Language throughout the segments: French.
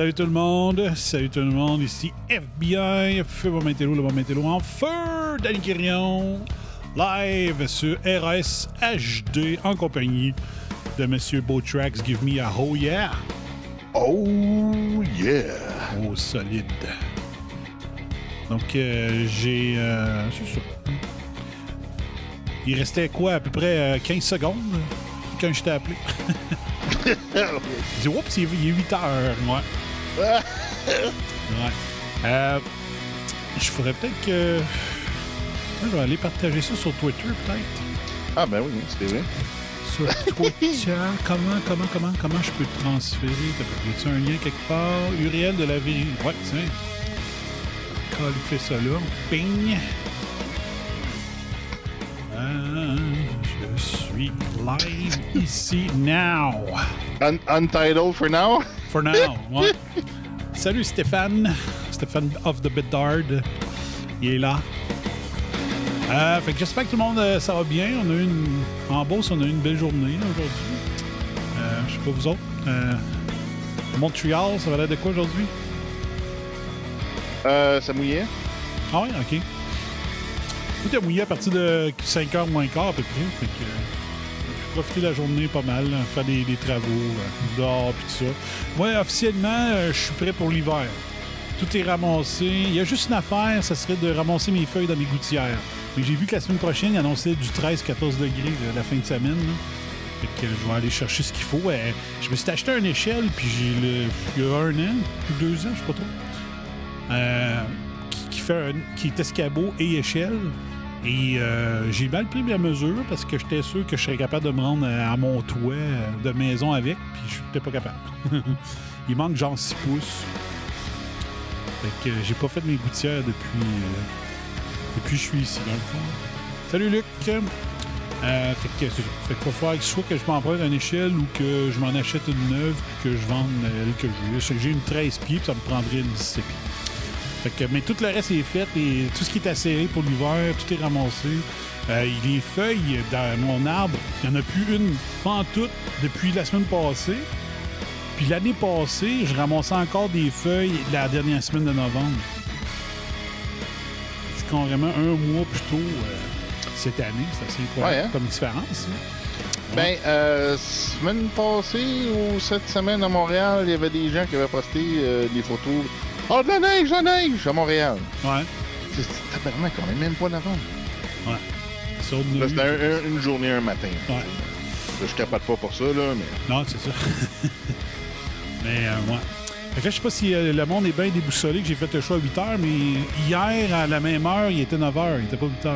Salut tout le monde. Salut tout le monde. Ici FBI. Feu Momentello, le Momentello en feu. Danny Quirion. Live sur RS HD en compagnie de Monsieur Beautrax. Give me a oh yeah. Oh yeah! Oh, solide. Donc, euh, j'ai. euh, c'est ça. Il restait quoi, à peu près euh, 15 secondes quand je t'ai appelé? J'ai dit, oups, il est il est 8 heures. Ouais. Ouais. Euh, je ferais peut-être que. Je vais aller partager ça sur Twitter, peut-être. Ah ben oui, c'était vrai. Sur Twitter, comment, comment, comment, comment je peux te transférer? T'as- a un lien quelque part? URL de la vérité. Ouais, tiens. Quand il fait ça là, ping. Ah, je suis live ici now. Un- untitled for now? For now, ouais. Salut Stéphane. Stéphane of the Bedard. Il est là. Euh, fait que j'espère que tout le monde, euh, ça va bien. On a eu une... En Beauce, on a eu une belle journée aujourd'hui. Euh, je sais pas vous autres. Euh, Montréal, ça va l'air de quoi aujourd'hui? Euh, ça mouillait? Ah oui, ok. Tout est mouillé à partir de 5h moins quart à peu près. Fait que, euh, profité de la journée pas mal, hein, faire des, travaux euh, dehors puis tout ça. Moi, officiellement, euh, je suis prêt pour l'hiver. Tout est ramassé. Il y a juste une affaire, ça serait de ramasser mes feuilles dans mes gouttières. Mais j'ai vu que la semaine prochaine, il annonçait du 13-14 degrés là, la fin de semaine. là. Fait que je vais aller chercher ce qu'il faut. Euh, je me suis acheté une échelle, puis j'ai il y a un an, deux ans, je sais pas trop. Euh, qui, qui fait un- qui est escabeau et échelle. Et euh, j'ai mal pris mes mesures parce que j'étais sûr que je serais capable de me rendre à, à mon toit euh, de maison avec, puis je n'étais pas capable. Il manque genre 6 pouces. Fait que j'ai pas fait mes gouttières depuis, euh, depuis que je suis ici, dans le fond. Salut Luc! Euh, fait que c'est que soit que je m'emprunte une échelle ou que je m'en achète une neuve que je vende elle que j'ai. J'ai une 13 pieds puis ça me prendrait une 17 pieds. Fait que, mais tout le reste est fait et tout ce qui est acéré pour l'hiver, tout est ramassé. Euh, les feuilles dans mon arbre, il n'y en a plus une pantoute depuis la semaine passée. Puis l'année passée, je ramassais encore des feuilles la dernière semaine de novembre. C'est carrément un mois plus tôt euh, cette année. C'est assez incroyable Ouais, hein? comme différence. hein. Ben, euh, semaine passée ou cette semaine à Montréal, il y avait des gens qui avaient posté euh, des photos. Oh, de la neige, de la neige à Montréal. Ouais. C'est tabarnak, on est même pas novembre. Ouais. Là, c'était un- un- une journée, un matin. Ouais. Là, je capote pas pour ça, là, mais. Non, c'est ça. mais, euh, ouais. Fait que là, je sais pas si euh, le monde est bien déboussolé que j'ai fait le choix à 8 h, mais hier, à la même heure, il était 9 h, il était pas 8 h.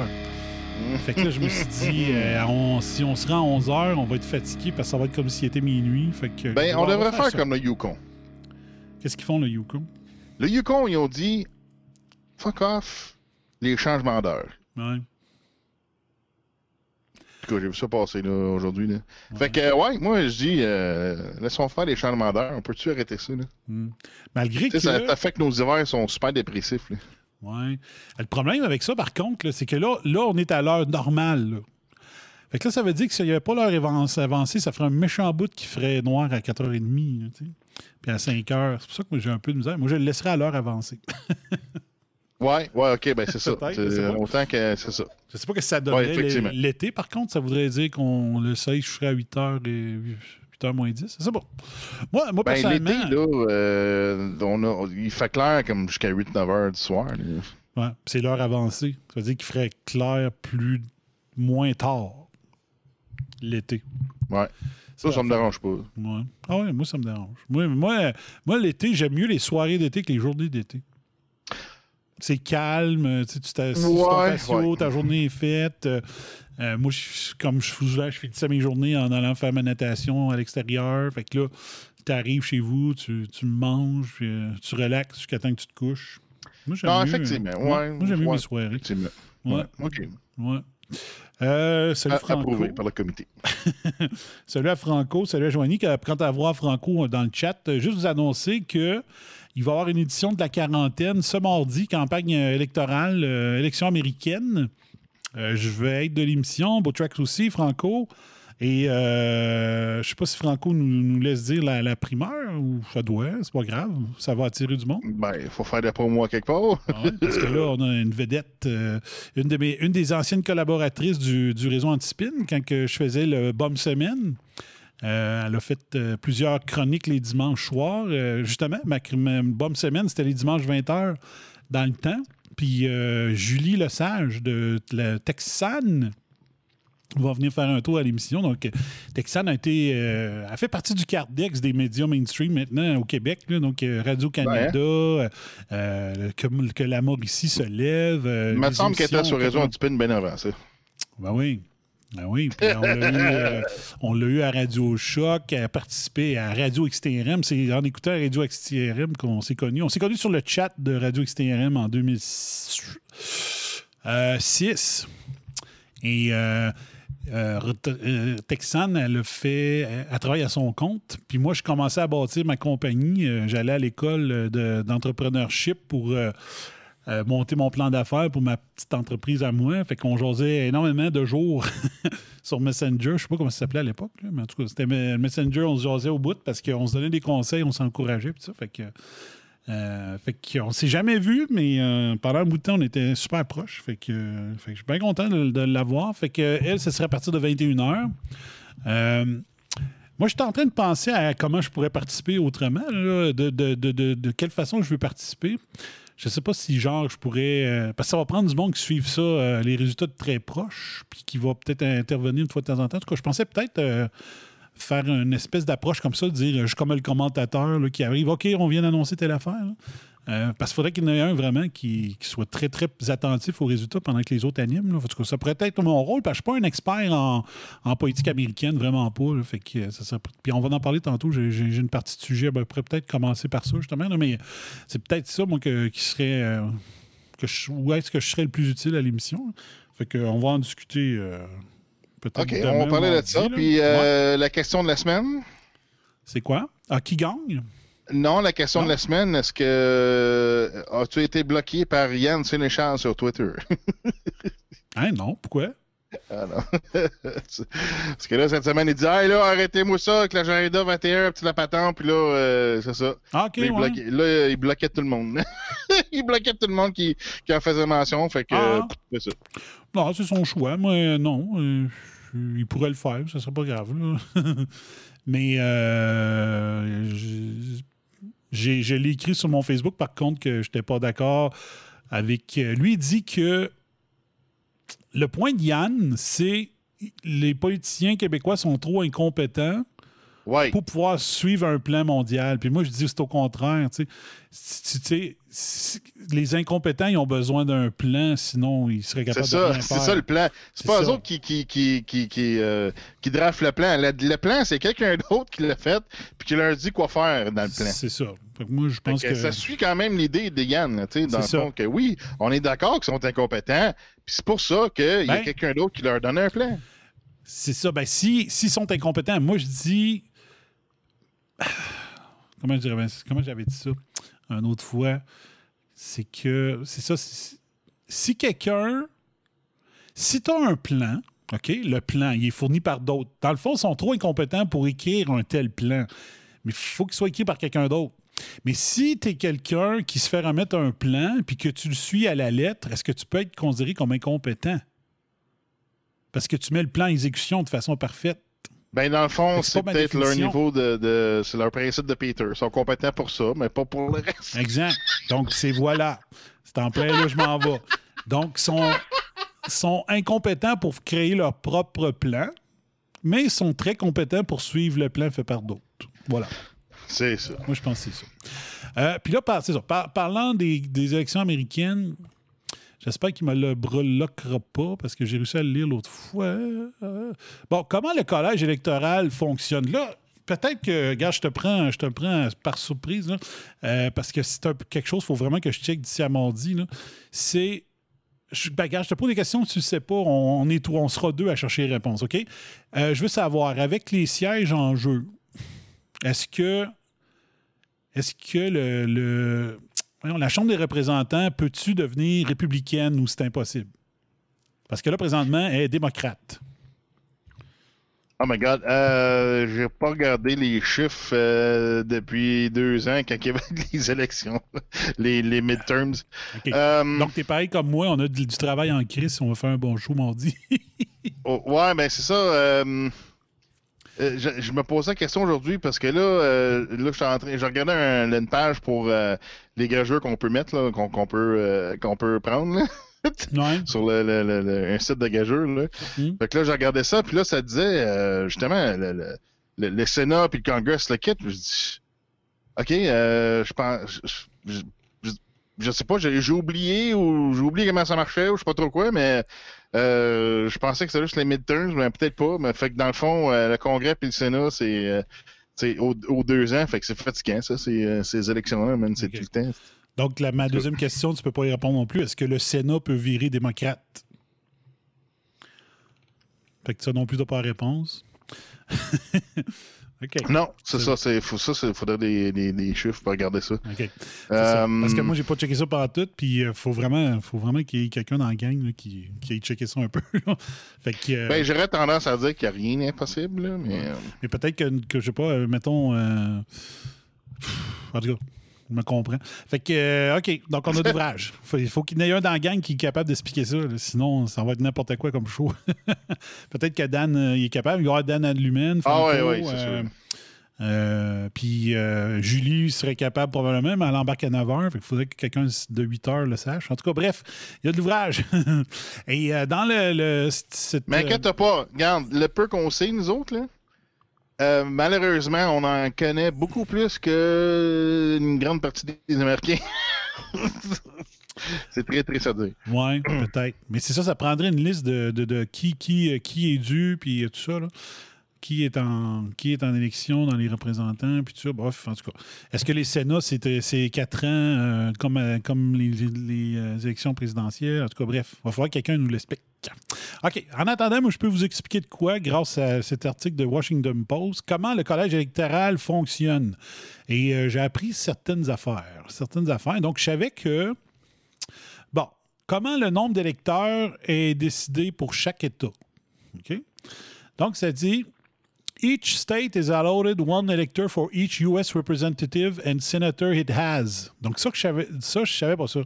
Fait que là, je me suis dit, euh, on- si on se rend à 11h, on va être fatigué parce que ça va être comme s'il était minuit. Fait que, Ben, on devrait faire ça. comme le Yukon. Qu'est-ce qu'ils font, le Yukon? Le Yukon, ils ont dit fuck off les changements d'heure. Ouais. En tout cas, j'ai vu ça passer là, aujourd'hui. Là. Fait que, euh, ouais, moi, je dis, euh, laissons faire les changements d'heure. On peut-tu arrêter ça? Là? Hmm. Malgré que. ça fait que nos hivers sont super dépressifs. Là. Ouais. Le problème avec ça, par contre, là, c'est que là, là, on est à l'heure normale. Là. Fait que là, ça veut dire que s'il n'y avait pas l'heure avancée, ça ferait un méchant bout qui ferait noir à 4h30. là, tu sais. Puis à 5h. C'est pour ça que j'ai un peu de misère. Moi, je le laisserais à l'heure avancée. Ouais, ouais, ok, ben c'est ça. C'est-. Autant que c'est ça. Je sais pas que ça donnerait Ouais, l'été, par contre. Ça voudrait dire qu'on le 16, je serais à 8h et 8h moins 10. C'est bon. Moi, moi Ben, l'été, personnellement. là, euh, on a, il fait clair comme jusqu'à 8-9 heures du soir. là. Ouais, puis c'est l'heure avancée. Ça veut dire qu'il ferait clair plus moins tard l'été. Ouais. Ça, ça me dérange pas. Ouais. Ah ouais, moi, ça me dérange. Moi, moi, moi l'été, j'aime mieux les soirées d'été que les journées d'été. C'est calme, tu ton Ouais, ta journée est faite. Euh, euh, moi, je- comme je souvent, je fais ça mes journées en allant faire ma natation à l'extérieur. Fait que là, tu arrives chez vous, tu, tu manges, puis, euh, tu relaxes jusqu'à temps que tu te couches. Moi, j'aime Non, mieux, effectivement. euh, Ouais, moi, j'aime mieux mes soirées. Ouais. Ouais. OK. Ouais. Euh, salut A- Franco. Approuvé par le comité. Salut à Franco, salut à Joanie. qui Quand à voir Franco dans le chat, euh, juste vous annoncer que il va y avoir une édition de la quarantaine ce mardi, campagne euh, électorale, euh, élection américaine. Euh, je vais être de l'émission, Beau Tracks aussi, Franco. Et euh, je sais pas si Franco nous, nous laisse dire la, la primeur ou ça doit, c'est pas grave, ça va attirer du monde. Ben, il faut faire des promos à quelque part. Ah ouais, parce que là, on a une vedette, euh, une, de mes- une des anciennes collaboratrices du, du réseau Antispin, quand que je faisais le Bomb Semaine. Euh, elle a fait euh, plusieurs chroniques les dimanches soirs. Euh, justement, ma, ma Semaine, c'était les dimanches 20h dans le temps. Puis Julie Lesage de la Texane va venir faire un tour à l'émission. Donc, euh, Texane a été. euh, a fait partie du Cardex des médias mainstream maintenant au Québec. là. donc, euh, Radio-Canada, euh, euh, que, que la Mauricie se lève. Il me semble qu'elle était sur Réseau 80. Antipine bien avant ça. Ben oui. Ben oui. Puis on l'a eu, euh, on l'a eu à Radio Choc, elle a participé à Radio XTRM. C'est en écoutant Radio XTRM qu'on s'est connus. On s'est connus sur le chat de Radio XTRM en 2006. Euh, six. Et euh, euh, euh, Texane, elle fait, elle, travaille à son compte. Puis moi, je commençais à bâtir ma compagnie. Euh, J'allais à l'école de- d'entrepreneurship pour euh, euh, monter mon plan d'affaires pour ma petite entreprise à moi. Fait qu'on jasait énormément de jours sur Messenger. Je sais pas comment ça s'appelait à l'époque, mais en tout cas, c'était me- Messenger, on se jasait au bout parce qu'on se donnait des conseils, on s'encourageait. Fait que. Euh, fait qu'on s'est jamais vu, mais euh, pendant un bout de temps, on était super proches. Fait que, euh, je suis bien content de, l'avoir. Fait que elle, ce serait à partir de 21h. Euh, moi, j'étais en train de penser à comment je pourrais participer autrement, de, quelle façon je veux participer. Je sais pas si, genre, je pourrais. parce que ça va prendre du monde qui suive ça, les résultats de très proches, puis qui va peut-être intervenir une fois de temps en temps. En tout cas, je pensais peut-être faire une espèce d'approche comme ça, de dire, je suis comme le commentateur qui arrive, OK, on vient d'annoncer telle affaire. Euh, parce qu'il faudrait qu'il y en ait un vraiment qui, soit très, très attentif aux résultats pendant que les autres animent. ça pourrait être mon rôle, parce que je ne suis pas un expert en, politique américaine, vraiment pas. euh, puis on va en parler tantôt. J'ai une partie de sujet, ben, pourrait peut-être commencer par ça, justement. mais c'est peut-être ça, moi, que- qui serait. euh, je- où est-ce que je serais le plus utile à l'émission? Fait va en discuter peut-être. OK, demain on parler de ça. Puis Ouais. euh, la question de la semaine? C'est quoi? Ah, qui gagne? Non, la question Non. de la semaine, est-ce que euh, as-tu été bloqué par Yann Sénéchal sur Twitter? Hein, non, pourquoi? Ah non. Parce que là, cette semaine, il dit Hey là, arrêtez-moi ça avec l'agenda 21, petit la patente, puis là, euh, c'est ça. Ah, OK, Là, il ouais. bloquait, là, il bloquait tout le monde. il bloquait tout le monde qui, qui en faisait mention, fait que Ah. euh, c'est ça. Non, c'est son choix. Moi, non. euh, il pourrait le faire, ça serait pas grave. Mais euh, je l'ai écrit sur mon Facebook, par contre, que je n'étais pas d'accord avec. euh, Lui, il dit que le point de Yann, c'est les politiciens québécois sont trop incompétents Ouais. pour pouvoir suivre un plan mondial. Puis moi, je dis c'est au contraire. Tu sais, Si- si- les incompétents, ils ont besoin d'un plan, sinon ils seraient C'est capables de ça, rien c'est faire. ça le plan. C'est C'est pas eux autres qui, qui, qui, qui, qui, euh, qui draftent le plan. Le, le plan, c'est quelqu'un d'autre qui l'a fait puis qui leur dit quoi faire dans le plan. C'est ça. Moi, je pense que que... Ça suit quand même l'idée de Yann, là, tu sais, dans le C'est fond, que oui, on est d'accord qu'ils sont incompétents, puis c'est pour ça qu'il y a Ben- quelqu'un d'autre qui leur donne un plan. C'est ça. Ben, si- s'ils sont incompétents, moi, je dis. Comment je Comment j'avais dit ça une autre fois? C'est que. C'est ça. Si quelqu'un. Si tu as un plan, OK, le plan, il est fourni par d'autres. Dans le fond, ils sont trop incompétents pour écrire un tel plan. Mais il faut qu'il soit écrit par quelqu'un d'autre. Mais si tu es quelqu'un qui se fait remettre un plan puis que tu le suis à la lettre, est-ce que tu peux être considéré comme incompétent? Parce que tu mets le plan en exécution de façon parfaite. Ben, dans le fond, c'est peut-être leur niveau de, de- C'est leur principe de Peter. Ils sont compétents pour ça, mais pas pour le reste. Exact. Donc, c'est voilà. C'est en plein là, je m'en vais. Donc, ils sont, sont incompétents pour créer leur propre plan, mais ils sont très compétents pour suivre le plan fait par d'autres. Voilà. C'est ça. Moi, je pense que c'est ça. Euh, Puis là, par, c'est ça. Par- parlant des, des élections américaines, j'espère qu'il me le breloquera pas parce que j'ai réussi à le lire l'autre fois. Euh, bon, comment le collège électoral fonctionne? Là, peut-être que, gars, je te prends, je te prends par surprise, euh, parce que c'est quelque chose, il faut vraiment que je check d'ici à mardi. C'est. Je, ben, gars, je te pose des questions, tu ne sais pas, on, on sera deux à chercher les réponses, OK? Euh, je veux savoir, avec les sièges en jeu, est-ce que est-ce que le, le- voyons, la Chambre des représentants peut-tu devenir républicaine ou c'est impossible? Parce que là, présentement, elle est démocrate. Oh my God. Euh, j'ai pas regardé les chiffres euh, depuis deux ans quand il y avait les élections, les, les midterms. OK. Euh, Donc, t'es pareil comme moi, on a du, du travail en crise on va faire un bon show mardi. oh, ouais, ben c'est ça. euh, euh, je, je me posais la question aujourd'hui parce que là, euh, là, je suis en train, je regardais un- une page pour euh, les gageurs qu'on peut mettre, qu'on peut, euh, qu'on peut prendre. là. ouais. sur le, le- le- le- un site de gageur. Là. Mhm. Fait que là, j'ai regardé ça, puis là, ça disait euh, justement le, Sénat puis le Congress, le kit. Je dis, OK, euh, je pense. Je, je, je- sais pas, j'ai j'ai oublié ou j'ai oublié comment ça marchait ou je sais pas trop quoi, mais euh, je pensais que c'était juste les midterms, mais peut-être pas. Mais fait que dans le fond, euh, le Congrès puis le Sénat, c'est. euh, aux, aux deux ans, fait que c'est fatigant, ça, ces, ces élections-là, man, c'est Ok. tout le temps. Donc, la- ma deuxième question, tu peux pas y répondre non plus. Est-ce que le Sénat peut virer démocrate? Fait que ça non plus, t'as pas la réponse. Non, c'est ça, c'est faut ça, c'est faudrait des, des, des chiffres pour regarder ça. Euh, Parce que moi, j'ai pas checké ça par tout, puis il faut vraiment, faut vraiment qu'il y ait quelqu'un dans la gang là, qui, qui ait checké ça un peu. fait que, euh, Ben, j'aurais tendance à dire qu'il n'y a rien d'impossible, mais. euh, mais peut-être que, que, je sais pas, euh, mettons. euh, en tout cas, je me comprends. Fait que, euh, OK, donc on a d'ouvrage. Il faut qu'il y en ait un dans la gang qui est capable d'expliquer ça. là. Sinon, ça va être n'importe quoi comme show. peut-être que Dan euh, il est capable. Il y aura Dan Adlumen. Ah ouais, c'est euh, sûr. euh, puis euh, Julie serait capable probablement, mais elle embarque à 9 h. Fait qu'il faudrait que quelqu'un de 8 h le sache. En tout cas, bref, il y a de l'ouvrage. Et euh, dans le. le cette, Mais inquiète pas, regarde, le peu qu'on sait, nous autres, là, euh, malheureusement, on en connaît beaucoup plus qu'une grande partie des Américains. c'est très à dire. Ouais, peut-être. Mais c'est ça, ça prendrait une liste de, de- qui, qui, euh, qui est dû, puis tout ça, là. Qui est, en, qui est en élection dans les représentants, puis tout ça. Bref, en tout cas. Est-ce que les Sénats, c'est quatre ans, euh, comme, comme les, les, élections présidentielles? En tout cas, bref, il va falloir que quelqu'un nous l'explique. OK. En attendant, moi, je peux vous expliquer de quoi, grâce à cet article de Washington Post, comment le collège électoral fonctionne. Et euh, j'ai appris certaines affaires. Certaines affaires. Donc, je savais que Bon, comment le nombre d'électeurs est décidé pour chaque État? OK? Donc, ça dit Each state is allotted one elector for each U.S. representative and senator it has. Donc, ça, je savais, ça, je savais pas ça.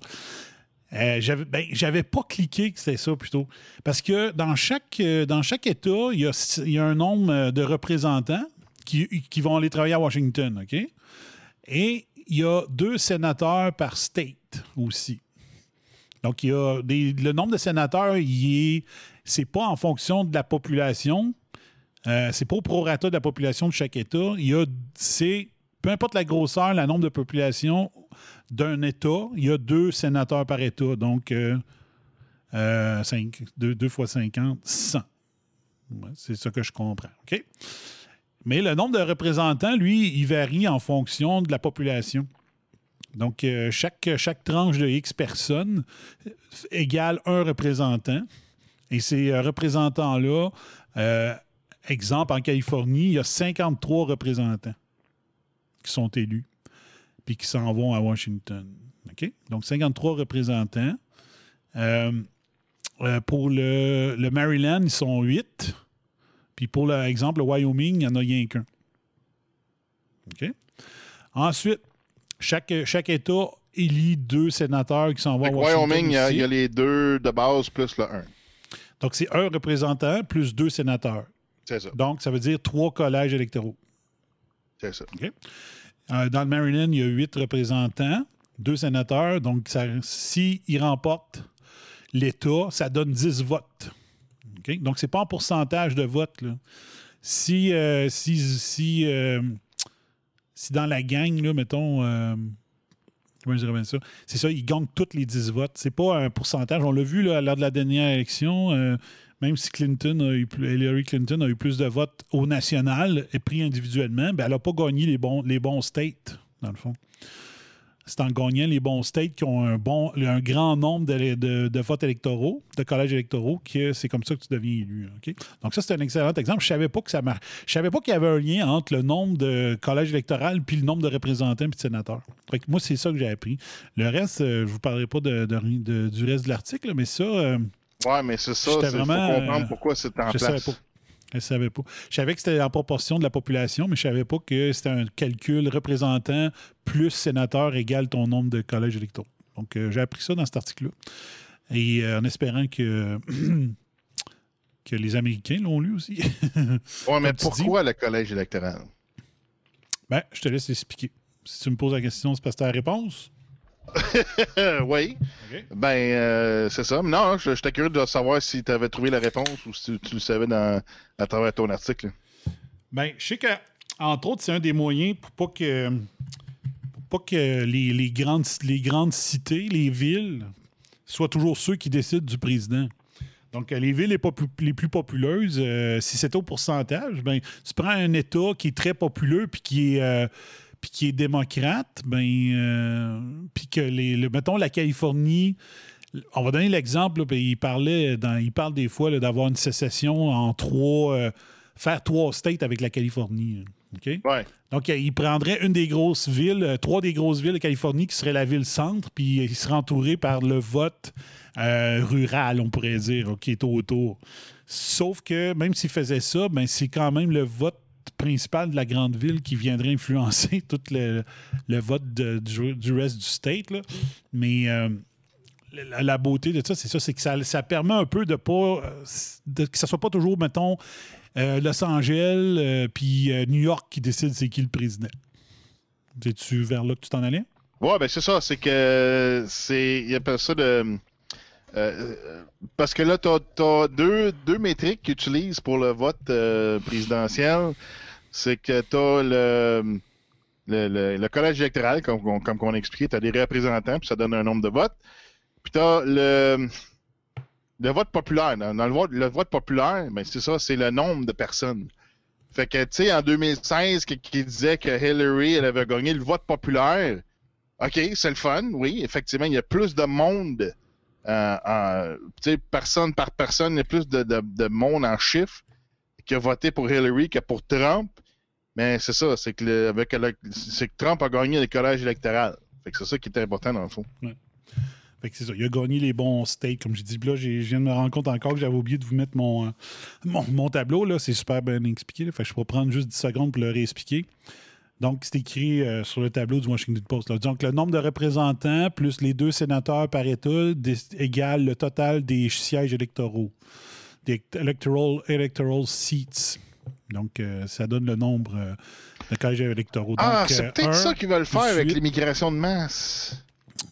Euh, j'avais, ben, j'avais pas cliqué que c'était ça plutôt. Parce que dans chaque, euh, dans chaque État, il y, a, y a un nombre euh, de représentants qui, qui vont aller travailler à Washington. OK? Et il y a deux sénateurs par state aussi. Donc, il y a des- le nombre de sénateurs, il est, c'est pas en fonction de la population. Euh, c'est pas au prorata de la population de chaque État. Il y a, c'est, peu importe la grosseur, le nombre de population d'un État, il y a deux sénateurs par État. Donc, euh, euh, deux, fois 50, 100. Ouais, c'est ça que je comprends. Mais le nombre de représentants, lui, il varie en fonction de la population. Donc, euh, chaque, tranche de X personnes égale un représentant. Et ces représentants-là, exemple, en Californie, il y a 53 représentants qui sont élus, puis qui s'en vont à Washington. Donc, 53 représentants. Euh, euh, pour le, le Maryland, ils sont 8. Puis pour l'exemple, le Wyoming, il n'y en a rien qu'un. OK? Ensuite, chaque, chaque État élit deux sénateurs qui s'en vont à Washington. Wyoming, il y, y a les deux de base plus le 1. Donc, c'est un représentant plus deux sénateurs. C'est ça. Donc, ça veut dire trois collèges électoraux. C'est ça. Euh, dans le Maryland, il y a huit représentants, deux sénateurs. Donc, s'ils remportent l'État, ça donne 10 votes. Donc, ce n'est pas en pourcentage de votes. là. Si, euh, si, si, euh, si dans la gang, mettons, euh, comment je dirais ça, c'est ça, ils gagnent tous les 10 votes. C'est pas un pourcentage. On l'a vu lors de la dernière élection. Même si Clinton a eu plus- Hillary Clinton a eu plus de votes au national et pris individuellement, ben, elle n'a pas gagné les bons, les bons states, dans le fond. C'est en gagnant les bons states qui ont un, bon, un grand nombre de, de- votes électoraux, de collèges électoraux, que c'est comme ça que tu deviens élu. OK? Donc, ça, c'est un excellent exemple. Je ne savais pas que ça mar- Je savais pas qu'il y avait un lien entre le nombre de collèges électoraux puis le nombre de représentants et de sénateurs. Fait que moi, c'est ça que j'ai appris. Le reste, euh, je ne vous parlerai pas de- du reste de l'article, mais ça. euh, Ouais, mais c'est ça. Il faut vraiment, comprendre euh, pourquoi c'est en je place. savais pas. Je savais pas. Je savais que c'était en proportion de la population, mais je savais pas que c'était un calcul représentant plus sénateur égale ton nombre de collèges électoraux. Donc, euh, j'ai appris ça dans cet article-là. Et euh, en espérant que, que les Américains l'ont lu aussi. Ouais, mais dis. pourquoi le collège électoral? ben, je te laisse expliquer. Si tu me poses la question, c'est parce que tu as la réponse. oui. Ben, euh, c'est ça. Mais Non, je- j'étais curieux de savoir si tu avais trouvé la réponse ou si tu, tu le savais dans, à travers ton article. Ben, je sais que, entre autres, c'est un des moyens pour pas que, pour pas que les, les grandes, les grandes cités, les villes, soient toujours ceux qui décident du président. Donc, les villes les, popu- les plus populeuses, euh, si c'était au pourcentage, ben, tu prends un État qui est très populeux puis qui est, euh, puis qui est démocrate, ben, euh, puis que, les, le- mettons, la Californie, on va donner l'exemple, puis il parlait, dans, il parle des fois d'avoir une sécession en trois, euh, faire trois states avec la Californie. là. OK? Ouais. Donc, euh, il prendrait une des grosses villes, trois des grosses villes de Californie, qui serait la ville centre, puis il serait entouré par le vote euh, rural, on pourrait dire, qui est autour. Sauf que même s'il faisait ça, ben, c'est quand même le vote principal de la grande ville qui viendrait influencer tout le, le vote du, reste du state. là. Mais euh, la, beauté de ça, c'est ça, c'est que ça, ça permet un peu de pas. euh, de- que ça soit pas toujours, mettons, euh, Los Angeles puis New York qui décide c'est qui le président. Es-tu vers là que tu t'en allais? Ouais, ben c'est ça. C'est que c'est. Il appelle ça de. Euh, parce que là, tu as, deux, deux métriques qu'ils utilisent pour le vote euh, présidentiel. C'est que tu as le, le, le- collège électoral, comme, on- comme a expliqué, tu as des représentants, puis ça donne un nombre de votes. Puis tu as le, le vote populaire. Dans le, vote, le vote populaire, ben c'est ça, c'est le nombre de personnes. Fait que, tu sais, en 2016, qui, qui disait que Hillary, elle avait gagné le vote populaire, OK, c'est le fun, oui, effectivement, il y a plus de monde, euh, sais, personne par personne, il y a plus de, de- de monde en chiffres qui a voté pour Hillary que pour Trump. Mais c'est ça, c'est que, avec que Trump a gagné le collège électoral. Fait que c'est ça qui est important dans le fond. Fait que c'est ça. Il a gagné les bons states, comme j'ai dit. Là, je viens de me rendre compte encore que j'avais oublié de vous mettre mon, euh, mon, mon tableau. Là. C'est super bien expliqué. là. Fait que je vais prendre juste 10 secondes pour le réexpliquer. Donc, c'est écrit euh, sur le tableau du Washington Post. là. Donc, le nombre de représentants plus les deux sénateurs par État égale le total des sièges électoraux, des electoral, electoral seats. Donc, euh, ça donne le nombre euh, de collèges électoraux. Ah, c'est peut-être ça qu'ils veulent faire avec l'immigration de masse.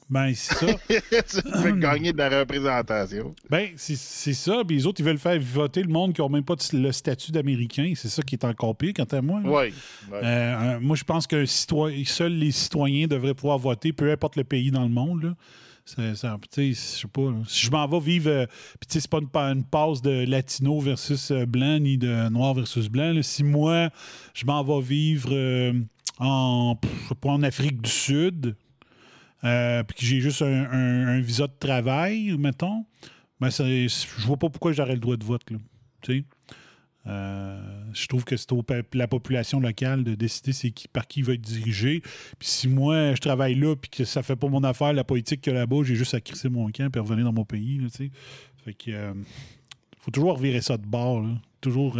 Ben, c'est ça. tu peux gagner de la représentation. Ben, c'est ça. Puis les autres, ils veulent faire voter le monde qui n'a même pas le statut d'Américain. C'est ça qui est encore pire, quant à moi. Oui. Euh, un- moi, je pense que citoyen, seuls les citoyens devraient pouvoir voter, peu importe le pays dans le monde. Là. Ça- je sais pas. là. Si je m'en vais vivre. euh, Puis, tu sais, c'est pas une, pa- une passe de latino versus euh, blanc, ni de noir versus blanc. là. Si moi, je m'en vais vivre euh, en, pff, je sais pas, en Afrique du Sud, euh, puis que j'ai juste un, visa de travail, mettons, ben, je vois pas pourquoi j'aurais le droit de vote. Euh, je trouve que c'est au la population locale de décider par qui il va être dirigé. Puis si moi, je travaille là puis que ça fait pas mon affaire, la politique a là-bas, j'ai juste à crisser mon camp et revenir dans mon pays. Là, fait que euh, faut toujours revirer ça de bord. là. Toujours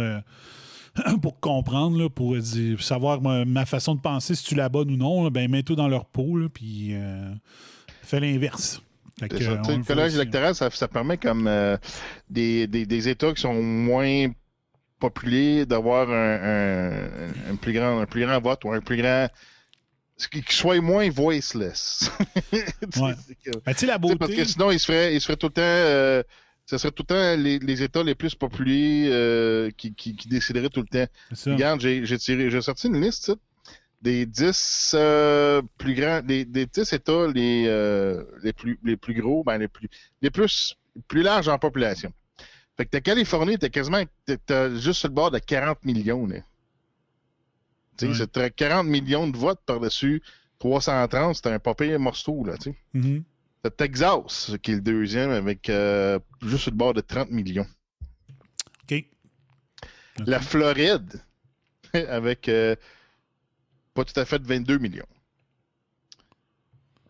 pour comprendre, là, pour dire- savoir ma, ma façon de penser, si tu la bonne ou non, là, ben mets-toi dans leur peau là, puis euh, fais l'inverse. Que, ça. le collège électoral, ça, ça permet comme euh, des, des, des États qui sont moins populés d'avoir un, un, un plus grand, un plus grand vote ou un plus grand. Qui qui soit moins voiceless. Ouais. Ben, la sais, parce beauté. que sinon, il se ferait, il se ferait tout le temps. euh, ce serait tout le temps les, les États les plus populés euh, qui, qui, qui décideraient tout le temps. Regarde, j'ai j'ai tiré, j'ai sorti une liste des 10 euh, plus grands, des, des 10 États les, euh, les, plus, les plus gros, ben les plus les plus, plus larges en population. Fait que ta Californie, t'es quasiment t'as juste sur le bord de 40 millions. Là. Tu sais, Ouais. c'est très- 40 millions de votes par-dessus 330, c'est un pas pire morceau, là, tu sais. Mhm. T'as Texas, qui est le deuxième, avec euh, juste sur le bord de 30 millions. OK. La Floride, avec euh, pas tout à fait 22 millions.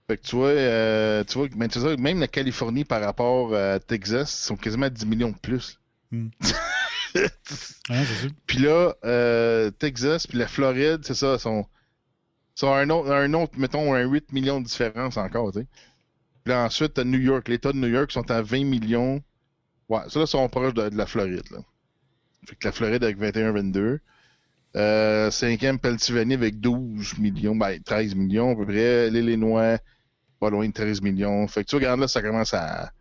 Fait que tu vois, euh, tu vois ben, c'est ça, même la Californie par rapport à Texas, ils sont quasiment à 10 millions de plus. Hmm. Ouais, ça. Puis là, euh, Texas puis la Floride, c'est ça, sont, sont un, autre, un autre, mettons, un 8 millions de différence encore, tu sais. Là, ensuite, New York. L'État de New York sont à 20 millions. Ouais, ça là, sont proches de, de la Floride. Fait que la Floride avec 21-22. Euh, cinquième, Pennsylvanie avec 12 millions, ben 13 millions à peu près. L'Illinois, pas loin de 13 millions. Fait que tu regardes là, ça commence à,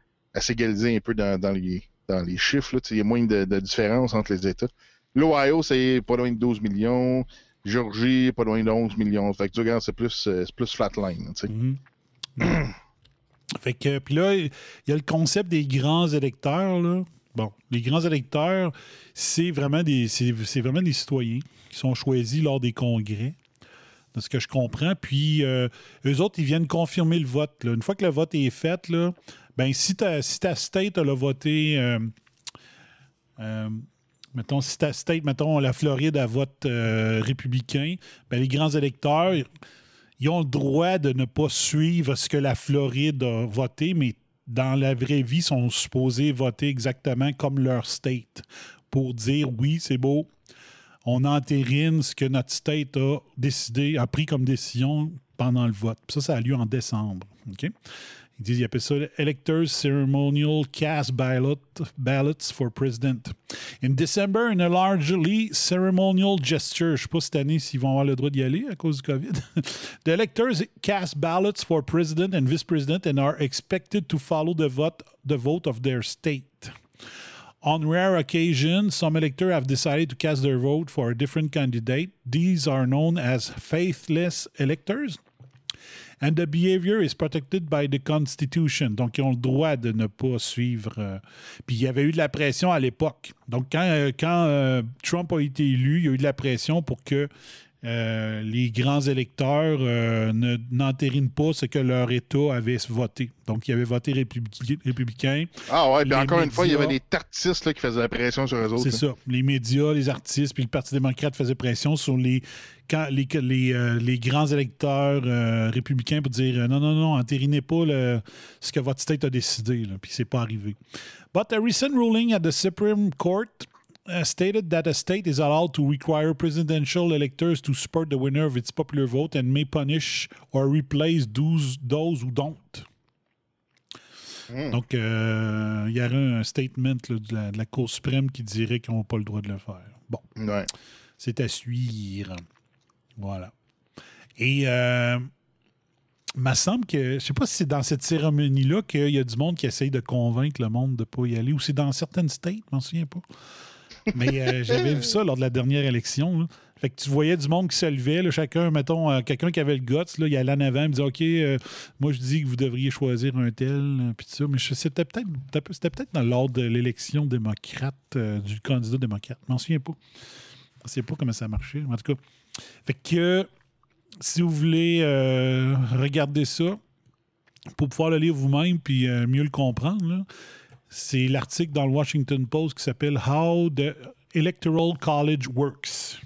s'égaliser un peu dans, les, chiffres. Il y a moins de, différence entre les États. L'Ohio, c'est pas loin de 12 millions. Georgie, pas loin de 11 millions. Fait que tu regardes, c'est plus, euh, flatline. sais. Fait que, puis là, il y a le concept des grands électeurs. Là. Bon, les grands électeurs, c'est vraiment des, c'est, vraiment des citoyens qui sont choisis lors des congrès, de ce que je comprends. Puis, euh, eux autres, ils viennent confirmer le vote. Une fois que le vote est fait, là, ben, si, ta, si ta state a voté, euh, euh, mettons, si ta state, mettons, la Floride a vote républicain, ben, les grands électeurs, ils ont le droit de ne pas suivre ce que la Floride a voté, mais dans la vraie vie, sont supposés voter exactement comme leur state pour dire oui, c'est beau, on entérine ce que notre state a décidé, a pris comme décision pendant le vote. Ça, ça a lieu en décembre. OK? Ils disent, ils appellent ça Electors Ceremonial Cast ballot, Ballots for President. In December, in a largely ceremonial gesture, je sais pas cette année s'ils vont avoir le droit d'y aller à cause du COVID. the electors cast ballots for president and vice president and are expected to follow the vote, the vote of their state. On rare occasions, some electors have decided to cast their vote for a different candidate. These are known as faithless electors. And the behavior is protected by the Constitution. Donc, ils ont le droit de ne pas suivre. euh, Puis, il y avait eu de la pression à l'époque. Donc, quand, euh, euh, Trump a été élu, il y a eu de la pression pour que euh, les grands électeurs euh, ne- n'entérinent pas ce que leur État avait voté. Donc, ils avaient voté républicain. républicain. Ah ouais, puis encore une fois, il y avait des tartistes là, qui faisaient la pression sur eux autres. C'est ça. Les médias, les artistes, puis le Parti démocrate faisaient pression sur les, quand, les, les, euh, les grands électeurs euh, républicains pour dire non, non, non, entérinez pas le- ce que votre state a décidé. Là, puis c'est pas arrivé. But a recent ruling at the Supreme Court stated that a state is allowed to require presidential electors to support the winner of its popular vote and may punish or replace those, those who don't. Donc, euh, il y aurait un statement là, de, la, de la Cour suprême qui dirait qu'ils n'ont pas le droit de le faire. Bon, Ouais. c'est à suivre. Voilà. Et euh, il me semble que, je sais pas si c'est dans cette cérémonie-là qu'il y a du monde qui essaye de convaincre le monde de ne pas y aller, ou c'est dans certaines states, je m'en souviens pas. Mais euh, j'avais vu ça lors de la dernière élection. Fait que tu voyais du monde qui se levait, chacun, mettons, euh, quelqu'un qui avait le guts, là, il allait en avant, il me disait OK, euh, moi je dis que vous devriez choisir un tel, puis tout ça. Mais c'était peut-être peut-être dans l'ordre de l'élection démocrate, du candidat démocrate. Je m'en souviens pas. Je sais pas comment ça marchait. En tout cas. Fait que si vous voulez regarder ça, pour pouvoir le lire vous-même puis mieux le comprendre, c'est l'article dans le Washington Post qui s'appelle How the Electoral College Works.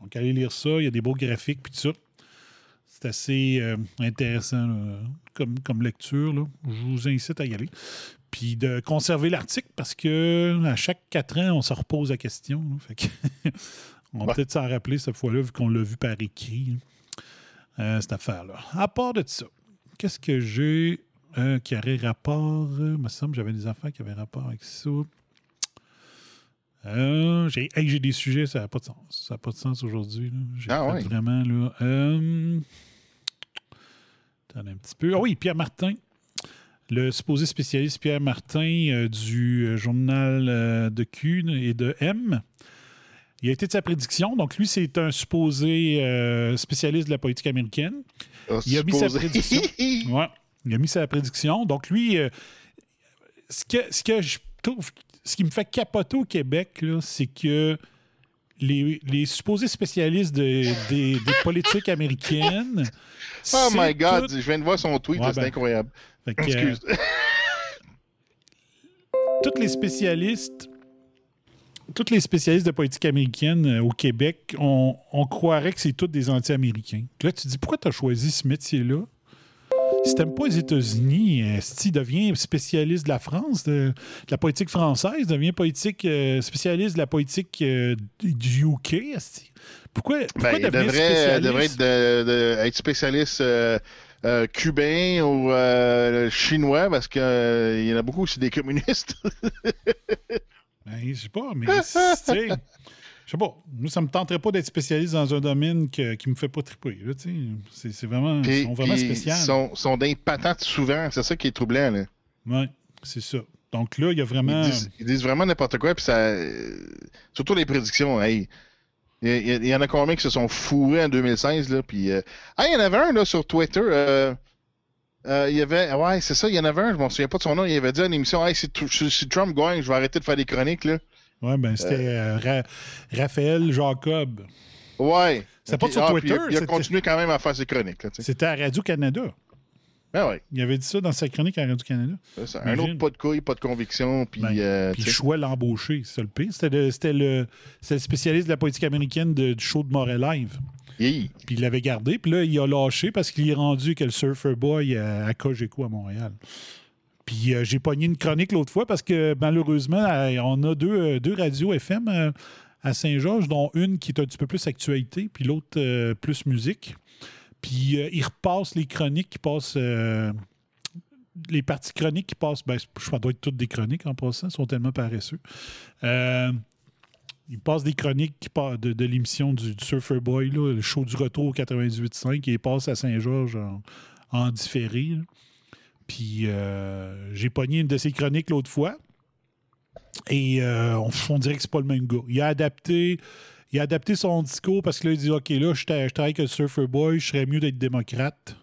Donc, allez lire ça. Il y a des beaux graphiques puis tout ça. C'est assez euh, intéressant là, comme, comme lecture. là. Je vous incite à y aller. Puis de conserver l'article parce que à chaque quatre ans, on se repose la question. là. Fait que on va Ouais. peut-être s'en rappeler cette fois-là, vu qu'on l'a vu par écrit, là, euh, cette affaire-là. À part de ça, qu'est-ce que j'ai euh, qui aurait rapport? euh, Il me semble j'avais des affaires qui avaient rapport avec ça. Euh, j'ai hey, des sujets, ça n'a pas de sens. Ça n'a pas de sens aujourd'hui. J'ai Ah vraiment là. euh, attendez un petit peu. Ah oui, Pierre Martin. Le supposé spécialiste Pierre Martin euh, du euh, journal euh, de Q et de M. Il a été de sa prédiction. Donc, lui, c'est un supposé euh, spécialiste de la politique américaine. Il a mis sa prédiction. Ouais. Il a mis sa prédiction. Donc, lui, euh, ce, que, ce que je trouve, ce qui me fait capoter au Québec, c'est que les, les supposés spécialistes de- des, des politiques américaines. Oh my God, tout- je viens de voir son tweet, Ouais, c'est ben, incroyable. Que, euh, Excuse. tous les spécialistes, tous les spécialistes de politique américaine euh, au Québec, on, on croirait que c'est tous des anti-américains. Là, tu te dis pourquoi tu as choisi ce métier-là? Si t'aimes pas les États-Unis, euh, si tu deviens spécialiste de la France, de, de la politique française, deviens politique euh, spécialiste de la politique euh, du UK, esti. pourquoi, pourquoi Ben, devenir devrait, spécialiste? devrait être, de- de- être spécialiste euh, cubain ou chinois parce qu'il y en a beaucoup aussi des communistes. Ben, je sais pas, mais je sais pas. Moi, ça me tenterait pas d'être spécialiste dans un domaine que- qui me fait pas triper. C'est c'est vraiment, ils sont vraiment spécial. Ils sont, sont dans les patentes souvent. C'est ça qui est troublant. Là. Ouais, c'est ça. Donc là, il y a vraiment. Ils, disent, ils disent vraiment n'importe quoi. Puis ça, euh, surtout les prédictions. Hey, il y, en a combien qui se sont fourrés en 2016? Là, puis, euh, ah, il y en avait un là, sur Twitter. euh, euh, il y avait. Ouais, c'est ça, il y en avait un, je m'en souviens pas de son nom. Il avait dit à une émission Hey, si Trump gagne, je vais arrêter de faire des chroniques. Là. Ouais, ben c'était euh, Ra- Raphaël Jacob. Ouais. C'était pas sur Ah, Twitter, puis il a- continué quand même à faire ses chroniques. C'était à Radio-Canada. Ah ouais. Il avait dit ça dans sa chronique à Radio-Canada. Un autre pas de couilles, pas de conviction. Puis, Ben, euh, Puis choix l'embaucher, c'est ça le pire. C'était le, c'était le, spécialiste de la politique américaine de- du show de Montréal Live. Puis il l'avait gardé. Puis là, il a lâché parce qu'il est rendu que le Surfer Boy à, à Cogeco à Montréal. Puis euh, j'ai pogné une chronique l'autre fois parce que malheureusement, euh, on a deux, euh, radios FM à Saint-Georges, dont une qui est un petit peu plus actualité, puis l'autre plus musique. Puis ils repassent les chroniques qui passent. les parties chroniques qui passent, ben, je doit être toutes des chroniques en passant, ils sont tellement paresseux. Euh, il passe des chroniques qui de, l'émission du, Surfer Boy, là, le show du retour 98.5, et il passe à Saint-Georges en, différé. Puis euh, j'ai pogné une de ses chroniques l'autre fois. Et euh, on, on dirait que c'est pas le même gars. Il a adapté. Il a adapté son discours parce que là, il dit OK, là, je, tra- je travaille avec le Surfer Boy, je serais mieux d'être démocrate.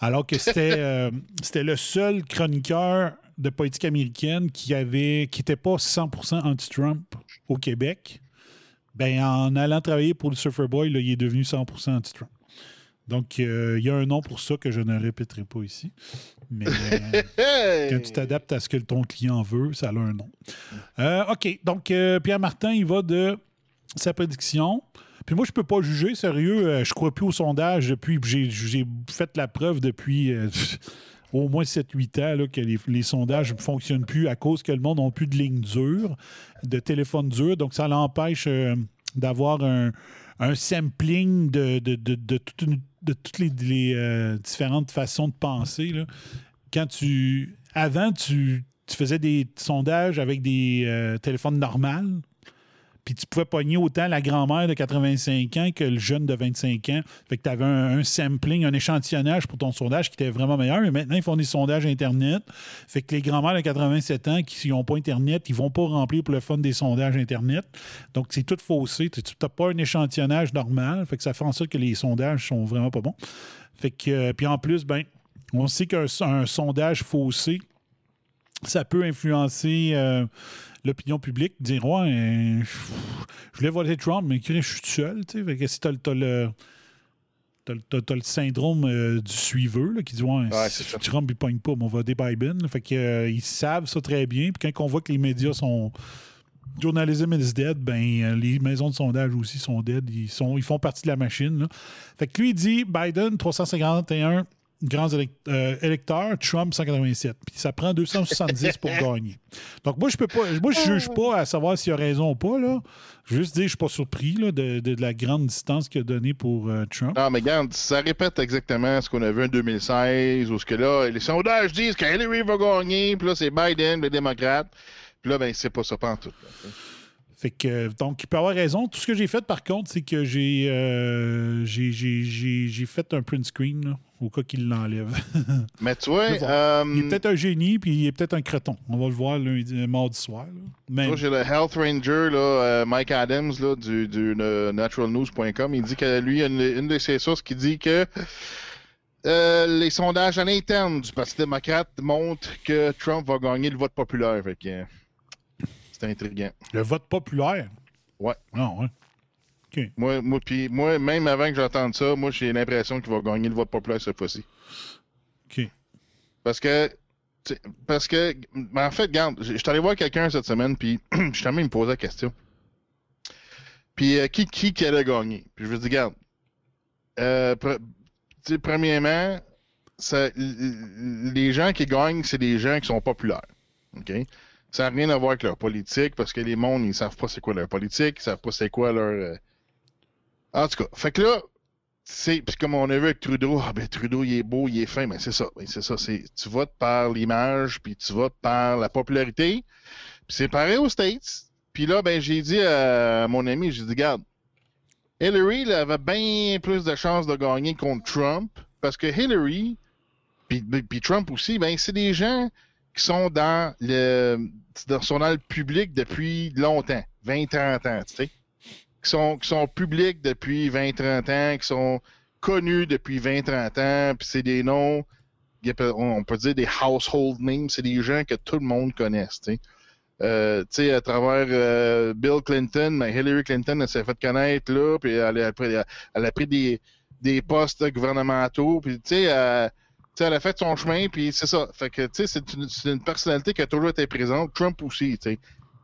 Alors que c'était euh, c'était le seul chroniqueur de politique américaine qui avait qui n'était pas 100% anti-Trump au Québec. Ben, en allant travailler pour le Surfer Boy, là, il est devenu 100% anti-Trump. Donc, euh, il y a un nom pour ça que je ne répéterai pas ici. Mais euh, quand tu t'adaptes à ce que ton client veut, ça a un nom. Euh, OK. Donc, euh, Pierre Martin, il va de sa prédiction. Puis moi, je peux pas juger, sérieux. je crois plus au sondage depuis. J'ai fait la preuve depuis au moins 7-8 ans là, que les, les sondages ne fonctionnent plus à cause que le monde n'a plus de ligne dure, de téléphone dur. Donc, ça l'empêche d'avoir un, un sampling de, de, de- de toute une- de toutes les, euh, différentes façons de penser. Quand tu. Avant, tu, tu faisais des sondages avec des euh, téléphones normaux. Puis tu pouvais pogner autant la grand-mère de 85 ans que le jeune de 25 ans. Fait que tu avais un, sampling, un échantillonnage pour ton sondage qui était vraiment meilleur. Mais maintenant, ils font des sondages Internet. Fait que les grand-mères de 87 ans qui n'ont pas Internet, ils vont pas remplir pour le fun des sondages Internet. Donc, c'est tout faussé. Tu n'as pas un échantillonnage normal. Fait que ça fait en sorte que les sondages sont vraiment pas bons. Fait que, euh, puis en plus, ben, on sait qu'un un sondage faussé, ça peut influencer euh, l'opinion publique, dire Ouais, je voulais voter Trump, mais je suis seul. Fait que si tu as, le. T'as, le- t'as- t'as le syndrome euh, du suiveur là, qui dit Ouais, Ouais, si. Trump il pogne pas, mais on va voter Biden. Fait que, euh, ils savent ça très bien. Puis quand on voit que les médias sont. Journalism is dead, ben euh, les maisons de sondage aussi sont dead. Ils, sont, ils font partie de la machine. là. Fait que lui, il dit Biden, 351 grands euh, électeurs, Trump 187. Puis ça prend 270 pour gagner. Donc moi, je peux pas. Moi, je juge pas à savoir s'il a raison ou pas. Là. Je veux juste dire, je suis pas surpris là, de, de- de la grande distance qu'il a donnée pour euh, Trump. Non, mais regarde, ça répète exactement ce qu'on a vu en 2016, où ce que là, les sondages disent que Hillary va gagner, puis là, c'est Biden, le démocrate. Puis là, ben, c'est pas ça, pas en tout. là. Fait que, euh, donc, il peut avoir raison. Tout ce que j'ai fait, par contre, c'est que j'ai euh, j'ai- j'ai- j'ai- j'ai fait un print screen là, au cas qu'il l'enlève. Mais tu vois, euh, il est peut-être un génie, puis il est peut-être un creton. On va le voir lundi, euh, mardi soir. moi, j'ai le Health Ranger, là, euh, Mike Adams, là, du, du euh, naturalnews.com. Il dit que lui, il y a une, une de ses sources qui dit que euh, les sondages à l'interne du Parti démocrate montrent que Trump va gagner le vote populaire. Fait que, euh, c'est intriguant. le vote populaire? Ouais. Non, Moi, moi, puis moi, même avant que j'entende ça, moi, j'ai l'impression qu'il va gagner le vote populaire cette fois-ci. OK. Parce que, parce que, mais en fait, regarde, je je suis allé voir quelqu'un cette semaine, puis justement, il me posait la question. Puis, euh, qui, qui, qui allait gagner? Puis, je lui dis, regarde, euh, pre- premièrement, ça- les gens qui gagnent, c'est des gens qui sont populaires. OK? Ça n'a rien à voir avec leur politique, parce que les mondes, ils savent pas c'est quoi leur politique, ils savent pas c'est quoi leur. euh, En tout cas, fait que là, c'est comme on a vu avec Trudeau, ah ben Trudeau il est beau, il est fin, mais c'est ça, ben, c'est ça, c'est tu votes par l'image, puis tu votes par la popularité. Puis c'est pareil aux States. Puis là ben j'ai dit à mon ami, j'ai dit regarde, Hillary avait bien plus de chances de gagner contre Trump parce que Hillary puis, Trump aussi, ben c'est des gens qui sont dans le sont dans public depuis longtemps, 20 30 ans, tu sais qui sont, qui sont publics depuis 20-30 ans, qui sont connus depuis 20-30 ans, puis c'est des noms, on peut dire des household names, c'est des gens que tout le monde sais. Euh, à travers euh, Bill Clinton, mais Hillary Clinton, elle s'est fait connaître là, puis elle, a pris- des, des postes gouvernementaux, puis elle, a fait son chemin, puis c'est ça. Fait que, c'est une, une personnalité qui a toujours été présente, Trump aussi.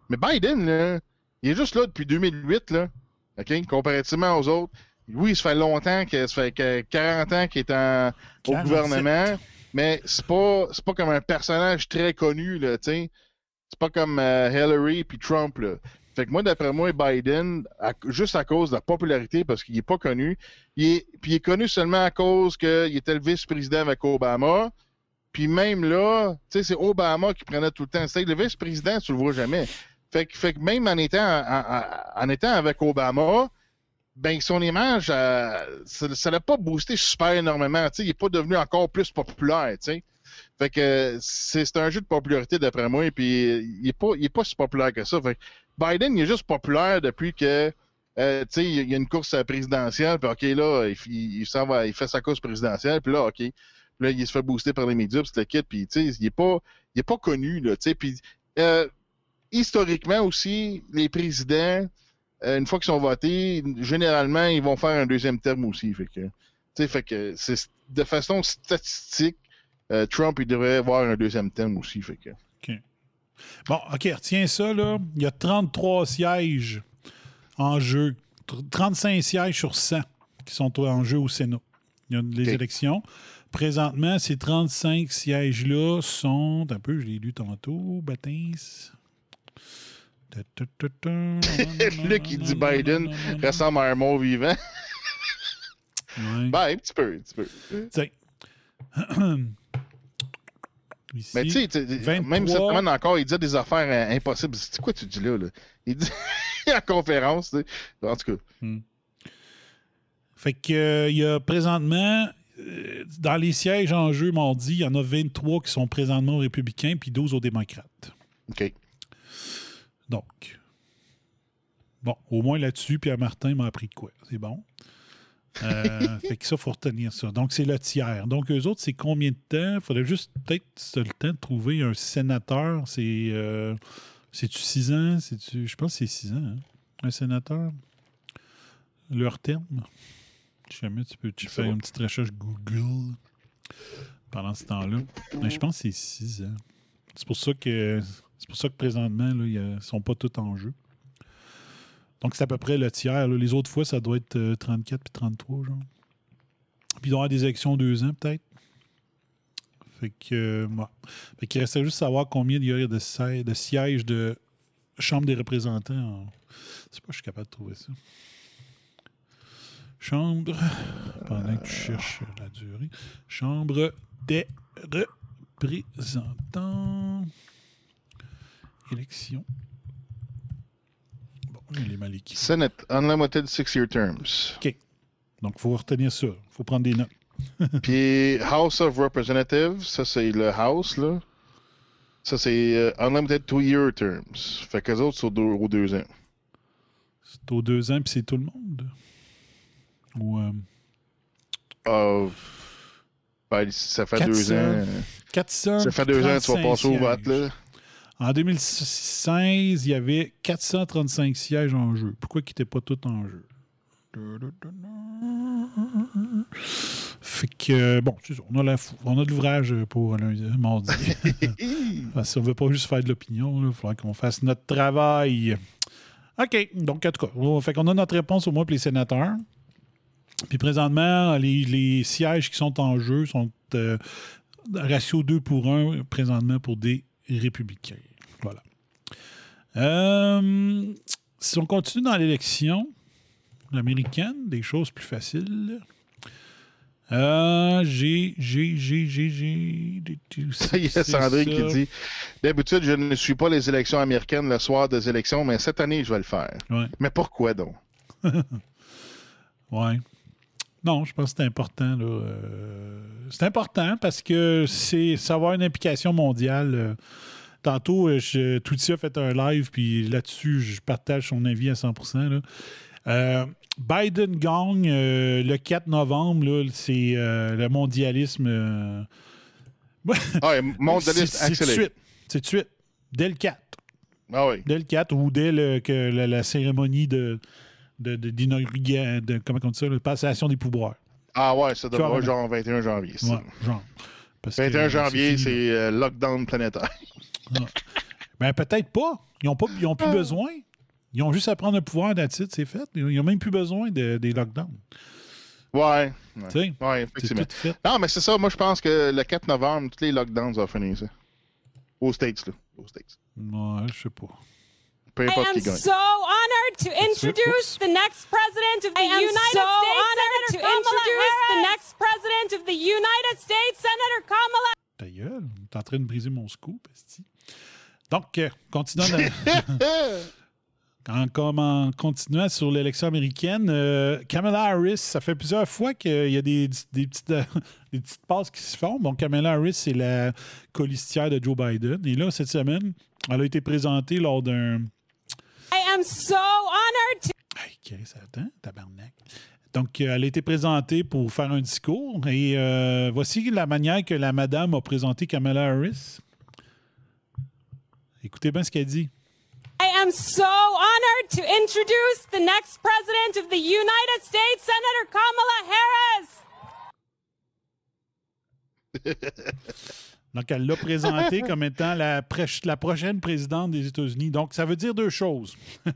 Mais Biden, là, il est juste là depuis 2008, là. OK? Comparativement aux autres. Oui, ça fait longtemps que ça fait que 40 ans qu'il est en, au 47. gouvernement, mais c'est pas c'est pas comme un personnage très connu, là, tu sais. C'est pas comme euh, Hillary puis Trump, là. Fait que moi, d'après moi, Biden, à- juste à cause de la popularité, parce qu'il est pas connu, il est, puis il est connu seulement à cause qu'il était le vice-président avec Obama. Puis même là, tu sais, c'est Obama qui prenait tout le temps. C'est le vice-président, tu le vois jamais. Fait que, fait que même en étant, en, étant avec Obama, ben son image, euh, ça l'a pas boosté super énormément. Tu sais, il n'est pas devenu encore plus populaire. Tu sais. Fait que c'est un jeu de popularité d'après moi, et puis il est pas, il est pas si populaire que ça. Fait que Biden, il est juste populaire depuis que euh, il y a une course présidentielle, puis OK, là, il, il, va, il fait sa course présidentielle, puis là, OK. Là, il se fait booster par les médias, puis le kit, puis tu sais, il est pas, il est pas connu, là, tu sais, puis euh, historiquement aussi, les présidents, euh, une fois qu'ils sont votés, généralement, ils vont faire un deuxième terme aussi. Fait que, tu sais, fait que c'est de façon statistique, euh, Trump, il devrait avoir un deuxième terme aussi. Fait que, Bon, OK, retiens ça, là. Il y a 33 sièges en jeu. Tr- 35 sièges sur 100 qui sont en jeu au Sénat. Il y a les élections. Présentement, ces 35 sièges-là sont. Un peu, je l'ai lu tantôt. Baptiste. Luc, il dit Biden ressemble à un mot vivant. Ben, un petit peu, un petit peu. Mais tu sais, tu sais, 23. même cette semaine encore, il disait des affaires euh, impossibles. C'est quoi tu dis là, là? Il dit, en conférence. En tout cas, Fait que il y a présentement, dans les sièges en jeu mardi, il y en a 23 qui sont présentement aux républicains puis 12 aux démocrates. OK. Donc, bon, au moins là-dessus, Pierre Martin m'a appris de quoi. C'est bon. Euh, fait que ça, il faut retenir ça. Donc, c'est le tiers. Donc, eux autres, c'est combien de temps? Il faudrait juste peut-être le temps de trouver un sénateur. C'est. euh, C'est-tu 6 ans? C'est-tu. Je pense que c'est 6 ans, hein? Un sénateur? Leur terme? Si jamais tu peux tu pas. une petite recherche Google pendant ce temps-là. Mais je pense que c'est 6 ans. C'est pour ça que. C'est pour ça que présentement, là, ils ne sont pas tous en jeu. Donc, c'est à peu près le tiers. Les autres fois, ça doit être euh, 34 puis 33, genre. Puis, il doit y avoir des élections deux ans, peut-être. Fait que, euh. Fait qu'il restait juste savoir combien il y aurait de sièges de Chambre des représentants. En... Je sais pas, je suis capable de trouver ça. Chambre, pendant que tu cherches la durée. Chambre des représentants. Élection. Bon, il est mal écrit. Senate, unlimited six-year terms. OK. Donc, il faut retenir ça. Il faut prendre des notes. Puis House of Representatives, ça c'est le House, là. Ça c'est euh, unlimited two-year terms. Fait que les autres sont deux, aux deux ans. C'est aux deux ans, puis c'est tout le monde. Ou euh, Euh, ben, ça fait 400. deux ans. euh, 400. Ça fait deux ans que tu vas passer au vote, là. En 2016, il y avait 435 sièges en jeu. Pourquoi ils n'étaient pas tous en jeu? Fait que, bon, c'est ça. On a, la on a de l'ouvrage pour lundi, mardi. Qu'on ne veut pas juste faire de l'opinion, il faudra qu'on fasse notre travail. OK. Donc, en tout cas, on, fait qu'on a notre réponse au moins pour les sénateurs. Puis présentement, les, les sièges qui sont en jeu sont euh, ratio 2 pour 1 présentement pour des républicains. Euh, si on continue dans l'élection américaine, des choses plus faciles. Euh, j'ai, j'ai, j'ai, j'ai, j'ai. Ça y est, Sandrine qui dit D'habitude, je ne suis pas les élections américaines le soir des élections, mais cette année, je vais le faire. Ouais. Mais pourquoi donc? Ouais. Non, je pense que c'est important. là. Euh, c'est important parce que c'est ça va avoir une implication mondiale. Euh, Tantôt, euh, je, a fait un live, puis là-dessus, je partage son avis à 100%. là. Euh, Biden gagne euh, le 4 novembre. c'est euh, le mondialisme. Ah, ouais, mondialiste c'est- de accéléré. suite. C'est tout de suite. Dès le 4. Ah oui. Dès le 4 ou dès le- que la, la cérémonie de, de, de, de- comment on dit ça, la passation des pouvoirs. Ah ouais, ça devrait être genre 21 janvier. ça. Ouais, genre. Parce que, 21 euh, janvier, c'est euh, lockdown planétaire. Ben, peut-être pas. Ils n'ont ils ont plus besoin. Ils ont juste à prendre le pouvoir d'attitude, c'est fait. Ils n'ont même plus besoin de- des lockdowns. Ouais. Ouais, Tu sais, ouais c'est effectivement. tout fait. Non, mais c'est ça. Moi, je pense que le 4 novembre, tous les lockdowns vont finir, ça. Aux States, là. Aux States. Ouais, je sais pas. Peu I importe am qui gagne. so honored to introduce the next president of the I am United so States. honored Senator to Kamala introduce the next president of the United States, Senator Kamala. Ta gueule, t'es en train de briser mon scoop, esti. Donc, euh, continuons. En, continuant sur l'élection américaine, euh, Kamala Harris, ça fait plusieurs fois qu'il y a des, des petites, euh, des petites passes qui se font. Bon, Kamala Harris, c'est la colistière de Joe Biden. Et là, cette semaine, elle a été présentée lors d'un. I am so honored to. Hey, Chris, attends, tabarnak. Donc, euh, elle a été présentée pour faire un discours. Et euh, voici la manière que la madame a présenté Kamala Harris. Écoutez bien ce qu'elle dit. I am so honored to introduce the next president of the United States, Senator Kamala Harris. Donc, elle l'a présenté comme étant la prochaine présidente des États-Unis. Donc, ça veut dire deux choses.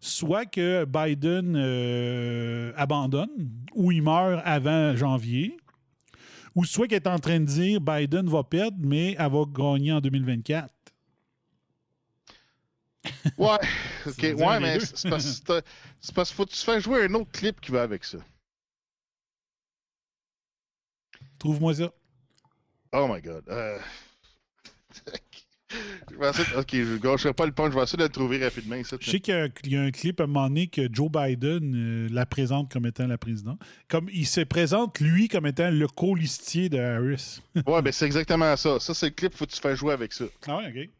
Soit que Biden euh, abandonne ou il meurt avant janvier, ou soit qu'elle est en train de dire Biden va perdre, mais elle va gagner en 2024. Ouais, ok. Ouais, mais c'est parce, que- c'est parce qu'il faut que tu fasses jouer un autre clip qui va avec ça. Trouve-moi ça. Oh my god. Euh, Je vais essayer- ok, je ne gâcherai pas le punch, je vais essayer de le trouver rapidement ici. Je sais qu'il y, a un- il y a un clip à un moment donné que Joe Biden euh, la présente comme étant la présidente. Comme il se présente, lui, comme étant le colistier de Harris. Ouais, ben c'est exactement ça. Ça, c'est le clip, faut que tu fasses jouer avec ça. ah ouais, OK.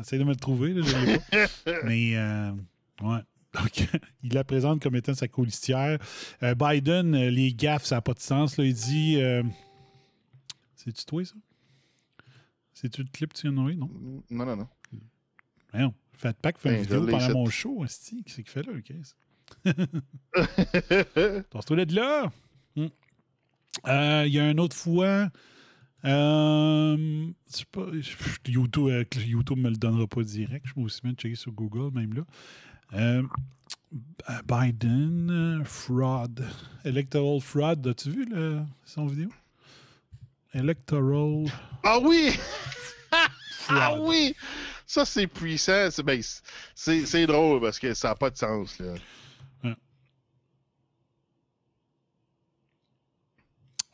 Essaye de me le trouver, là, je l'ai pas. Mais, euh, ouais. Donc, il la présente comme étant sa colistière. Euh, Biden, euh, les gaffes, ça n'a pas de sens. Là. Il dit. euh, C'est-tu toi, ça? C'est-tu le clip que tu viens de? Non. Non, non, non. Voyons. Qu'il fait une Ben, vidéo pendant ici. mon show. Qu'est-ce qu'il fait là, le caisse? Tasse-toi de là! Hmm. Il y a une autre fois. Euh, pas, YouTube, euh, YouTube me le donnera pas direct. Je vais aussi bien checker sur Google, même là. Euh, Biden, euh, fraud. Electoral fraud. As-tu vu le, son vidéo? Electoral Ah oui! ah oui! Ça, c'est puissant. C'est ben, c'est- drôle parce que ça n'a pas de sens. Là.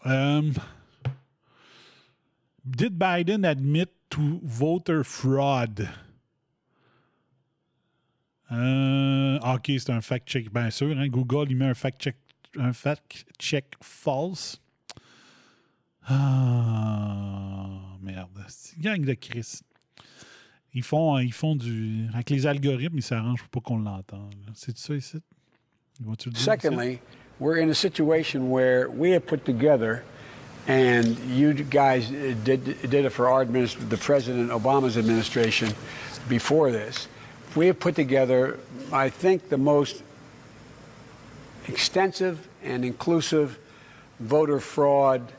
Um, did Biden admit to voter fraud? Euh, ok, c'est un fact-check, bien sûr. hein. Google, il met un fact-check un fact-check false. Ah, merde. C'est une gang de Chris. Ils font, ils font du. Avec les algorithmes, ils s'arrangent pour pas qu'on l'entende. C'est ça ici? Secondly, we're in a situation where we have put together, and you guys uh, did, did it for our administration, the President Obama's administration before this. We have put together, I think, the most extensive and inclusive voter fraud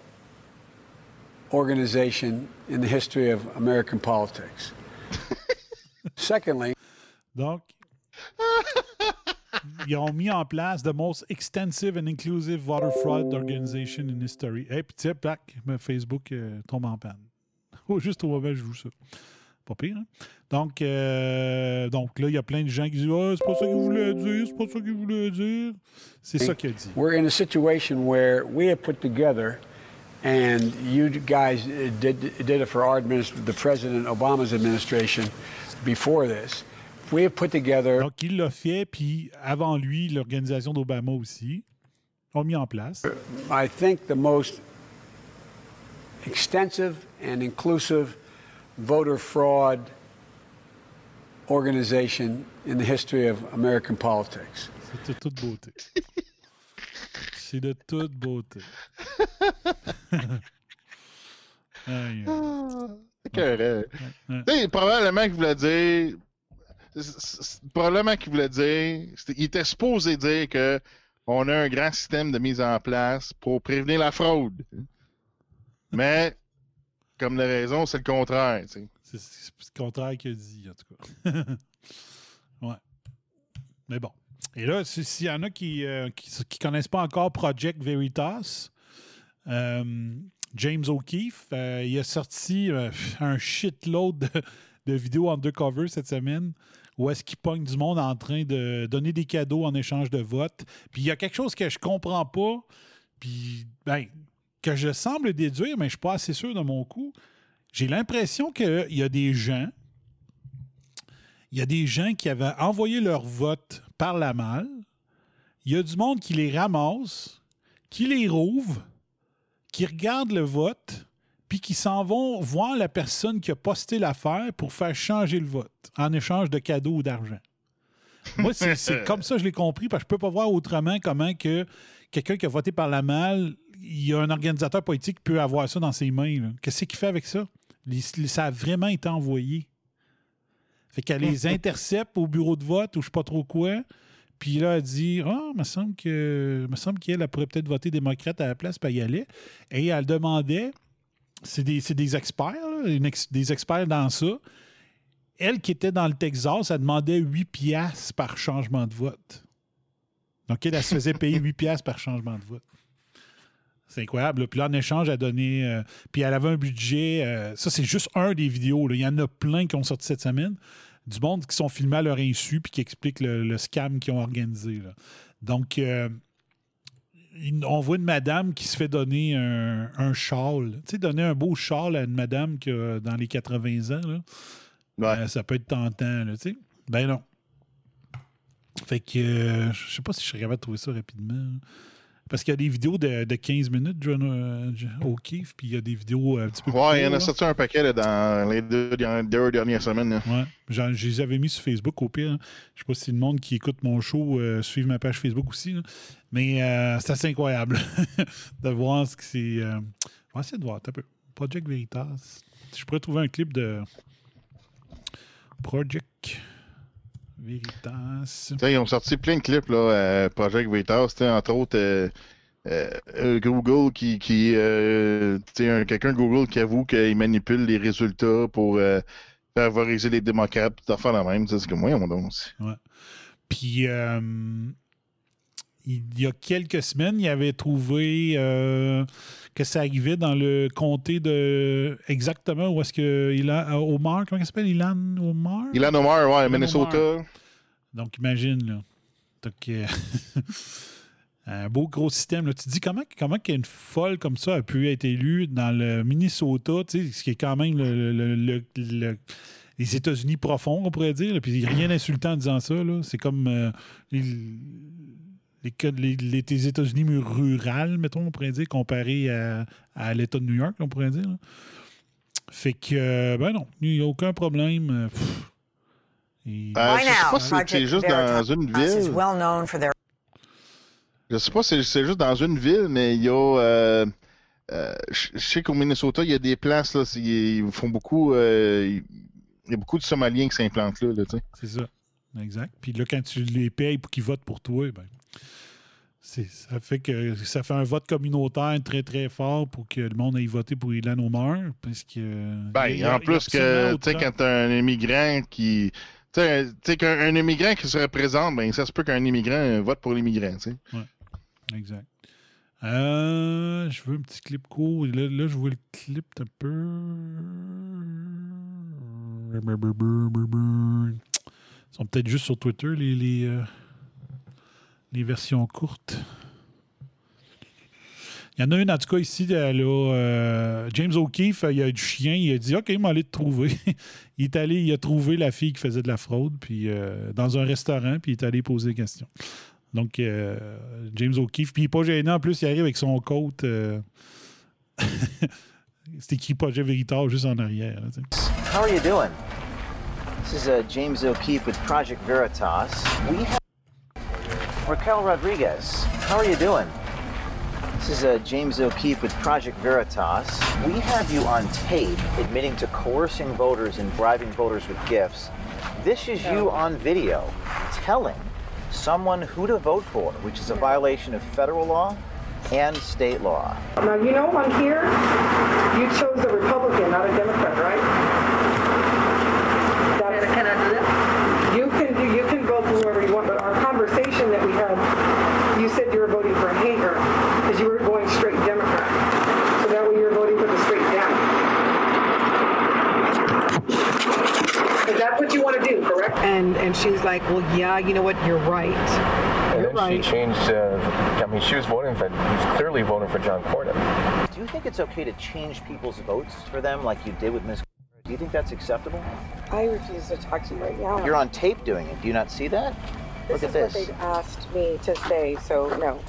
organization in the history of American politics. Secondly, Donc, ils ont mis en place the most extensive and inclusive voter fraud organization in history. Et puis, tiens, plaque, ma Facebook euh, tombe en panne. Oh, juste au je joue ça. Pas pire, hein? Donc, euh, donc là, il y a plein de gens qui disent Ah, c'est pas ça qu'il voulait dire, c'est pas ça qu'il voulait dire. C'est ça qu'il a dit. We're in a situation where we have put together, and you guys uh, did, did it for our the President Obama's administration before this. We have put together. Donc, il l'a fait, puis avant lui, l'organisation d'Obama aussi ont mis en place. I think the most extensive and inclusive voter fraud organization in the history of American politics. C'est de toute beauté. C'est de toute beauté. Aïe, aïe. C'est écœurant. Ouais. Tu sais, probablement qu'il voulait dire. Probablement qu'il voulait dire. Il était supposé dire que on a un grand système de mise en place pour prévenir la fraude. Mais, comme la raison, c'est le contraire. C'est le contraire qu'il a dit, en tout cas. ouais. Mais bon. Et là, si- s'il y en a qui ne qui, connaissent pas encore Project Veritas, euh, James O'Keefe, euh, il a sorti euh, un shitload de, de vidéos undercover cette semaine où est-ce qu'il pogne du monde en train de donner des cadeaux en échange de votes. Puis il y a quelque chose que je comprends pas, puis ben, que je semble déduire, mais je suis pas assez sûr de mon coup. J'ai l'impression qu'il y a des gens, il y a des gens qui avaient envoyé leur vote par la malle. Il y a du monde qui les ramasse, qui les rouvre, qui regarde le vote, puis qui s'en vont voir la personne qui a posté l'affaire pour faire changer le vote en échange de cadeaux ou d'argent. Moi, c'est comme ça que je l'ai compris, parce que je peux pas voir autrement comment que quelqu'un qui a voté par la malle, il y a un organisateur politique qui peut avoir ça dans ses mains. Qu'est-ce qu'il fait avec ça? Les- ça a vraiment été envoyé. Fait qu'elle les intercepte au bureau de vote ou je sais pas trop quoi. Puis là, elle dit Ah, me semble que me semble qu'elle elle pourrait peut-être voter démocrate à la place, puis elle y allait. Et elle demandait c'est des, c'est des experts, là, ex- des experts dans ça. Elle qui était dans le Texas, elle demandait 8 piastres par changement de vote. Donc, elle, elle se faisait payer 8 piastres par changement de vote. C'est incroyable. là. Puis là, en échange, elle a donné. euh, puis elle avait un budget. euh, ça, c'est juste un des vidéos. là. Il y en a plein qui ont sorti cette semaine. Du monde qui sont filmés à leur insu puis qui expliquent le, le scam qu'ils ont organisé. là. Donc, euh, on voit une madame qui se fait donner un, un châle. Tu sais, donner un beau châle à une madame qui a dans les 80 ans. là. Euh, ça peut être tentant, là, tu sais. Ben non. Fait que euh, je sais pas si je serais capable de trouver ça rapidement. Parce qu'il y a des vidéos de, de 15 minutes, John euh, O'Keefe, puis il y a des vidéos un petit peu plus Ouais, il y en a sorti un paquet là, dans les deux, dernières- deux dernières semaines. là. Ouais. Je les avais mis sur Facebook au pire. hein. Je sais pas si le monde qui écoute mon show euh, suive ma page Facebook aussi. Mais euh, c'est assez incroyable de voir ce que c'est. euh, On va essayer de voir. Un peu. Project Veritas. Je pourrais trouver un clip de Project Veritas. Ils ont sorti plein de clips, là, euh, Project Veritas, entre autres, euh, euh, euh, Google qui, qui quelqu'un de Google qui avoue qu'il manipule les résultats pour favoriser les démocrates, tout à faire la même, c'est comme moi, mon. Ouais. Puis, euh, il y a quelques semaines, il avait trouvé euh, que ça arrivait dans le comté de. Exactement où est-ce que. Ilan, euh, Omar, comment il s'appelle? Ilan Omar? Ilan Omar, ouais, Ilan Minnesota. Omar. Donc, imagine, là. Donc, euh, un beau gros système. Là. Tu te dis comment, comment qu'une folle comme ça a pu être élue dans le Minnesota, tu sais, ce qui est quand même le- le- le- le- les États-Unis profonds, on pourrait dire. là. Puis rien d'insultant en disant ça. là. C'est comme euh, les, les- les- les États-Unis rurales, mettons, on pourrait dire, comparé à, à l'État de New York, on pourrait dire. là. Fait que, euh, ben non, il n'y a aucun problème. euh, pff. Et- Euh, je sais now, pas si c'est juste dans une is ville. well known for their Je sais pas si c'est juste dans une ville, mais il y a. euh, euh, je je sais qu'au Minnesota, il y a des places, là, ils font beaucoup. euh, il y a beaucoup de Somaliens qui s'implantent là, là tu sais. C'est ça. Exact. Puis là, quand tu les payes pour qu'ils votent pour toi, ben, ça fait que ça fait un vote communautaire très, très fort pour que le monde aille voter pour Ilan Omar. Parce que. Ben, il y a- en plus que, tu sais, quand t'as un immigrant qui. Tu sais, qu'un un immigrant qui se représente, ben, ça se peut qu'un immigrant euh, vote pour l'immigrant, tu sais. Exact. Euh, je veux un petit clip court. Là, là, je vois le clip un peu. Ils sont peut-être juste sur Twitter, les, les, euh, les versions courtes. Il y en a une, en tout cas, ici, là, euh, James O'Keefe, il a du chien, il a dit OK, il m'a allé te trouver. il est allé, il a trouvé la fille qui faisait de la fraude puis euh, dans un restaurant, puis il est allé poser des questions. Donc, euh, James O'Keefe, puis il n'est pas gênant, en plus, il arrive avec son coat. C'est écrit Projet Veritas juste en arrière. là. How are you doing? This is uh, James O'Keefe with Project Veritas. We have Raquel Rodriguez. How are you doing? This is uh, James O'Keefe with Project Veritas. We have you on tape admitting to coercing voters and bribing voters with gifts. This is you on video telling someone who to vote for, which is a violation of federal law and state law. Now, you know I'm here, you chose a Republican, not a Democrat, right? That's, can I do that? You can do, you can vote for whoever you want, but our conversation that we had, you said you were voting for Hager because you were going straight Democrat. So that way you're voting for the straight Dem. Is that what you want to do, correct? And and she's like, well, yeah, you know what? You're right. And You're then right. she changed. Uh, I mean, she was voting for. Was clearly voting for John Cornyn. Do you think it's okay to change people's votes for them like you did with Ms. Do you think that's acceptable? I refuse to talk to you right now. You're on tape doing it. Do you not see that? This Look at is this. is what they asked me to say, so no.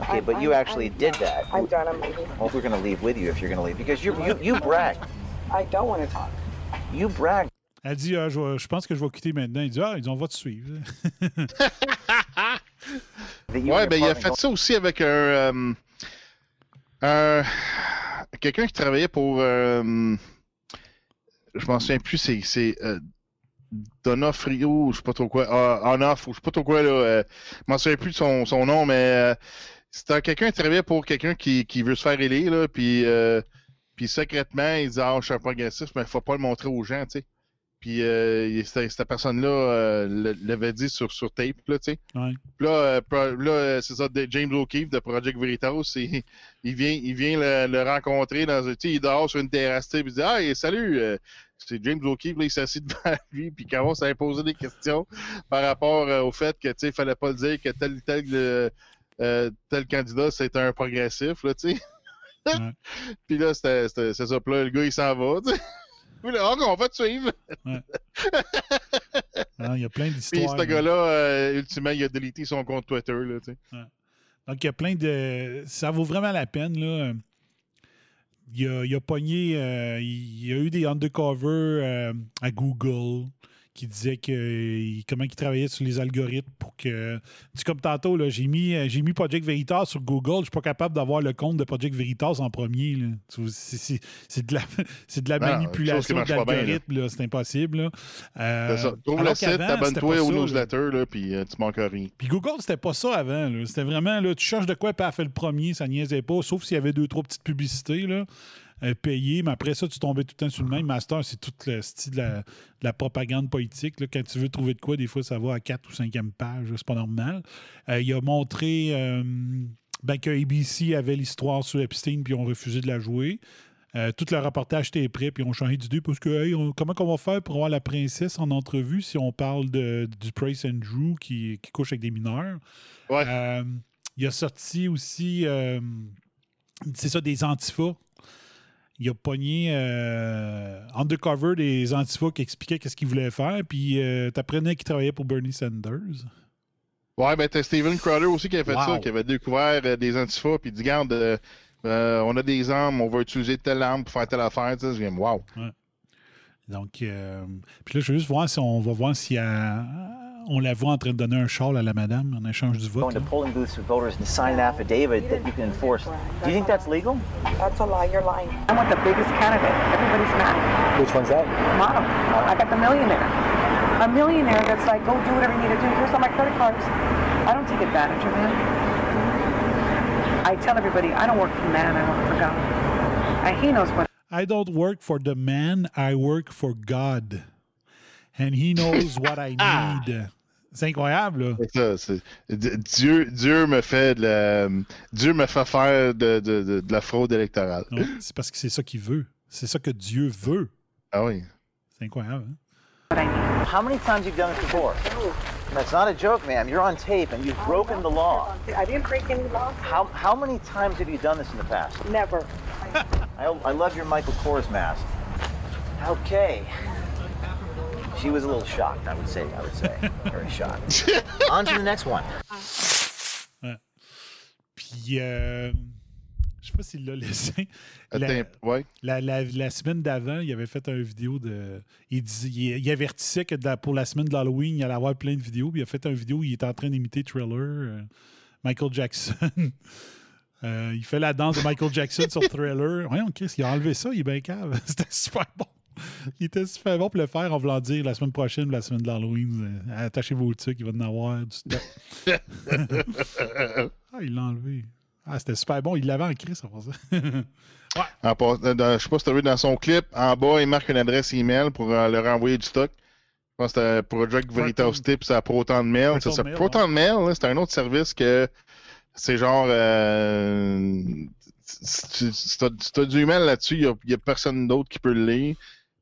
Okay, I'm- but you I'm- actually I'm did that. I'm done. I'm leaving. Well, we're going to leave with you if you're going to leave because you you you bragged. I don't want to talk. You bragged. Elle dit ah, je, pense que je vais quitter maintenant. Il dit Ah, ils on va te suivre. Ouais, ben il a fait ça aussi avec un. euh, un- Quelqu'un qui travaillait pour. euh, je m'en souviens plus, c'est. euh, Donofrio, je sais pas trop quoi. Ah, ou je sais pas trop quoi, là. euh, je m'en souviens plus de son, son nom, mais. c'était quelqu'un qui travaillait pour quelqu'un qui, qui veut se faire élire, là, puis. puis secrètement, il dit Ah, je suis un progressiste, mais il faut pas le montrer aux gens, tu sais. Puis euh, cette, personne-là euh, l'avait dit sur, sur tape, là, tu sais. Ouais. Là, euh, pro- là c'est ça, James O'Keefe de Project Veritas, il, il vient, il vient le, le rencontrer dans un, tu sais, il dort sur une terrasse, puis il dit Ah, salut, c'est James O'Keefe, là, il s'assit devant lui, puis il commence à lui poser des questions par rapport au fait que, tu sais, il fallait pas le dire que tel tel tel candidat c'était un progressif, là, tu sais. puis là, c'est ça, puis là, le gars, il s'en va, tu sais. Ah, on va te suivre. Ouais. Il y a plein Puis d'histoires. ce là. gars-là, euh, ultimement, il a délité son compte Twitter. Là. Donc, il y a plein de. Ça vaut vraiment la peine, là. Il a, il a pogné. euh, il y a eu des undercover euh, à Google qui disaient que, comment il travaillait sur les algorithmes pour que. C'est comme tantôt, là, j'ai mis, euh, j'ai mis Project Veritas sur Google. Je suis pas capable d'avoir le compte de Project Veritas en premier. là. Tu C'est c'est- c'est de la, c'est de la manipulation bien, là. d'algorithmes. là. C'est impossible. là. Euh, C'est ça. Trouve le site, abonne-toi au newsletter, là, puis euh, tu manques rien. Puis Google, c'était pas ça avant. là. C'était vraiment, là, tu cherches de quoi, puis elle fait le premier, ça niaisait pas, sauf s'il y avait deux, trois petites publicités là, euh, payées. Mais après ça, tu tombais tout le temps sur le même. Master, c'est tout le style de la, de la propagande politique. là. Quand tu veux trouver de quoi, des fois, ça va à quatre ou cinquième page. là, C'est pas normal. Euh, il a montré euh, ben, que ABC avait l'histoire sur Epstein, puis ils ont refusé de la jouer. Euh, tout le reportage était prêt, puis ils ont changé d'idée parce que hey, on- comment qu'on va faire pour avoir la princesse en entrevue si on parle de, du Prince Andrew qui, qui couche avec des mineurs? Euh, il a sorti aussi, euh, c'est ça, des antifas. Il a pogné euh, undercover des antifas qui expliquaient qu'est-ce qu'il voulait faire, puis euh, t'apprenais qu'il travaillait pour Bernie Sanders. Ouais, ben t'as Steven Crowder aussi qui a fait Wow. ça, qui avait découvert euh, des antifas, puis il dit Garde, euh, euh, on a des armes, on va utiliser telle arme pour faire telle affaire. Tu sais, je dis, wow. Ouais. Donc, euh, puis là, je veux juste voir si on va voir si elle- on la voit en train de donner un châle à la madame en échange du vote. Going to polling booths with voters and sign an affidavit that you can enforce. Do you think that's legal? That's a lie. You're lying. I want the biggest candidate. Everybody's mad. Which one's that? Model. I got the millionaire. A millionaire that's like, go do whatever you need to do. Here's all my credit cards. I don't take advantage of him. I tell everybody, I don't work for man, I work for God. And he knows what I don't work for the man, I work for God. And he knows what I need. C'est incroyable, là. C'est ça, Dieu, Dieu me fait de la, Dieu me fait faire de, de- de- de la fraude électorale. C'est parce que c'est ça qu'il veut. C'est ça que Dieu veut. Ah oui. C'est incroyable. hein? How many times you've done this before? That's not a joke, ma'am. You're on tape and you've broken the law. I didn't break any law. How, how many times have you done this in the past? Never. I, I love your Michael Kors mask. Okay. She was a little shocked, I would say. I would say. Very shocked. On to the next one. Ouais. Puis, euh, je sais pas s'il l'a laissé. La, Attends, ouais. la, la- la semaine d'avant, il avait fait une vidéo de. Il, dis- il, il avertissait que pour la semaine de l'Halloween, il allait avoir plein de vidéos. Puis il a fait une vidéo où il est en train d'imiter Thriller, euh, Michael Jackson. Euh, il fait la danse de Michael Jackson sur Thriller. Voyons, Chris, il a enlevé ça, il est bien cave. C'était super bon. Il était super bon pour le faire en voulant dire la semaine prochaine ou la semaine de l'Halloween. euh, attachez vos trucs, il va en avoir du stock. ah, il l'a enlevé. Ah, c'était super bon. Il l'avait en ça. En euh, dans- je sais pas si tu as vu dans son clip, en bas, il marque une adresse email pour euh, leur envoyer du stock. Je pense que c'était Project Veritas Tips à Proton Mail. Proton C'est ça. Mail, Proton Mail, là, c'est un autre service que c'est genre. euh, si si t'as du email là-dessus, il n'y a, personne d'autre qui peut le lire.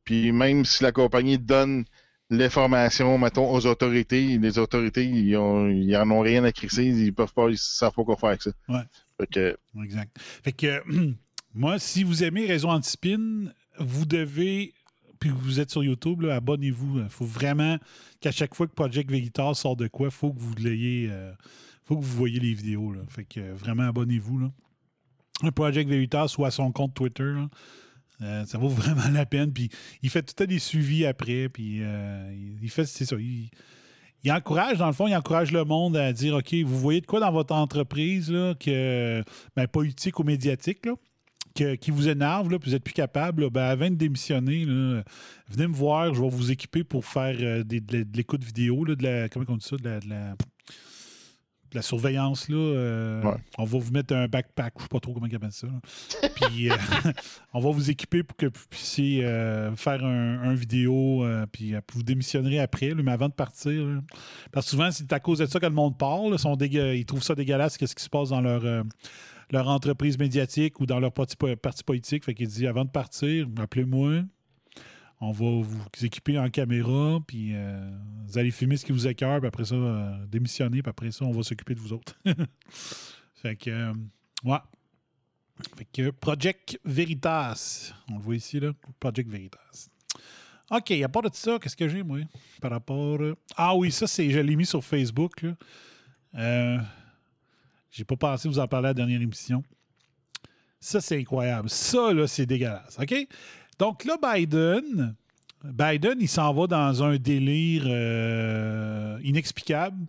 Puis même si la compagnie donne l'information, mettons, aux autorités, les autorités, ils, ont, ils en ont rien à crisser, ils peuvent pas, ils savent pas quoi faire avec ça. Ouais. Fait que, Exact. Fait que, moi, si vous aimez Réseau Antispin, vous devez, puis vous êtes sur YouTube, abonnez-vous. Il faut vraiment qu'à chaque fois que Project Veritas sort de quoi, il faut que vous l'ayez. euh, faut que vous voyez les vidéos. Là. Fait que euh, vraiment, abonnez-vous. Project Veritas ou à son compte Twitter. là. Euh, ça vaut vraiment la peine. Puis il fait tout temps des suivis après. Puis euh, il- fait, c'est ça. Il, encourage, dans le fond, il encourage le monde à dire OK, vous voyez de quoi dans votre entreprise, là, que, ben, politique ou médiatique, là, que- qui vous énerve, là, puis vous n'êtes plus capable, ben, avant de démissionner, venez me voir, je vais vous équiper pour faire euh, des- de, l'écoute vidéo, là, de la, comment on dit ça, de la, la surveillance. Là, euh, Ouais. On va vous mettre un backpack, je ne sais pas trop comment ils appellent ça. là. Puis euh, on va vous équiper pour que vous puissiez euh, faire un, un vidéo, puis vous démissionnerez après, là, mais avant de partir. là. Parce que souvent, c'est à cause de ça que le monde part. là, sont dégueu- ils trouvent ça dégueulasse, qu'est-ce qui se passe dans leur, leur entreprise médiatique ou dans leur parti politique. Fait qu'il dit avant de partir, appelez-moi. On va vous équiper en caméra, puis euh, vous allez filmer ce qui vous écœure, puis après ça, euh, démissionner, puis après ça, on va s'occuper de vous autres. fait que, euh. Fait que Project Veritas, on le voit ici, là, Project Veritas. OK, à part de ça, qu'est-ce que j'ai, moi, par rapport... Ah oui, ça, c'est je l'ai mis sur Facebook, là. J'ai pas pensé vous en parler à la dernière émission. Ça, c'est incroyable. Ça, là, c'est dégueulasse. OK? Donc là, Biden, Biden, il s'en va dans un délire euh, inexplicable.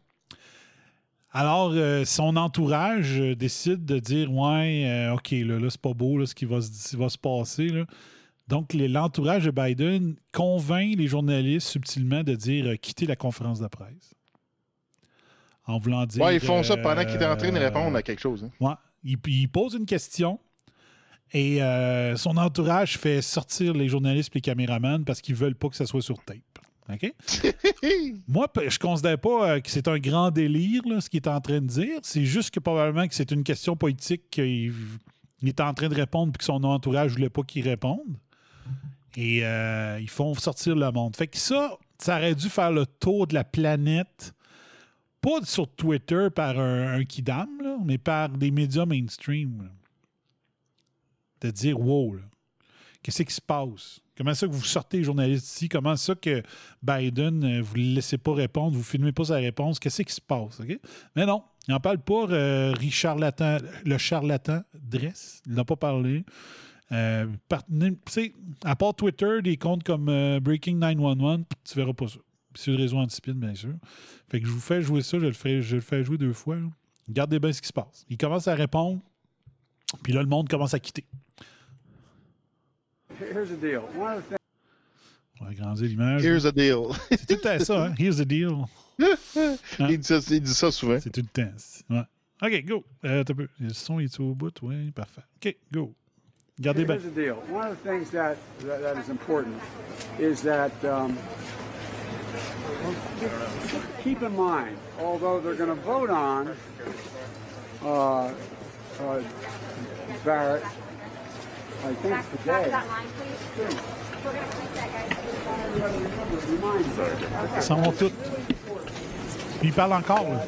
Alors, euh, son entourage euh, décide de dire Ouais, euh, OK, là, là c'est pas beau là, ce qui va se, ce qui va se passer. là. Donc, l'entourage de Biden convainc les journalistes subtilement de dire quitter la conférence de presse. En voulant dire. Ouais, ils font ça pendant qu'il est en train de répondre à quelque chose. hein. Ouais. Il, il pose une question et euh, son entourage fait sortir les journalistes et les caméramans parce qu'ils veulent pas que ça soit sur tape. OK? Moi, je considère pas euh, que c'est un grand délire, là, ce qu'il est en train de dire. C'est juste que probablement que c'est une question politique qu'il il est en train de répondre puis que son entourage voulait pas qu'il réponde. Et euh, ils font sortir le monde. Fait que ça, ça aurait dû faire le tour de la planète pas sur Twitter par un, un kidam, là, mais par des médias mainstream. là. De dire, wow, qu'est-ce qui se passe? Comment ça que vous sortez les journalistes ici? Comment ça que Biden, euh, vous ne le laissez pas répondre, vous ne filmez pas sa réponse? Qu'est-ce qui se passe? Mais non, il n'en parle pas. euh, Richard Latan, le charlatan Dress, il n'a pas parlé. Euh, à part Twitter, des comptes comme Breaking 911, tu verras pas ça. C'est le réseau Anticipine, bien sûr. Fait que je vous fais jouer ça, je le fais, je le fais jouer deux fois. là. Regardez bien ce qui se passe. Il commence à répondre, puis là, le monde commence à quitter. Here's the deal. One of the things. On va agrandir l'image. Here's the deal. C'est tout le temps ça, hein? Here's the deal. il, dit ça, il dit ça souvent. C'est tout le temps. Ouais. OK, go. Euh, t'as peu. Le son est au bout? Oui, parfait. OK, go. Regardez bien. Here's the deal. One of the things that, that, that is important is that um, keep in mind, although they're going to vote on uh, uh, Barrett, I think today. Ils s'en vont tous. Puis il parle encore, là.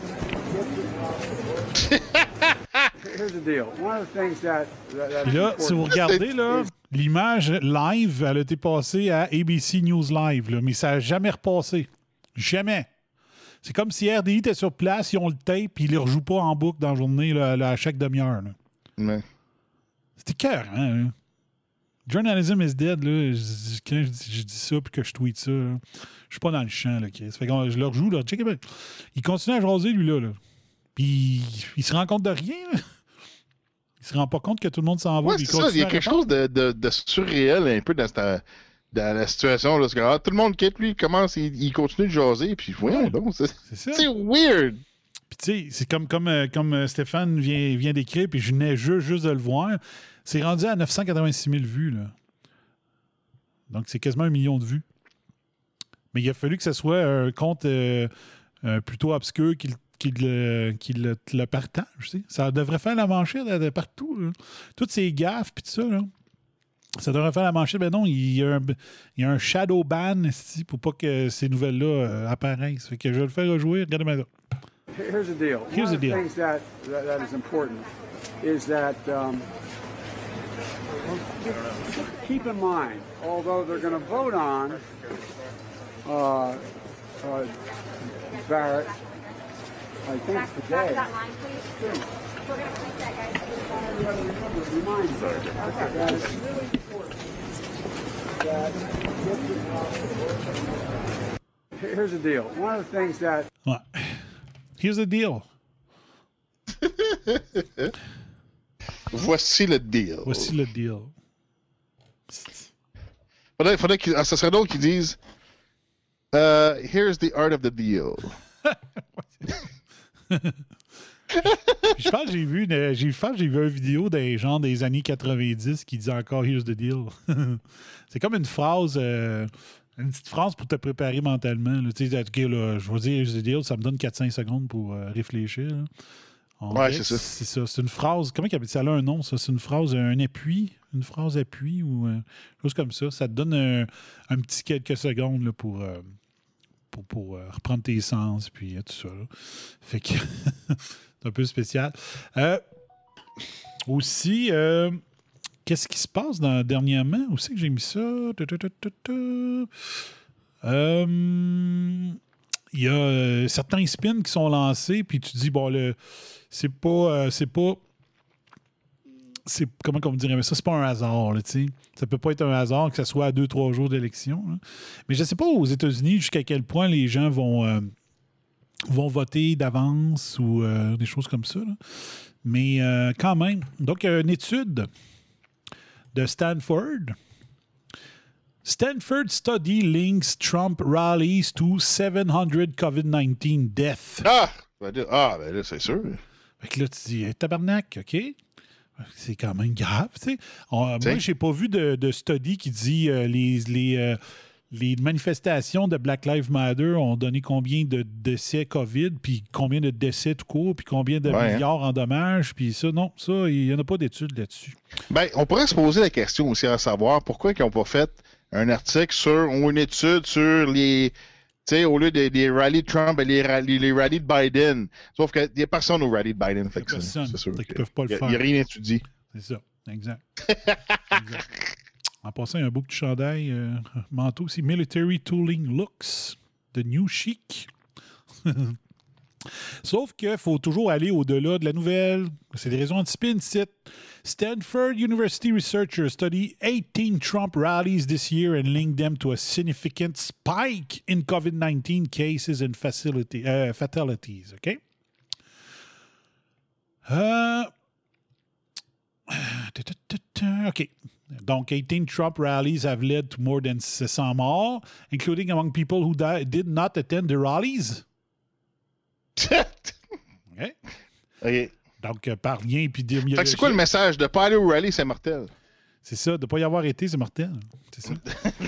Here's the deal. One of the things that, that, that Puis is là, si vous regardez, là, l'image live, elle a été passée à ABC News Live, là, mais ça n'a jamais repassé. Jamais. C'est comme si RDI était sur place, ils ont le tape, puis ils ne le rejouent pas en boucle dans la journée là, à chaque demi-heure. Ouais. C'était cœur, hein? Journalism is dead, là. Je- Quand je dis, je dis ça puis que je tweete ça, là, je suis pas dans le champ, là. Fait que je le rejoue, là. Checkez bien. Il continue à jaser, lui, là. là. Puis il, il se rend compte de rien, là. Il se rend pas compte que tout le monde s'en va. Ouais, c'est ça. Il y a quelque répondre. chose de, de, de surréel un peu dans, cette, dans la situation. Là, que, ah, tout le monde quitte, lui, il commence, il, il continue de jaser, puis voyons donc, c'est ça. c'est weird. Puis tu sais, c'est comme, comme, euh, comme euh, Stéphane vient, vient d'écrire, puis je venais juste, juste de le voir. C'est rendu à 986 000 vues, là. Donc, c'est quasiment un million de vues. Mais il a fallu que ce soit un compte euh, euh, plutôt obscur qui, le- qui le, qui le, le partage. tu sais. Ça devrait faire la manchette de, de partout. là. Toutes ces gaffes, puis tout ça, là. Ça devrait faire la manchette. Mais non, il y a un, il y a un shadow ban ici pour pas que ces nouvelles-là euh, apparaissent. Fait que je vais le faire rejouer. Regardez bien ça. Here's the deal. Here's One the of the deal. things that, that, that is important is that um, keep in mind, although they're going to vote on uh, uh, Barrett, I think today. Remind you that it's really important that Here's the deal. One of the things that Ouais. Here's the deal. Voici le deal. Voici le deal. Faudrait, faudrait qu'il- ah, ça serait drôle qu'ils disent euh, Here's the art of the deal. Je pense que j'ai vu, une- j'ai, je pense que j'ai vu une vidéo des gens des années 90 qui disent encore Here's the deal. c'est comme une phrase, euh, une petite phrase pour te préparer mentalement. là. Tu sais, OK, là, je vais dire Here's the deal, ça me donne 4-5 secondes pour euh, réfléchir. là. Ouais, c'est ça. C'est ça. C'est une phrase. Comment ça? A un nom, ça. C'est une phrase, un appui. Une phrase appui ou euh, chose comme ça. Ça te donne un, un petit quelques secondes là, pour. euh, pour, pour, euh, reprendre tes sens, puis euh, tout ça. là. Fait que c'est un peu spécial. Aussi, qu'est-ce qui se passe dans, dernièrement? Où c'est que j'ai mis ça? Il y a certains spins qui sont lancés, puis tu dis, bon, le, c'est pas. euh, c'est pas. C'est, comment on dirait, mais ça, c'est pas un hasard, là, tu sais. Ça peut pas être un hasard que ça soit à deux, trois jours d'élection. Mais je sais pas aux États-Unis jusqu'à quel point les gens vont, euh, vont voter d'avance ou euh, des choses comme ça. Mais quand même. Donc, il y a une étude de Stanford. Stanford study links Trump rallies to 700 COVID-19 deaths. Ah! Ben ah, ben là, c'est sûr. Fait que là, tu dis, Hey, tabarnak, OK? C'est quand même grave, tu sais. On- Moi, j'ai pas vu de, de study qui dit euh, les, les, euh, les manifestations de Black Lives Matter ont donné combien de décès COVID, puis combien de décès tout court, puis combien de Ouais, hein. milliards en dommages, puis ça, non, ça, il n'y en a pas d'études là-dessus. Ben, on pourrait se poser la question aussi à savoir pourquoi ils n'ont pas fait un article sur ou une étude sur les. Tu sais, au lieu des, des rallyes de Trump et les rallyes, les rallyes de Biden. Sauf qu'il n'y a personne au rallye de Biden. Fait que c'est sûr. Fait qu'ils peuvent pas le y a- faire. Il n'y a rien étudié. C'est ça, exact. Exact. En passant, il y a un beau petit chandail, euh, manteau aussi. Military Tooling Looks, The New Chic. Sauf qu'il faut toujours aller au-delà de la nouvelle. C'est des raisons anti-spin. c'est Stanford University researchers study 18 Trump rallies this year and link them to a significant spike in COVID-19 cases and facility, euh, fatalities. OK? Euh, OK. Donc, 18 Trump rallies have led to more than 600 morts, including among people who di- did not attend the rallies. OK. OK. Donc, euh, par lien Fait que épidémiologique. c'est quoi le message? De ne pas aller au rallye, c'est mortel. C'est ça, de ne pas y avoir été, c'est mortel. C'est ça.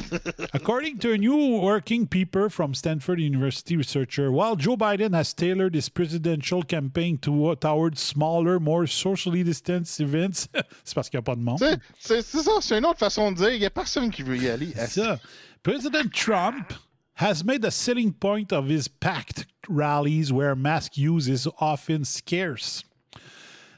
According to a new working paper from Stanford University researcher, while Joe Biden has tailored his presidential campaign to, towards smaller, more socially distanced events, c'est parce qu'il n'y a pas de monde. C'est ça, c'est une autre façon de dire. Il n'y a personne qui veut y aller. C'est ça. President Trump has made a selling point of his packed rallies where mask use is often scarce.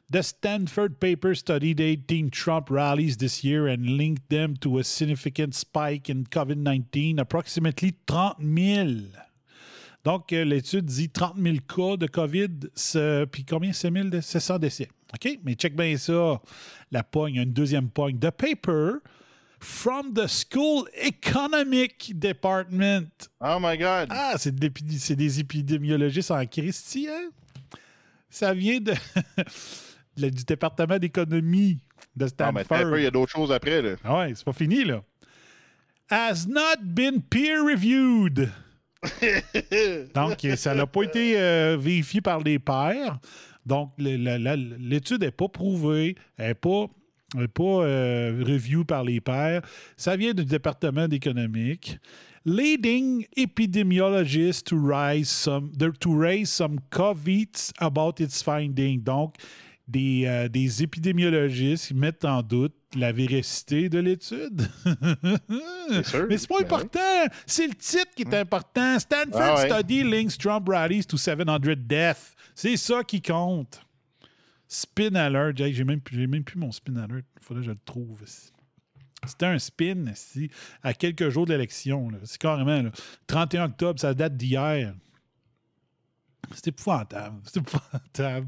The Stanford paper studied 18 Trump rallies this year and linked them to a significant spike in COVID 19, approximately 30 000. Donc, euh, l'étude dit 30 000 cas de COVID, puis combien? 6 000 de 700 décès. OK? Mais check bien ça. La pogne, une deuxième pogne. The paper from the School Economic Department. Oh my God. Ah, c'est de des épidémiologistes en Christie, hein? Ça vient de, du département d'économie de Ah, mais Stanford. il y a d'autres choses après. Là. Ah ouais, c'est pas fini, là. Has not been peer-reviewed. Donc, ça n'a pas été euh, vérifié par les pairs. Donc, l'étude n'est pas prouvée, elle n'est pas, pas euh, review par les pairs. Ça vient du département d'économique. Leading epidemiologists to, rise some, to raise some caveats about its finding. Donc, des, euh, des épidémiologistes qui mettent en doute la véracité de l'étude. Mais c'est pas ben important. C'est le titre qui est important. Stanford Ah ouais. Study links Trump rallies to 700 deaths. C'est ça qui compte. Spin alert. Hey, j'ai même, plus- même plus mon spin alert. Il faudrait que je le trouve. C'était un spin ici, à quelques jours de l'élection. C'est carrément là. 31 octobre, ça date d'hier. C'est épouvantable. C'est épouvantable.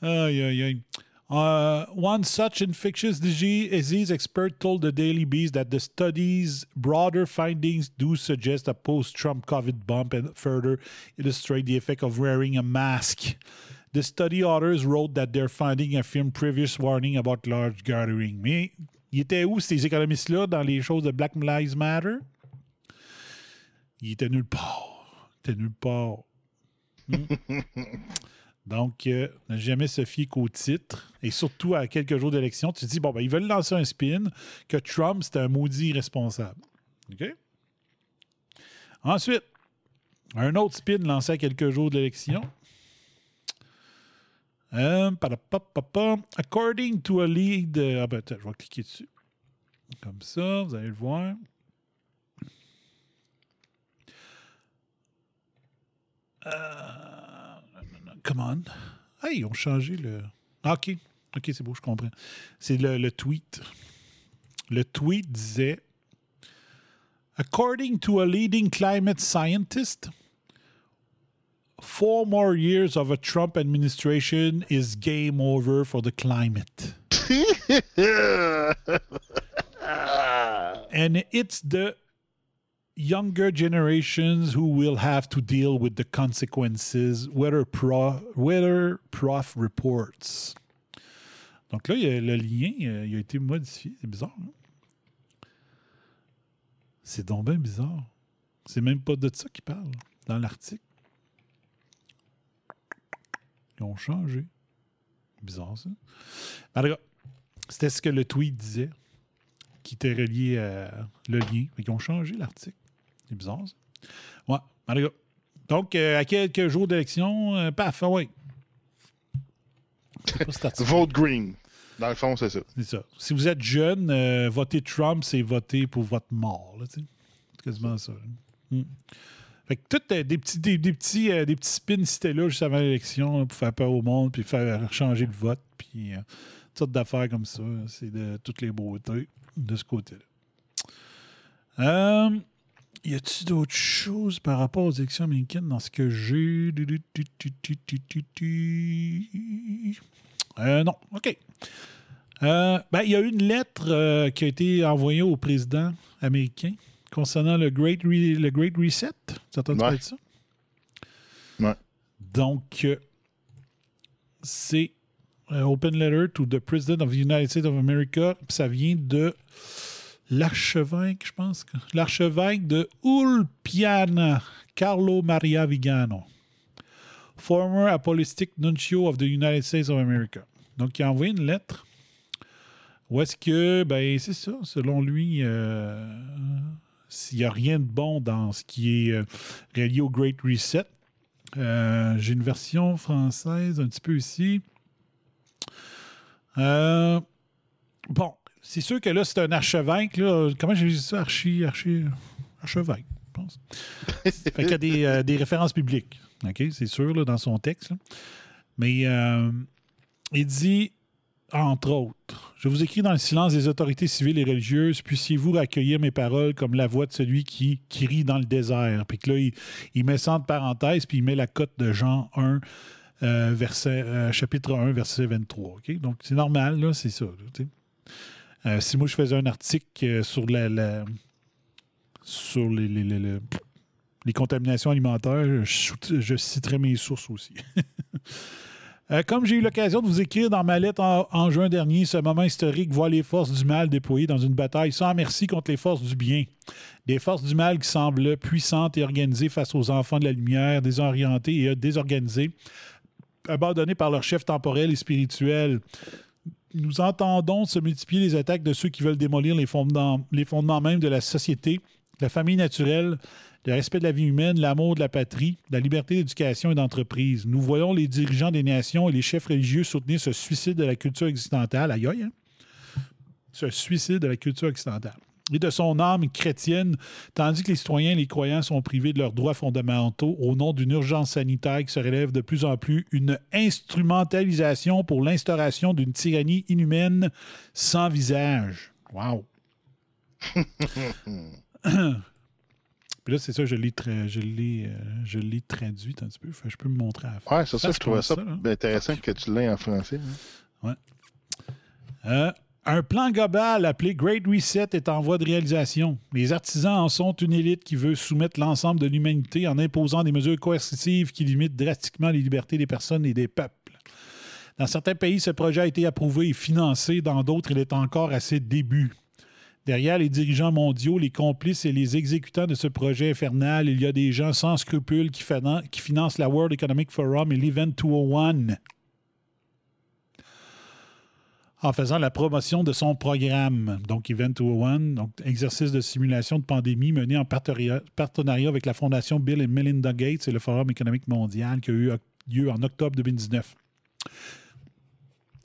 Aïe, aïe, aïe. Uh, one such infectious disease, disease expert told the Daily Beast that the study's broader findings do suggest a post Trump COVID bump and further illustrate the effect of wearing a mask. The study authors wrote that their finding affirmed previous warning about large gathering. Mais ils étaient où ces économistes-là dans les choses de Black Lives Matter? Ils étaient nulle part. Ils étaient nulle part. Hmm? Donc, euh, ne jamais se fier qu'au titre. Et surtout, à quelques jours d'élection, tu te dis, bon, ben, ils veulent lancer un spin que Trump, c'est un maudit irresponsable. OK? Ensuite, un autre spin lancé à quelques jours de l'élection. Padapapapa. According to a lead. euh, ah ben, je vais cliquer dessus. Comme ça, vous allez le voir. Euh, come on. Hey, ils ont changé le. Ah, OK. OK, c'est beau, je comprends. C'est le tweet. Le tweet disait According to a leading climate scientist, four more years of a Trump administration is game over for the climate. and it's the younger generations who will have to deal with the consequences, whether, pro, whether prof reports. Donc là, il y a- le lien il a été modifié. C'est bizarre. hein? C'est donc bien bizarre. C'est même pas de ça qu'il parle dans l'article. Ils ont changé. Bizarre, ça. En tout cas, c'était ce que le tweet disait, qui était relié à le lien. Ils ont changé l'article. C'est bizarre, ça. Ouais, en tout cas. Donc, euh, à quelques jours d'élection, euh, paf, ah ouais. Vote green. Dans le fond, c'est ça. C'est ça. Si vous êtes jeune, euh, voter Trump, c'est voter pour votre mort. C'est quasiment ça. là. Mm. Fait que tout euh, des petits, des, des petits, euh, des petits spins c'était là juste avant l'élection pour faire peur au monde, puis faire changer le vote, puis euh, toutes sortes d'affaires comme ça. C'est de toutes les beautés de ce côté-là. Y a-t-il d'autres choses par rapport aux élections américaines dans ce que j'ai? Non, OK. Ben, il y a une lettre qui a été envoyée au président américain concernant le Great, Re- le Great Reset? Entendu parler de ça? Ouais. Donc, euh, c'est euh, Open Letter to the President of the United States of America. Ça vient de l'archevêque, je pense. que- L'archevêque de Ulpiana, Carlo Maria Vigano. Former apostolic nuncio of the United States of America. Donc, il a envoyé une lettre où est-ce que, ben, c'est ça, selon lui, euh, s'il n'y a rien de bon dans ce qui est euh, relié au Great Reset. Euh, J'ai une version française un petit peu ici. Euh, bon, c'est sûr que là, c'est un archevêque. Là. Comment j'ai dit ça? Archi, archi, archevêque, je pense. fait qu'il y a des, euh, des références bibliques. OK? C'est sûr, là, dans son texte. là. Mais euh, il dit, entre autres, je vous écris dans le silence des autorités civiles et religieuses, puissiez-vous accueillir mes paroles comme la voix de celui qui crie dans le désert? Puis que là, il, met ça entre parenthèses, puis il met la cote de Jean 1, euh, verset, euh, chapitre 1, verset 23. OK? Donc, c'est normal, là, c'est ça. Euh, si moi, je faisais un article sur la, les- les- les- les contaminations alimentaires, je, je citerais mes sources aussi. Euh, comme j'ai eu l'occasion de vous écrire dans ma lettre en, juin dernier, ce moment historique voit les forces du mal déployées dans une bataille sans merci contre les forces du bien. Des forces du mal qui semblent puissantes et organisées face aux enfants de la lumière, désorientés et désorganisés, abandonnés par leur chef temporel et spirituel. Nous entendons se multiplier les attaques de ceux qui veulent démolir les fondements, les fondements même de la société, la famille naturelle, le respect de la vie humaine, l'amour de la patrie, la liberté d'éducation et d'entreprise. Nous voyons les dirigeants des nations et les chefs religieux soutenir ce suicide de la culture occidentale. Aïe, aïe, hein? Ce suicide de la culture occidentale. Et de son âme chrétienne, tandis que les citoyens et les croyants sont privés de leurs droits fondamentaux au nom d'une urgence sanitaire qui se relève de plus en plus une instrumentalisation pour l'instauration d'une tyrannie inhumaine sans visage. Wow! Puis là, c'est ça, je l'ai, tra- je l'ai, euh, je l'ai traduit un petit peu. Fait je peux me montrer à la fin. Ouais, c'est ça, je trouvais ça intéressant que tu l'aies en français. hein. Ouais. Euh, un plan global appelé Great Reset est en voie de réalisation. Les artisans en sont une élite qui veut soumettre l'ensemble de l'humanité en imposant des mesures coercitives qui limitent drastiquement les libertés des personnes et des peuples. Dans certains pays, ce projet a été approuvé et financé. Dans d'autres, il est encore à ses débuts. Derrière les dirigeants mondiaux, les complices et les exécutants de ce projet infernal, il y a des gens sans scrupules qui, qui financent la World Economic Forum et l'Event 201 en faisant la promotion de son programme. Donc, Event 201, donc exercice de simulation de pandémie mené en partenariat avec la Fondation Bill et Melinda Gates et le Forum économique mondial qui a eu lieu en octobre 2019.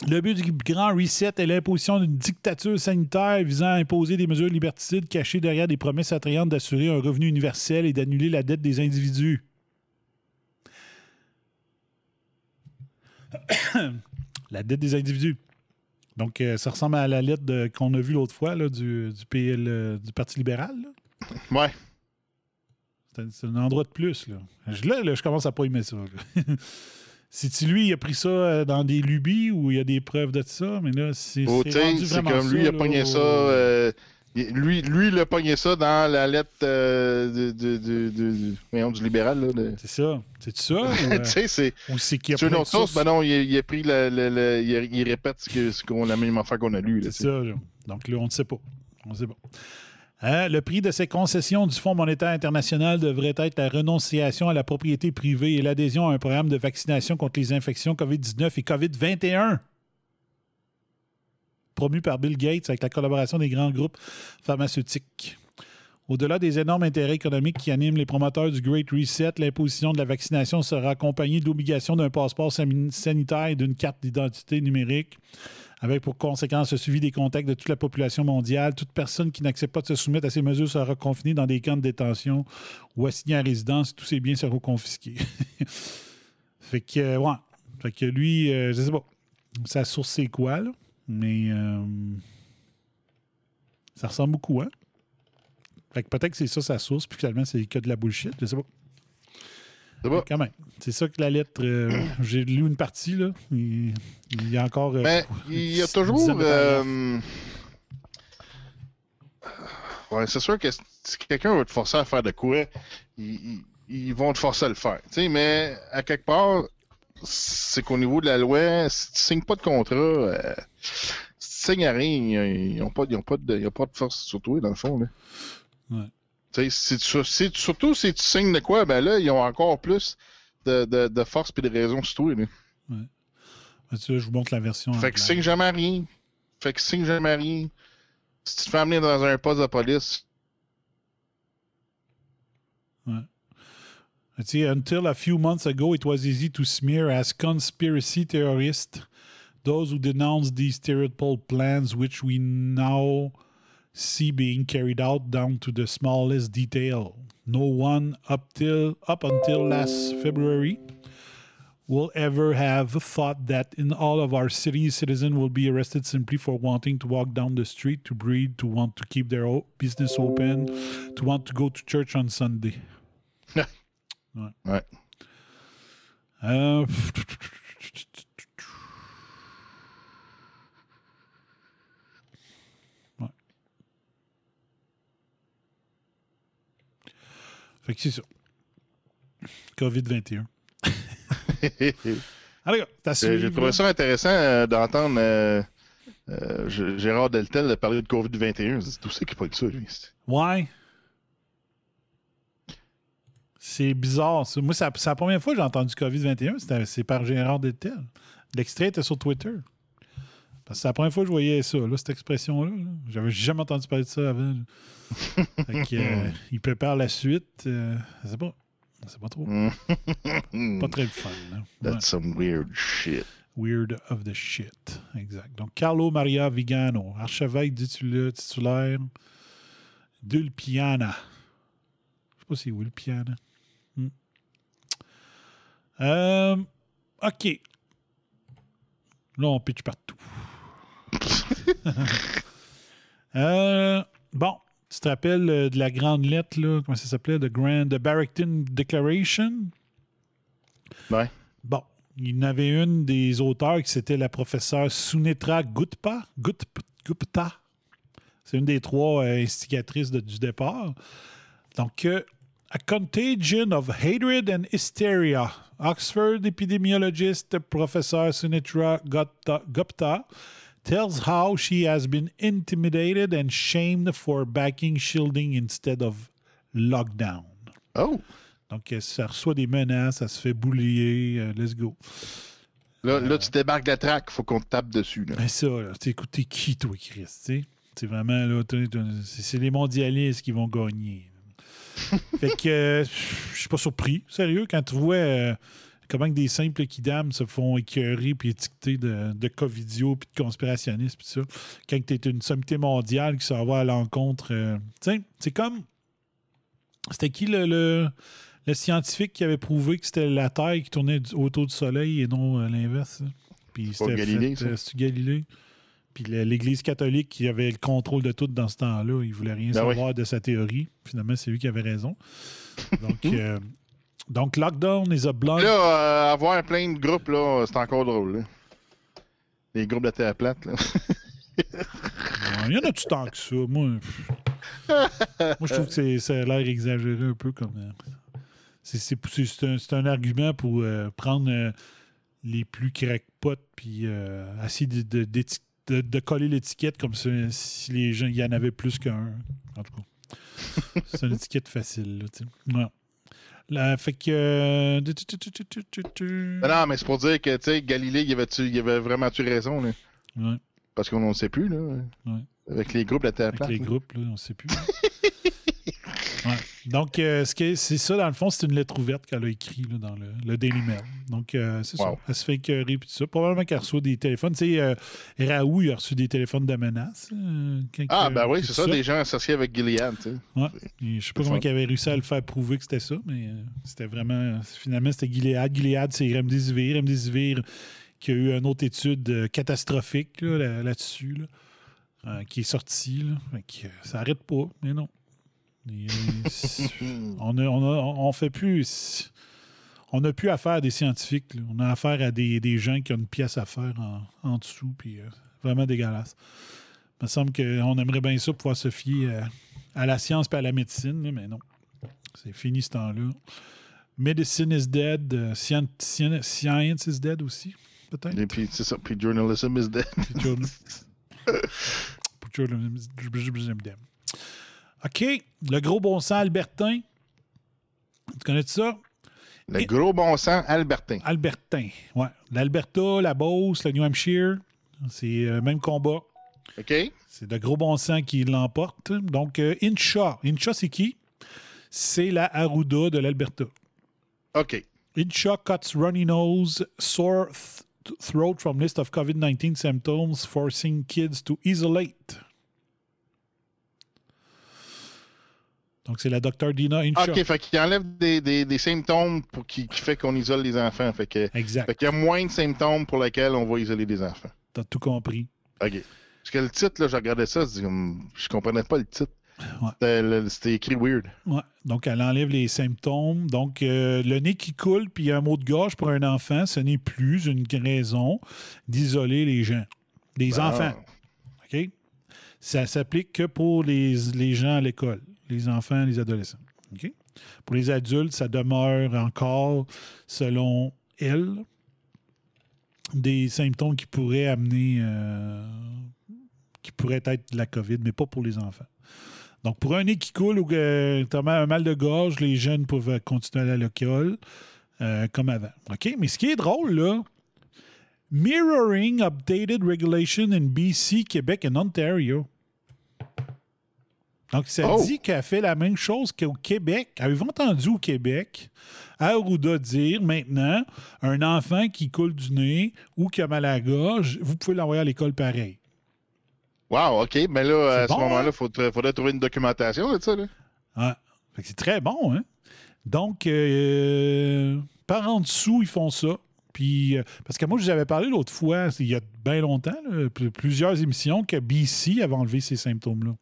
Le but du grand reset est l'imposition d'une dictature sanitaire visant à imposer des mesures liberticides cachées derrière des promesses attrayantes d'assurer un revenu universel et d'annuler la dette des individus. la dette des individus. Donc, euh, ça ressemble à la lettre de- qu'on a vue l'autre fois là, du, du, PL, euh, du Parti libéral. là. Ouais. C'est un, c'est un endroit de plus. Là. Je, là, là, je commence à pas aimer ça. Si lui, il a pris ça euh, dans des lubies ou il y a des preuves de ça, mais là, c'est Oh, c'est comme lui, il a pogné ça. euh, lui, lui, il a pogné ça dans la lettre euh, de, de, du libéral. C'est ça. C'est ça? ou, euh, tu sais, c'est. ou c'est qu'il a Sur une autre source, ben non, il, a- il a pris le. le- le- il, répète ce que- ce qu'on la même affaire qu'on a lu. là, C'est ça. là. Donc là, on ne sait pas. On ne sait pas. Hein, le prix de ces concessions du Fonds monétaire international devrait être la renonciation à la propriété privée et l'adhésion à un programme de vaccination contre les infections COVID-19 et COVID-21. Promu par Bill Gates avec la collaboration des grands groupes pharmaceutiques. Au-delà des énormes intérêts économiques qui animent les promoteurs du Great Reset, l'imposition de la vaccination sera accompagnée de l'obligation d'un passeport sanitaire et d'une carte d'identité numérique, avec pour conséquence le suivi des contacts de toute la population mondiale. Toute personne qui n'accepte pas de se soumettre à ces mesures sera confinée dans des camps de détention ou assignée à résidence. Tous ses biens seront confisqués. fait que, euh, ouais. Fait que lui, euh, je sais pas. Sa source, c'est quoi, là? Mais euh, ça ressemble beaucoup, hein? Fait que peut-être que c'est ça sa source, puis finalement, c'est que de la bullshit. Je sais pas. Quand même. C'est ça que la lettre. euh, J'ai lu une partie, là. Il, il y a encore. euh, Mais il y a toujours. euh, Ouais, c'est sûr que si quelqu'un veut te forcer à faire de quoi, ils, vont te forcer à le faire. Mais à quelque part, c'est qu'au niveau de la loi, si tu signes pas de contrat, euh, si tu signes à rien, ils n'ont pas, ils ont pas, de, ils ont pas de force sur toi, dans le fond. Là. Ouais. Si tu- si surtout si tu signes de quoi, ben là, ils ont encore plus de, de, de force et de raison sur toi. Là. Ben, tu vois, je vous montre la version. Fait que signe jamais rien. Fait que signe jamais rien. Si tu te fais amener dans un poste de police, Ouais. Tu sais, Until a few months ago, it was easy to smear as conspiracy theorists those who denounced these terrible plans, which we now see being carried out down to the smallest detail. No one up till up until last February will ever have thought that in all of our cities, citizens will be arrested simply for wanting to walk down the street, to breathe, to want to keep their business open, to want to go to church on Sunday. Ouais. Ouais. Euh, Fait que c'est ça. COVID-21. Allez, gars, t'as J'ai j'ai suivi. trouvé ça intéressant euh, d'entendre euh, euh, Gérard Deltel de parler de COVID-21. C'est tout ça qui pas ça, lui. Ouais. C'est bizarre. ça. Moi, c'est la, c'est la première fois que j'ai entendu COVID-21. C'était- C'est par Gérard Deltel. L'extrait était sur Twitter. Parce que c'est la première fois que je voyais ça, là, cette expression-là. là. J'avais jamais entendu parler de ça avant. là. Fait que, euh, il prépare la suite. euh, je sais pas. Je sais pas trop. pas très fun. là. Ouais. That's some weird shit. Weird of the shit. Exact. Donc, Carlo Maria Vigano, archevêque titulaire, titulaire d'Ulpiana. Je sais pas si c'est Ulpiana. Hmm. Euh, OK. Là, on pitch partout. Euh, bon, tu te rappelles euh, de la grande lettre, là, comment ça s'appelait? The Grand the Barrington Declaration? Ouais. Bon, il y en avait une des auteurs qui c'était la professeure Sunetra Gupta. Gut- Gupta. C'est une des trois euh, instigatrices de- du départ. Donc, euh, A Contagion of Hatred and Hysteria. Oxford epidemiologist professeur Sunetra Gupta tells how she has been intimidated and shamed for backing shielding instead of lockdown. Oh! Donc, ça reçoit des menaces, ça se fait boulier. euh, let's go. Là, là, tu débarques de la traque, faut qu'on te tape dessus. Là. Mais ça, t'es qui, toi, Chris? C'est vraiment, là, c'est les mondialistes qui vont gagner. fait que, euh, je suis pas surpris, sérieux, quand tu vois euh, comment que des simples kidams se font écœurer puis étiqueter de, de covidio puis de conspirationnistes puis ça. Quand tu es une sommité mondiale qui s'en va à l'encontre. euh, tu sais, c'est comme. C'était qui le, le, le scientifique qui avait prouvé que c'était la Terre qui tournait autour du Soleil et non euh, l'inverse? là? Puis c'était Galilée, fait, ça? euh, Galilée? Puis l'Église catholique qui avait le contrôle de tout dans ce temps-là, il voulait rien Ben oui. savoir de sa théorie. Finalement, c'est lui qui avait raison. Donc, euh, donc lockdown is a blunt. Là, euh, avoir plein de groupes, là, c'est encore drôle. là. Les groupes de terre plate, là. Il y en a-tu tant que ça? Moi. Moi je trouve que ça a l'air exagéré un peu comme. euh, c'est- un, un argument pour euh, prendre euh, les plus crackpots puis euh, essayer de, de- d'éti- de- de coller l'étiquette comme si les gens, il y en avait plus qu'un. En tout cas, c'est une étiquette facile. Là. Ouais. Là, fait que. Euh, ben non, mais c'est pour dire que, tu sais, Galilée, il avait, il avait vraiment-tu raison, là? Parce qu'on ne sait plus, là. Avec les groupes, la Terre Avec les groupes, là, on ne sait plus. Ouais. Donc, euh, ce c'est ça, dans le fond, c'est une lettre ouverte qu'elle a écrite là, dans le, le Daily Mail. Donc, euh, c'est ça. Elle se fait écœurer puis tout ça. Probablement qu'elle reçoit des téléphones. Tu sais, euh, Raoult, il a reçu des téléphones de menace. euh, Ah, ben oui, c'est ça, des gens associés avec Gilead, tu sais. Ouais. Et je sais pas comment il avait réussi à le faire prouver que c'était ça, mais c'était vraiment. Finalement, c'était Gilead. Gilead, c'est Remdesivir. Remdesivir qui a eu une autre étude catastrophique là, là- là-dessus, là, qui est sortie. Ça n'arrête pas, mais non. Euh, on, a, on, a- on fait plus. On n'a plus affaire à des scientifiques. là. On a affaire à des, des gens qui ont une pièce à faire en, en dessous. Puis euh, vraiment dégueulasse. Il me semble qu'on aimerait bien ça pouvoir se fier à, à la science et à la médecine, mais non. C'est fini ce temps-là. Medicine is dead. euh, scien- scien- science is dead aussi, peut-être? Et puis, c'est ça. Puis journalism is dead. Puis journalism is dead. OK. Le gros bon sang albertain. Tu connais ça? Le gros bon sang albertain. Albertain. Ouais. L'Alberta, la Beauce, le New Hampshire. C'est le même combat. OK. C'est de gros bon sang qui l'emporte. Donc, euh, Incha. Incha, c'est qui? C'est la Arruda de l'Alberta. OK. Incha cuts runny nose, sore th- throat from list of COVID-19 symptoms, forcing kids to isolate. Donc, c'est la docteur Dina Incha. OK, fait qu'il enlève des, des, des symptômes pour qui, qui fait qu'on isole les enfants. Fait que, exact. Fait qu'il y a moins de symptômes pour lesquels on va isoler des enfants. T'as tout compris. OK. Parce que le titre, là, je regardais ça, comme- je comprenais pas le titre. C'était écrit weird. Ouais. Donc, elle enlève les symptômes. Donc, euh, le nez qui coule puis un mot de gorge pour un enfant, ce n'est plus une raison d'isoler les gens. Les enfants. OK? Ça s'applique que pour les, les gens à l'école, les enfants, les adolescents. Pour les adultes, ça demeure encore, selon elle, des symptômes qui pourraient amener, euh, qui pourraient être de la COVID, mais pas pour les enfants. Donc, pour un nez qui coule ou notamment un mal de gorge, les jeunes peuvent continuer à aller à l'école euh, comme avant. OK? Mais ce qui est drôle, là, mirroring updated regulation in BC, Québec et Ontario. Donc, ça Oh. dit qu'elle fait la même chose qu'au Québec. Avez-vous entendu au Québec Arruda dire maintenant, un enfant qui coule du nez ou qui a mal à la gorge, vous pouvez l'envoyer à l'école pareil. Wow, OK. Mais là, à ce moment-là, hein? il faudrait, faudrait trouver une documentation de ça. Là. Ah, c'est très bon, hein? Donc, euh, par en dessous, ils font ça. Puis, euh, parce que moi, je vous avais parlé l'autre fois, il y a bien longtemps, là, plusieurs émissions, que BC avait enlevé ces symptômes-là.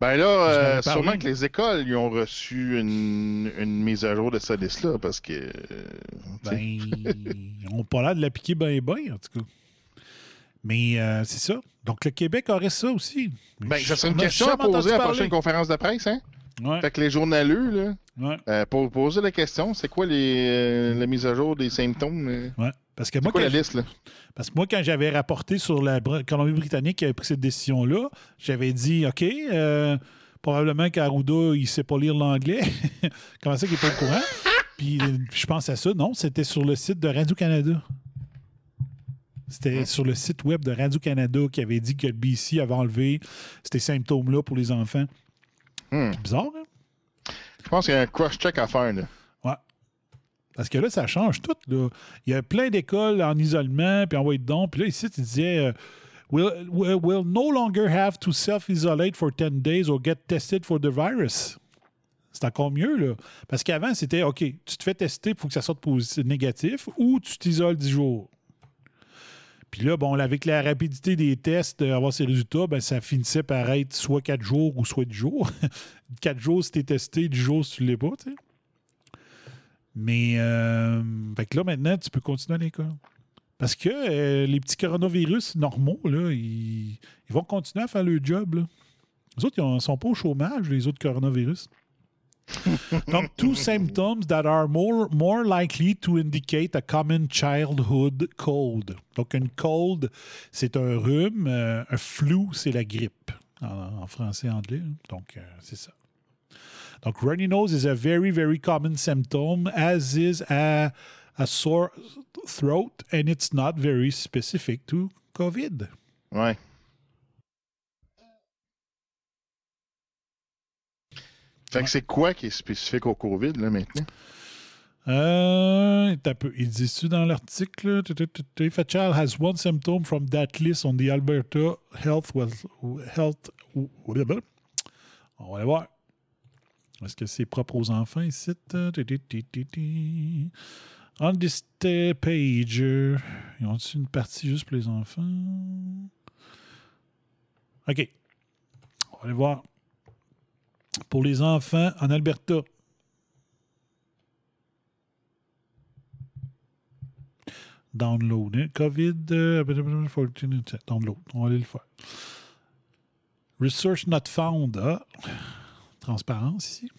Ben là, euh, sûrement que les écoles ils ont reçu une, une mise à jour de cette liste-là parce que. euh. Ben, ils n'ont pas l'air de l'appliquer bien, bien, en tout cas. Mais euh, c'est ça. Donc, le Québec aurait ça aussi. Ben, ça serait une question à poser à la prochaine conférence de presse, hein? Ouais. Fait que les journaleux, là, Ouais. euh, pour poser la question, c'est quoi les, euh, la mise à jour des symptômes? euh? Ouais. Parce que C'est moi, quoi la liste, là? Parce que moi, quand j'avais rapporté sur la Br- Colombie-Britannique qui avait pris cette décision-là, j'avais dit OK, euh, probablement qu'Arruda, il sait pas lire l'anglais. Comment ça qu'il n'est pas au courant? Puis je pense à ça. Non, c'était sur le site de Radio-Canada. C'était sur le site web de Radio-Canada qui avait dit que le BC avait enlevé ces symptômes-là pour les enfants. Hmm. C'est bizarre, hein? Je pense qu'il y a un cross-check à faire, là. Ouais. Parce que là, ça change tout. Là. Il y a plein d'écoles en isolement, puis envoyé dedans. Puis là, ici, tu disais euh, we'll, we'll, no longer have to self-isolate for 10 days or get tested for the virus. C'est encore mieux, là. Parce qu'avant, c'était OK, tu te fais tester, il faut que ça sorte positif, négatif, ou tu t'isoles 10 jours. Puis là, bon, avec la rapidité des tests, euh, avoir ces résultats, ben, ça finissait par être soit 4 jours ou soit 10 jours. 4 jours si t'es testé, 10 jours si tu l'es pas, tu sais. Mais euh, là, maintenant, tu peux continuer à l'école. Parce que euh, les petits coronavirus normaux, là, ils, vont continuer à faire le job. Les autres, ils ne sont pas au chômage, les autres coronavirus. Donc, two symptoms that are more, more likely to indicate a common childhood cold. Donc, une cold, c'est un rhume. euh, un flu, c'est la grippe. En, en français anglais. Donc, euh, c'est ça. Donc, runny nose is a very, very common symptom, as is a, a sore throat, and it's not very specific to COVID. Ouais. Fait que c'est quoi qui est spécifique au COVID, là, maintenant? Euh, il dit-tu dans l'article? If a child has one symptom from that list on the Alberta Health, was- Health on va aller voir. Est-ce que c'est propre aux enfants ici? On this page, ils ont une partie juste pour les enfants? OK. On va aller voir. Pour les enfants en Alberta. Download. hein? COVID. euh, 14, download. On va aller le faire. Research not found. Ah. Transparence ici.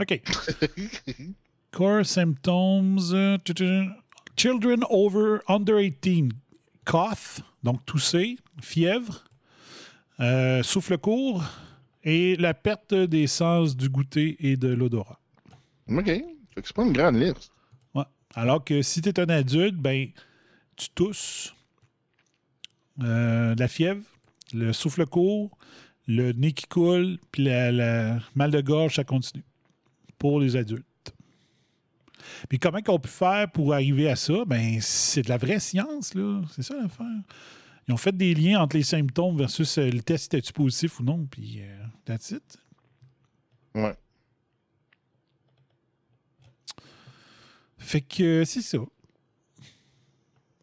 OK. Core symptoms. euh, Children over under 18. Cough, donc tousser, fièvre, euh, souffle court et la perte des sens du goûter et de l'odorat. OK. C'est pas une grande liste. Ouais. Alors que si tu es un adulte, ben, tu tousses, euh, de la fièvre, le souffle court, le nez qui coule, puis la, la- mal de gorge, ça continue. Pour les adultes. Puis comment qu'on peut faire pour arriver à ça? Ben, c'est de la vraie science, là. C'est ça l'affaire. Ils ont fait des liens entre les symptômes versus euh, le test était-tu positif ou non, puis euh, that's it. Ouais. Fait que euh, c'est ça.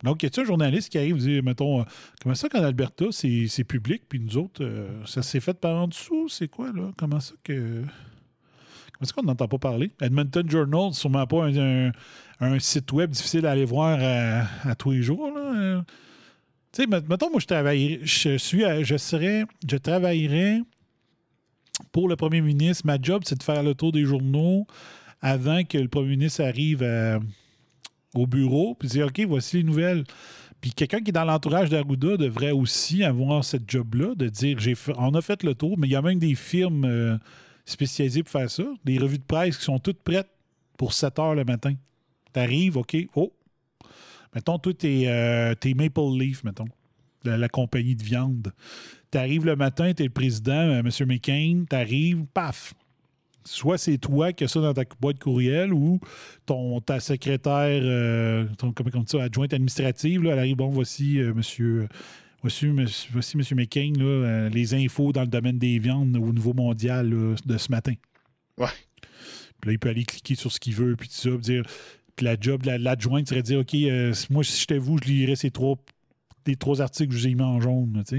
Donc, y a-t-il un journaliste qui arrive et dit, mettons, euh, comment ça qu'en Alberta, c'est c'est public, puis nous autres, euh, ça s'est fait par en dessous? C'est quoi, là? Comment ça que. Comment ça qu'on n'entend pas parler? Edmonton Journal, sûrement pas un, un- un site web difficile à aller voir à, à tous les jours, là. Euh, Tu sais, met- mettons, moi, je travaillerais, je suis, je serais, je travaillerais pour le premier ministre. Ma job, c'est de faire le tour des journaux avant que le premier ministre arrive à- au bureau, puis dire, OK, voici les nouvelles. Puis quelqu'un qui est dans l'entourage d'Arruda devrait aussi avoir cette job-là, de dire, j'ai on a fait le tour, mais il y a même des firmes euh, spécialisées pour faire ça, des revues de presse qui sont toutes prêtes pour 7 heures le matin. T'arrives, OK, oh, mettons, toi, t'es euh, t'es Maple Leaf, mettons, la, la compagnie de viande. T'arrives le matin, t'es le président, euh, M. McCain, t'arrives, paf, soit c'est toi qui as ça dans ta boîte courriel ou ton, ta secrétaire, euh, ton, comment on dit ça, adjointe administrative, là, elle arrive, bon, voici, monsieur, voici, monsieur, voici, monsieur McCain, là, les infos dans le domaine des viandes au niveau mondial là, de ce matin. Ouais. Puis là, il peut aller cliquer sur ce qu'il veut, puis tout ça, puis dire. La job, la- l'adjointe serait de dire OK, euh, moi, si j'étais vous, je lirais ces trois, les trois articles que je vous ai mis en jaune, là, sais.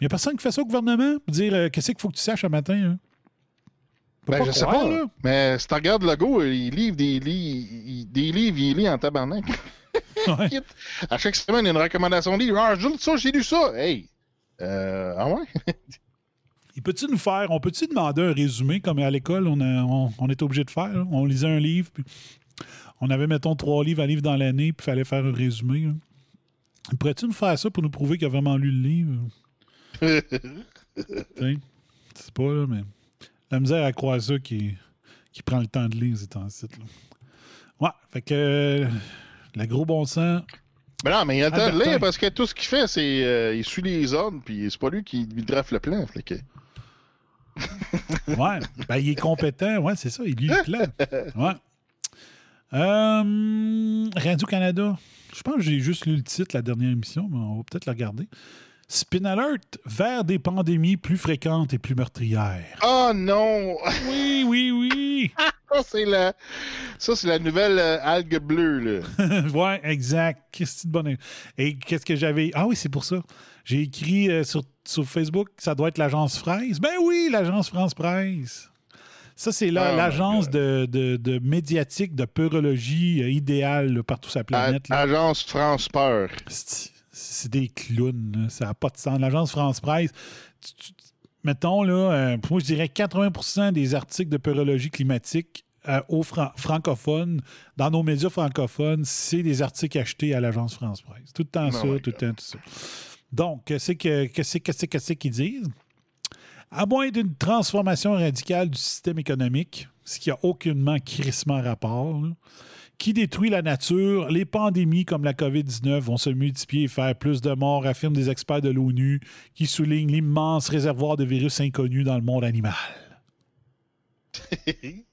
Il n'y a personne qui fait ça au gouvernement, pour dire euh, qu'est-ce qu'il faut que tu saches un matin. Hein? Ben, je sais croire, pas. là. Mais si tu regardes le go, il livre des, li- des livres, il lit en tabarnak. à chaque semaine, il y a une recommandation de livre. Ah, j'ai lu ça, j'ai lu ça. Hey! Euh, ah ouais? Il peut-tu nous faire, on peut-tu demander un résumé comme à l'école, on, on, on était obligé de faire? là? On lisait un livre, puis on avait, mettons, trois livres, un livre dans l'année, puis il fallait faire un résumé. là. Pourrais-tu nous faire ça pour nous prouver qu'il a vraiment lu le livre? C'est pas là, mais la misère à croire ça qui, qui prend le temps de lire ces temps-ci. là. Ouais, fait que euh, le gros bon sens. Mais non, mais il a le temps de lire parce que tout ce qu'il fait, c'est euh, il suit les ordres, puis c'est pas lui qui lui drafe le plan. Fait que... Ouais, ben, il est compétent, ouais, c'est ça, il lit le plan. Ouais. Euh, Radio-Canada. Je pense que j'ai juste lu le titre la dernière émission, mais on va peut-être la regarder. Spin Alert vers des pandémies plus fréquentes et plus meurtrières. Oh non! Oui, oui, oui! ça, c'est la... ça, c'est la nouvelle euh, algue bleue. Là. ouais, exact. Qu'est-ce que de bonne. Et qu'est-ce que j'avais? Ah oui, c'est pour ça. J'ai écrit euh, sur, sur Facebook ça doit être l'agence Fraise. Ben oui, l'agence France Presse. Ça, c'est Oh my l'agence de, de- de médiatique de peurologie euh, idéale là, partout sur la planète. là. Agence France Peur. C'est des clowns, là. ça n'a pas de sens. L'agence France Presse, tu- tu- mettons, là, euh, moi je dirais 80% des articles de peurologie climatique euh, aux fran- francophones, dans nos médias francophones, c'est des articles achetés à l'agence France Presse. Tout le temps Oh ça, tout le temps tout ça. Donc, qu'est-ce que- que- qu'ils disent? À moins d'une transformation radicale du système économique, ce qui n'a aucunement crissement rapport, qui détruit la nature, les pandémies comme la COVID-19 vont se multiplier et faire plus de morts, affirment des experts de l'ONU qui soulignent l'immense réservoir de virus inconnus dans le monde animal.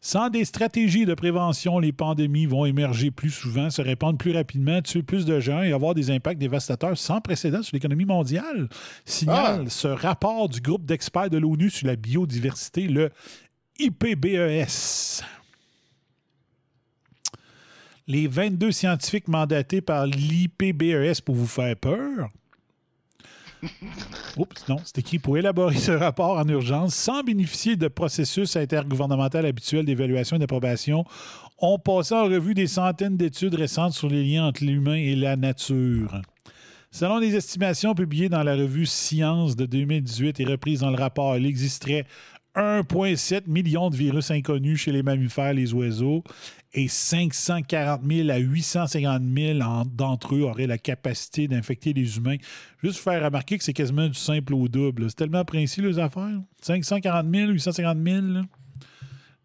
Sans des stratégies de prévention, les pandémies vont émerger plus souvent, se répandre plus rapidement, tuer plus de gens et avoir des impacts dévastateurs sans précédent sur l'économie mondiale, signale ce rapport du groupe d'experts de l'ONU sur la biodiversité, le IPBES. Les 22 scientifiques mandatés par l'IPBES pour vous faire peur Oups, non, c'est écrit pour élaborer ce rapport en urgence sans bénéficier de processus intergouvernemental habituel d'évaluation et d'approbation, ont passé en revue des centaines d'études récentes sur les liens entre l'humain et la nature. Selon les estimations publiées dans la revue Science de 2018 et reprises dans le rapport, il existerait 1,7 million de virus inconnus chez les mammifères et les oiseaux et 540 000 à 850 000 en- d'entre eux auraient la capacité d'infecter les humains. Juste faire remarquer que c'est quasiment du simple au double. C'est tellement précis, les affaires. 540 000, 850 000. là.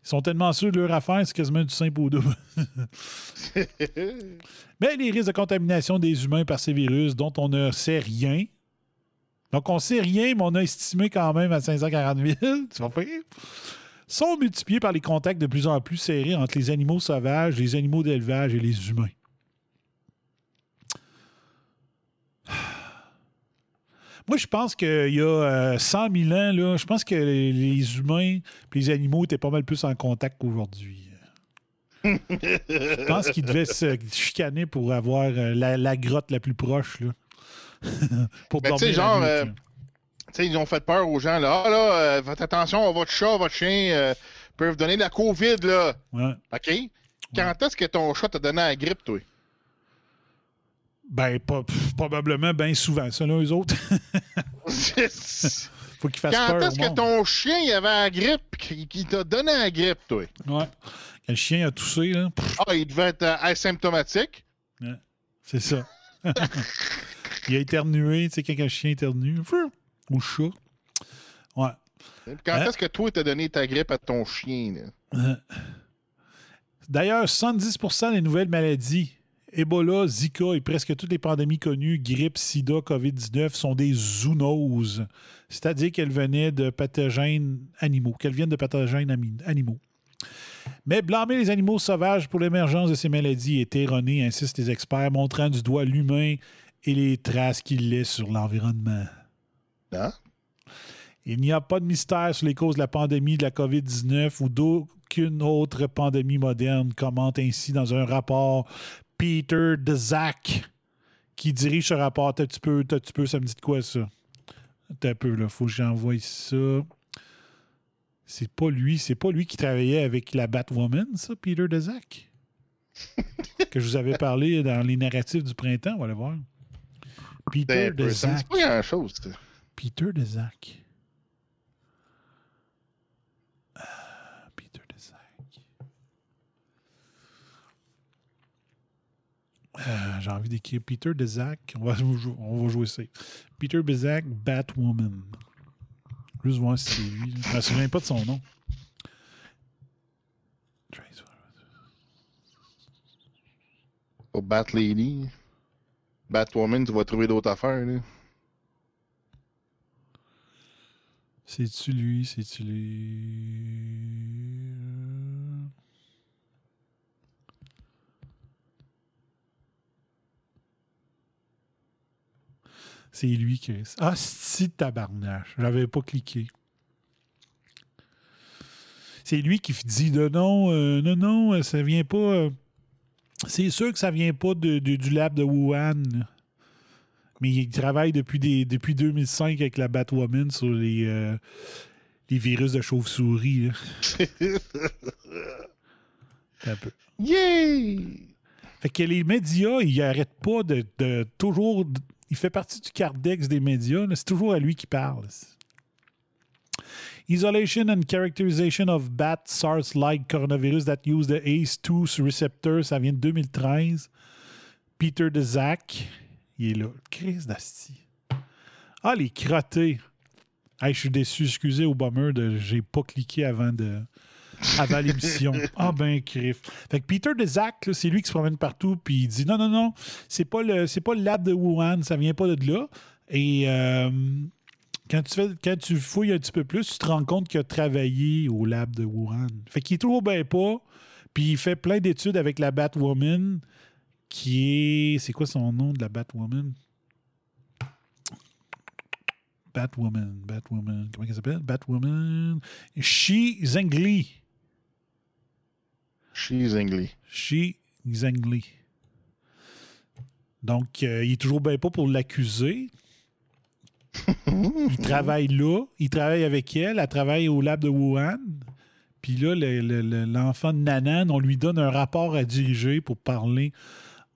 Ils sont tellement sûrs de leur affaire, c'est quasiment du simple au double. Mais les risques de contamination des humains par ces virus dont on ne sait rien. Donc, on sait rien, mais on a estimé quand même à 540 000. Tu vas faire? Sont multipliés par les contacts de plus en plus serrés entre les animaux sauvages, les animaux d'élevage et les humains. Moi, je pense qu'il y a euh, 100 000 ans, là, je pense que les, les humains et les animaux étaient pas mal plus en contact qu'aujourd'hui. Je pense qu'ils devaient se chicaner pour avoir euh, la, la grotte la plus proche. Là. pour Ben, tu sais, dormir genre, euh, sais, ils ont fait peur aux gens, là. Ah, là, euh, faites attention, votre chat, votre chien euh, peuvent vous donner de la COVID, là. Ouais. OK? Quand est-ce que ton chat t'a donné la grippe, toi? Ben, pas- pff, probablement bien souvent, ça, là, eux autres. Faut qu'ils fassent Quand est-ce que ton chien il avait la grippe, qui, qui t'a donné la grippe, toi? Ouais. Quand le chien a toussé, là. pff, Ah, il devait être euh, asymptomatique. ouais, c'est ça. Il a éternué, tu sais, quand un chien éternue. Ou chat. Ouais. Quand Hein? est-ce que toi, t'as donné ta grippe à ton chien, là? Euh. D'ailleurs, 70% des nouvelles maladies, Ebola, Zika et presque toutes les pandémies connues, grippe, sida, COVID-19, sont des zoonoses. C'est-à-dire qu'elles venaient de pathogènes animaux, qu'elles viennent de pathogènes animaux. Mais blâmer les animaux sauvages pour l'émergence de ces maladies est erroné, insistent les experts, montrant du doigt l'humain et les traces qu'il laisse sur l'environnement. Hein? Il n'y a pas de mystère sur les causes de la pandémie de la COVID-19 ou d'aucune autre pandémie moderne, commente ainsi dans un rapport Peter Dezak, qui dirige ce rapport. T'as un petit peu, t'as un petit peu, ça me dit de quoi ça? T'as peu, là, faut que j'envoie ça. C'est pas lui, c'est pas lui qui travaillait avec la Batwoman, ça, Peter Dezak? que je vous avais parlé dans les narratifs du printemps, on va aller voir. Peter Ben, ça me dit pas grand-chose. Peter Dezak. Ah, Peter Dezak. Euh, J'ai envie d'écrire Peter Dezak. On va, on va jouer ça. Peter Dezak, Batwoman. Juste voir si c'est lui. Je me souviens pas de son nom. Au Bat Lady. Batwoman, tu vas trouver d'autres affaires, là. C'est-tu lui? C'est-tu lui? C'est lui qui est. Ah, si tabarnache. J'avais pas cliqué. C'est lui qui dit de non, euh, non, non, ça vient pas. euh, c'est sûr que ça vient pas de- du lab de Wuhan. Mais il travaille depuis, des, depuis 2005 avec la Batwoman sur les, euh, les virus de chauve-souris. Un peu. Yay! Fait que les médias, ils arrêtent pas de, de toujours. Il fait partie du cardex des médias. C'est toujours à lui qui parle. Isolation and characterization of bat SARS-like coronavirus that use the ACE2 receptor, ça vient de 2013. Peter Dezac, il est là. Chris d'Asti. Ah, les crottés. Hey, je suis déçu, excusez au bummer, de j'ai pas cliqué avant de avant l'émission. Ah ben crif. Fait que Peter Dezac, là, c'est lui qui se promène partout puis il dit non non non, c'est pas le c'est pas le lab de Wuhan, ça vient pas de là. Et euh, quand tu fais quand tu fouilles un petit peu plus, tu te rends compte qu'il a travaillé au lab de Wuhan. Fait qu'il est toujours bien pas. Puis il fait plein d'études avec la Batwoman qui est c'est quoi son nom de la Batwoman? Batwoman, Batwoman, comment elle s'appelle? Batwoman. Shi Zhengli. Shi Zhengli. Shi Zhengli. Donc, euh, il est toujours bien pas pour l'accuser. il travaille là, il travaille avec elle, elle travaille au lab de Wuhan. Puis là, le- le- le- l'enfant de Nanan, on lui donne un rapport à diriger pour parler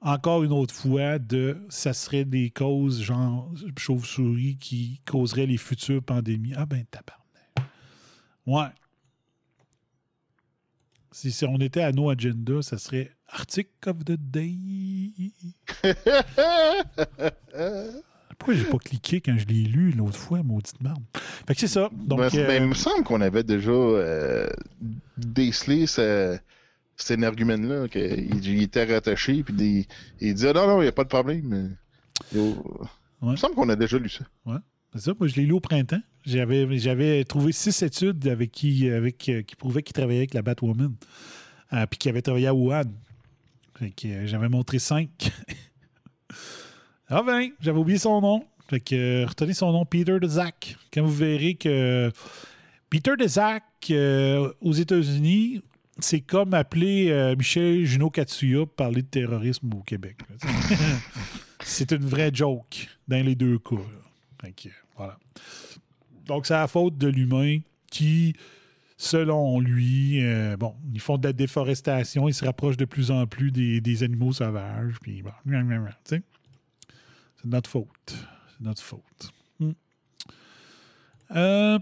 encore une autre fois de ça serait des causes genre chauve-souris qui causeraient les futures pandémies. Ah ben tabarnak. Ouais. Si, si on était à No Agenda, ça serait Article of the Day. Pourquoi j'ai pas cliqué quand je l'ai lu l'autre fois, maudite merde? Fait que c'est ça. Donc, Ben, euh, ben, il me semble qu'on avait déjà euh, décelé ce- cet argument-là, qu'il il était rattaché, puis des- il disait non, non, il n'y a pas de problème. Il me semble qu'on a déjà lu ça. Ouais, c'est ça. Moi, je l'ai lu au printemps. J'avais, j'avais trouvé six études avec qui, avec, euh, qui prouvaient qu'il travaillait avec la Batwoman. Euh, puis qu'il avait travaillé à Wuhan. Fait que euh, j'avais montré cinq. ah ben, j'avais oublié son nom. Fait que euh, retenez son nom, Peter Dezac. Quand vous verrez que Peter Dezac, euh, aux États-Unis, c'est comme appeler euh, Michel Junot Katsuya parler de terrorisme au Québec. c'est une vraie joke dans les deux cas. voilà. Donc, c'est la faute de l'humain qui, selon lui, euh, bon, ils font de la déforestation, ils se rapprochent de plus en plus des, animaux sauvages, puis bon, c'est notre faute. C'est notre faute. Hmm. Euh.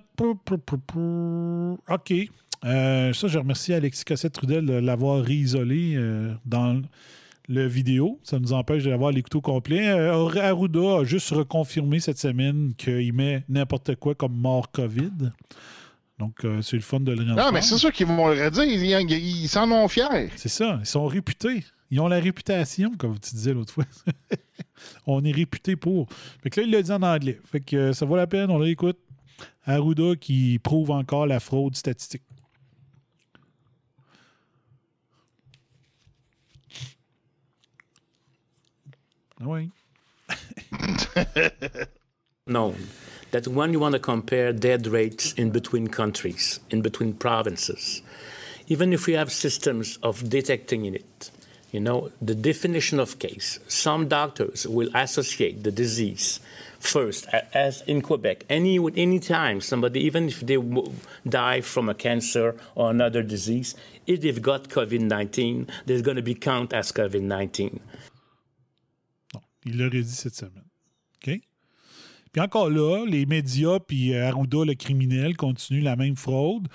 OK. Euh, ça, je remercie Alexis Cossette-Trudel de l'avoir réisolé euh, dans le vidéo. Ça nous empêche d'avoir les couteaux complets. Euh, Arruda a juste reconfirmé cette semaine qu'il met n'importe quoi comme mort COVID. Donc, euh, c'est le fun de le Non, rentrer. mais c'est sûr qu'ils vont le redire. Ils, ils- ils s'en ont fiers. C'est ça. Ils sont réputés. Ils ont la réputation, comme tu disais l'autre fois. on est réputé pour. Fait que là, il l'a dit en anglais. Fait que ça vaut la peine. On l'écoute. Arruda qui prouve encore la fraude statistique. Oui. known that when you want to compare death rates in between countries, in between provinces, even if we have systems of detecting it, you know, the definition of case, some doctors will associate the disease first, as in Quebec, any any time somebody, even if they die from a cancer or another disease, if they've got COVID-19, they're going to be count as COVID-19. Il l'aurait dit cette semaine. OK? Puis encore là, les médias puis euh, Arruda, le criminel, continuent la même fraude.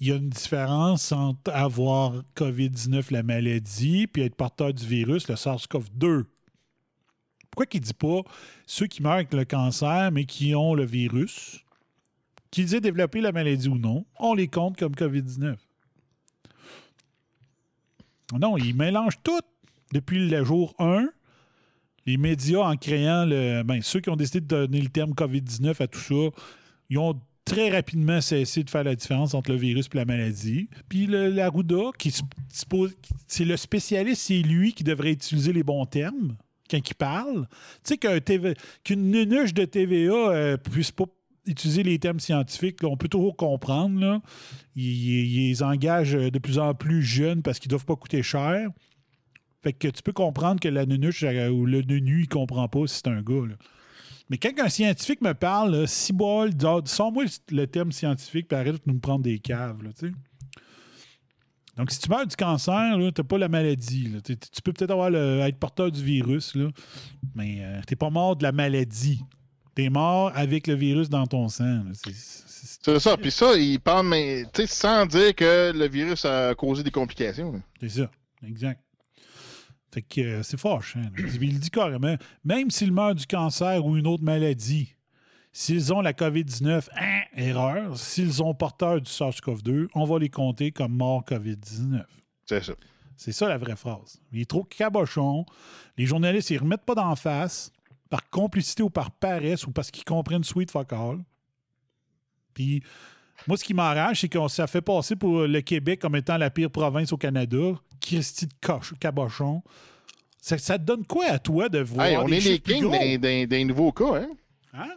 Il y a une différence entre avoir COVID-19, la maladie, puis être porteur du virus, le SARS-CoV-2. Pourquoi qu'il ne dit pas ceux qui meurent avec le cancer, mais qui ont le virus, qu'ils aient développé la maladie ou non, on les compte comme COVID-19? Non, il mélange tout depuis le jour 1 les médias, en créant le. Ben, ceux qui ont décidé de donner le terme COVID-19 à tout ça, ils ont très rapidement cessé de faire la différence entre le virus et la maladie. Puis le, l'Arruda, qui se- se pose- c'est le spécialiste, c'est lui qui devrait utiliser les bons termes quand il parle. Tu sais qu'un TV qu'une nunuche de TVA euh, puisse pas utiliser les termes scientifiques, on peut toujours comprendre. Là. Ils, ils- engagent de plus en plus jeunes parce qu'ils ne doivent pas coûter cher. Fait que tu peux comprendre que la nunuche euh, ou le nunu, il comprend pas si c'est un gars. là. Mais quand un scientifique me parle, si bol, sors-moi le terme scientifique puis arrête de nous prendre des caves. Là. Donc, si tu meurs du cancer, tu n'as pas la maladie. là. Tu peux peut-être avoir le- être porteur du virus, là, mais tu n'es pas mort de la maladie. Tu es mort avec le virus dans ton sang. C'est- ça. Puis ça, il parle, mais sans dire que le virus a causé des complications. C'est ça, exact. Fait que euh, c'est fâchant. Il il dit carrément, même s'ils meurent du cancer ou une autre maladie, s'ils ont la COVID-19, hein, erreur. S'ils ont porteur du SARS-CoV-2, on va les compter comme morts COVID-19. C'est ça. C'est ça la vraie phrase. Il est trop cabochon. Les journalistes, ils remettent pas d'en face par complicité ou par paresse ou parce qu'ils comprennent sweet fuck all. Puis, moi, ce qui m'arrange, c'est qu'on s'est fait passer pour le Québec comme étant la pire province au Canada. Christy de coche, cabochon. Ça, ça te donne quoi à toi de voir Hey, on des est les kings gros? d'un- d'un d'un nouveau cas, hein? Hein?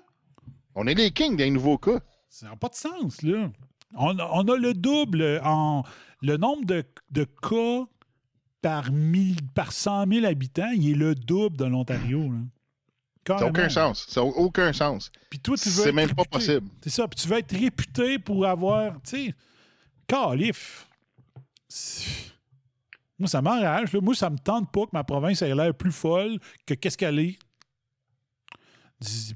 On est les kings d'un nouveau cas. Ça n'a pas de sens, là. On, a- on a le double en. Le nombre de, de cas par, mille, par 100 000 habitants, il est le double de l'Ontario. Ça n'a aucun sens. Ça n'a aucun sens. Puis toi, tu veux C'est même pas possible. C'est ça. Puis tu veux être réputé pour avoir. Tu sais, calif. C'est- Moi, ça m'enrage. Moi, ça me tente pas que ma province ait l'air plus folle que qu'est-ce qu'elle est.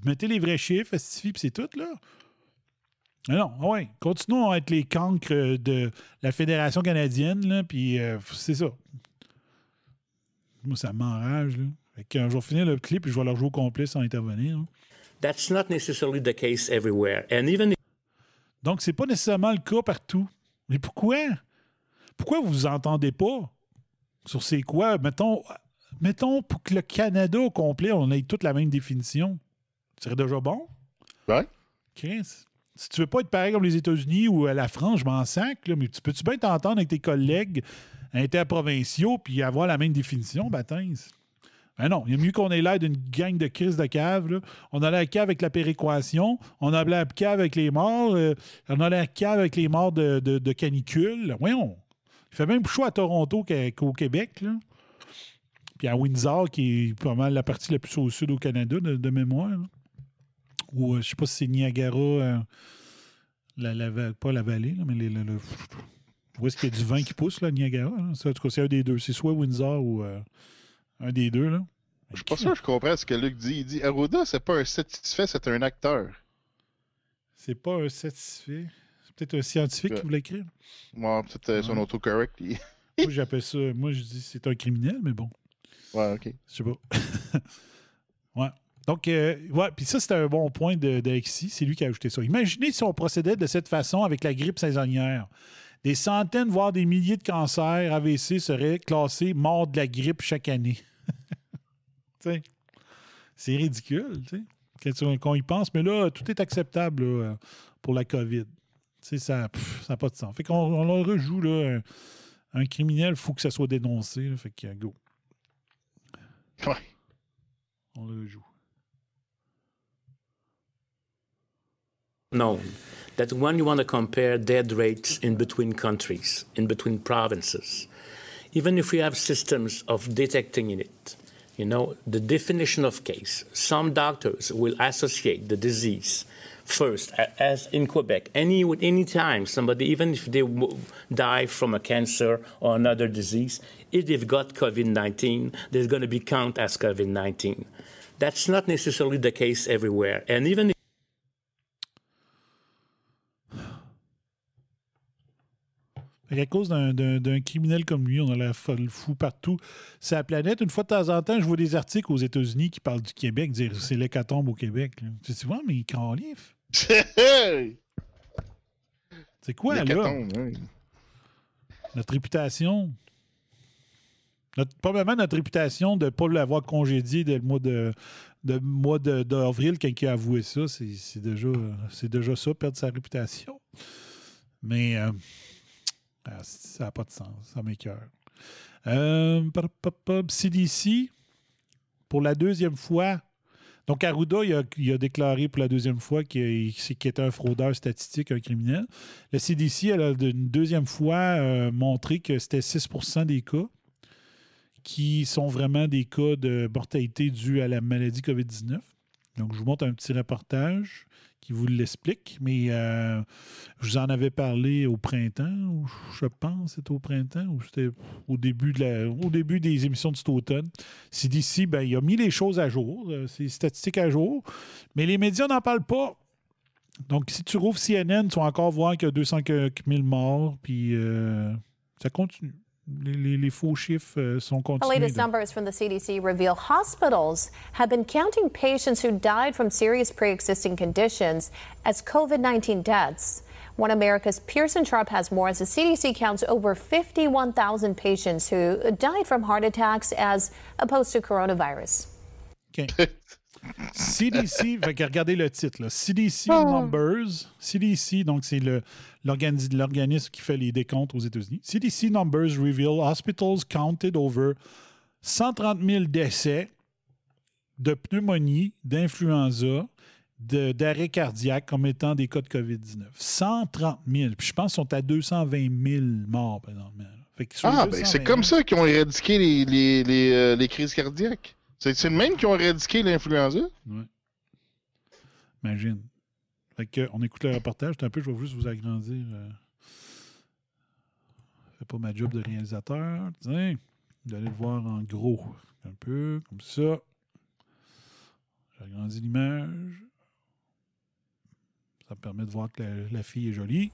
Mettez les vrais chiffres, puis c'est tout, là. Mais non, ah ouais. Continuons à être les cancres de la Fédération canadienne, là, puis euh, c'est ça. Moi, ça m'enrage, là. Fait que, euh, je vais finir le clip et je vais leur jouer au complet sans intervenir. hein. That's not necessarily the case everywhere. And even Donc, c'est pas nécessairement le cas partout. Mais pourquoi? Pourquoi vous vous entendez pas sur c'est quoi? Mettons, mettons pour que le Canada au complet, on ait toute la même définition. Ce serait déjà bon? Ouais. Chris, si tu veux pas être pareil comme les États-Unis ou à la France, je m'en sac, là, mais tu peux-tu bien t'entendre avec tes collègues interprovinciaux puis avoir la même définition, baptême? Ben non, il y a mieux qu'on ait l'air d'une gang de crises de cave. On a l'air cave avec la péréquation, on a l'air cave avec les morts, euh, on a l'air cave avec les morts de, de- canicule. Voyons. Il fait même plus chaud à Toronto qu'au Québec. Puis à Windsor, qui est pas mal la partie la plus au sud au Canada, de, mémoire. Ou euh, je sais pas si c'est Niagara, euh, la, la pas la vallée, mais où est-ce qu'il y a du vin qui pousse, là, Niagara? en tout cas, c'est un des deux. C'est soit Windsor ou euh, un des deux. Là. Je suis pas sûr que je comprends ce que Luc dit. Il dit Arruda, c'est pas un satisfait, c'est un acteur. C'est pas un satisfait. C'est peut-être un scientifique qui voulait écrire. Ouais, peut-être euh, son autocorrect. il- Moi, j'appelle ça. Moi, je dis c'est un criminel, mais bon. Ouais, ok. Je sais pas. ouais. Donc, euh, ouais, puis ça, c'était un bon point de, d'Alexis. C'est lui qui a ajouté ça. Imaginez si on procédait de cette façon avec la grippe saisonnière. Des centaines, voire des milliers de cancers AVC seraient classés morts de la grippe chaque année. C'est ridicule, tu sais, quand y pense. Mais là, tout est acceptable là, pour la COVID. Tu sais, ça n'a pas de sens. Fait qu'on on le rejoue, là. Un, un criminel, il faut que ça soit dénoncé. là. fait que, go. Ouais. On le rejoue. known that when you want to compare dead rates in between countries, in between provinces, even if we have systems of detecting in it, you know, the definition of case, some doctors will associate the disease first, as in Quebec, any any time somebody, even if they die from a cancer or another disease, if they've got COVID-19, they're going to be counted as COVID-19. That's not necessarily the case everywhere, and even Fait qu'à cause d'un- criminel comme lui, on a l'air folle fou partout. C'est la planète. Une fois de temps en temps, je vois des articles aux États-Unis qui parlent du Québec, dire c'est l'hécatombe au Québec. Tu dis, ouais, mais califent. C'est quoi, là? Oui. Notre réputation. Notre, probablement notre réputation de ne pas l'avoir congédié dès le mois de, de mois de- d'avril quand il a avoué ça, c'est, déjà, déjà ça, perdre sa réputation. Mais euh, ah, ça n'a pas de sens, ça m'écœure. Euh, CDC, pour la deuxième fois Donc, Arruda, il a, déclaré pour la deuxième fois qu'il était un fraudeur statistique, un criminel. Le CDC, elle a une deuxième fois euh, montré que c'était 6% des cas qui sont vraiment des cas de mortalité dus à la maladie COVID-19. Donc, je vous montre un petit reportage qui vous l'explique, mais euh, je vous en avais parlé au printemps, je pense c'était au printemps, ou c'était au début, au début des émissions de cet automne. CDC, ben, il a mis les choses à jour, euh, ses statistiques à jour, mais les médias n'en parlent pas. Donc, si tu rouvres CNN, tu vas encore voir qu'il y a 200 000 morts, puis euh, ça continue. Les, les- les faux chiffres euh, sont The latest numbers from the CDC reveal hospitals have been counting patients who died from serious pre existing conditions as COVID 19 deaths. One America's Pearson Sharp has more as the CDC counts over 51,000 patients who died from heart attacks as opposed to coronavirus. OK. CDC, fait que regardez le titre, là. CDC Oh. Numbers. CDC, donc c'est l'organisme qui fait les décomptes aux États-Unis. CDC Numbers reveal hospitals counted over 130 000 décès de pneumonie, d'influenza, de- d'arrêt cardiaque comme étant des cas de COVID-19. 130 000. Puis je pense qu'ils sont à 220 000 morts présentement. Fait Ah, ben 220 c'est 000, comme ça qu'ils ont éradiqué les, les, les, euh, les crises cardiaques. C'est c'est le même qui ont éradiqué l'influenza? Ouais. Imagine. Fait que, on écoute le reportage. Un peu, je vais juste vous agrandir. euh. Fais pas ma job de réalisateur. Tiens, vous allez le voir en gros. Un peu, comme ça. J'agrandis l'image. Ça me permet de voir que la fille est jolie.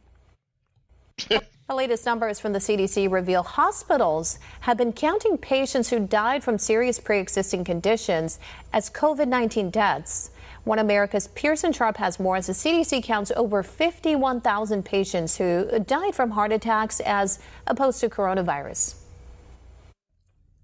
The latest numbers from the CDC reveal hospitals have been counting patients who died from serious pre existing conditions as COVID 19 deaths. One America's Pearson Sharp has more as the CDC counts over 51,000 patients who died from heart attacks as opposed to coronavirus.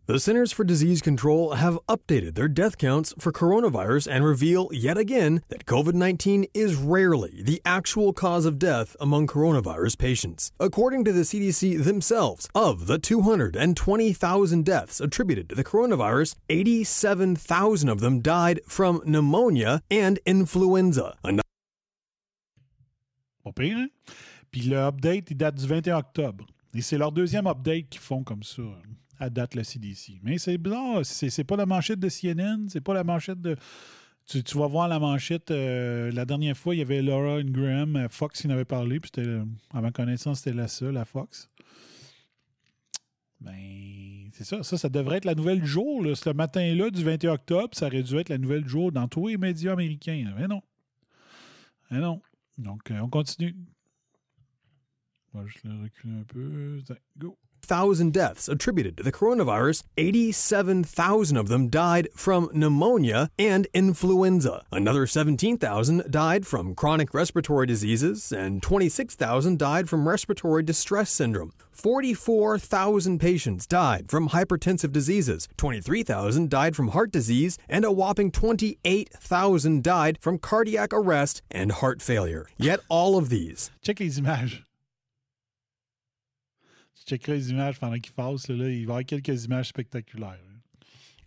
The Centers for Disease Control have updated their death counts for coronavirus and reveal yet again that COVID 19 is rarely the actual cause of death among coronavirus patients. According to the CDC themselves, of the 220,000 deaths attributed to the coronavirus, 87,000 of them died from pneumonia and influenza. Puis le update, il date du 21 octobre. Et c'est leur deuxième update qu'ils font comme ça, date le CDC. Mais c'est bizarre, c'est pas la manchette de CNN, c'est pas la manchette de. Tu, vas voir la manchette, euh, la dernière fois, il y avait Laura Ingraham, Fox qui en avait parlé, puis c'était, à ma connaissance, c'était la seule à Fox. Ben, c'est ça. Ça, ça devrait être la nouvelle jour. Ce matin-là, du 21 octobre, ça aurait dû être la nouvelle jour dans tous les médias américains. Mais non. Mais non. Donc, euh, on continue. On va juste le reculer un peu. Go. Thousand deaths attributed to the coronavirus, 87,000 of them died from pneumonia and influenza. Another 17,000 died from chronic respiratory diseases, and 26,000 died from respiratory distress syndrome. 44,000 patients died from hypertensive diseases, 23,000 died from heart disease, and a whopping 28,000 died from cardiac arrest and heart failure. Yet all of these Check images. Checkeras les images pendant qu'il passe. Là, là, il va y avoir quelques images spectaculaires.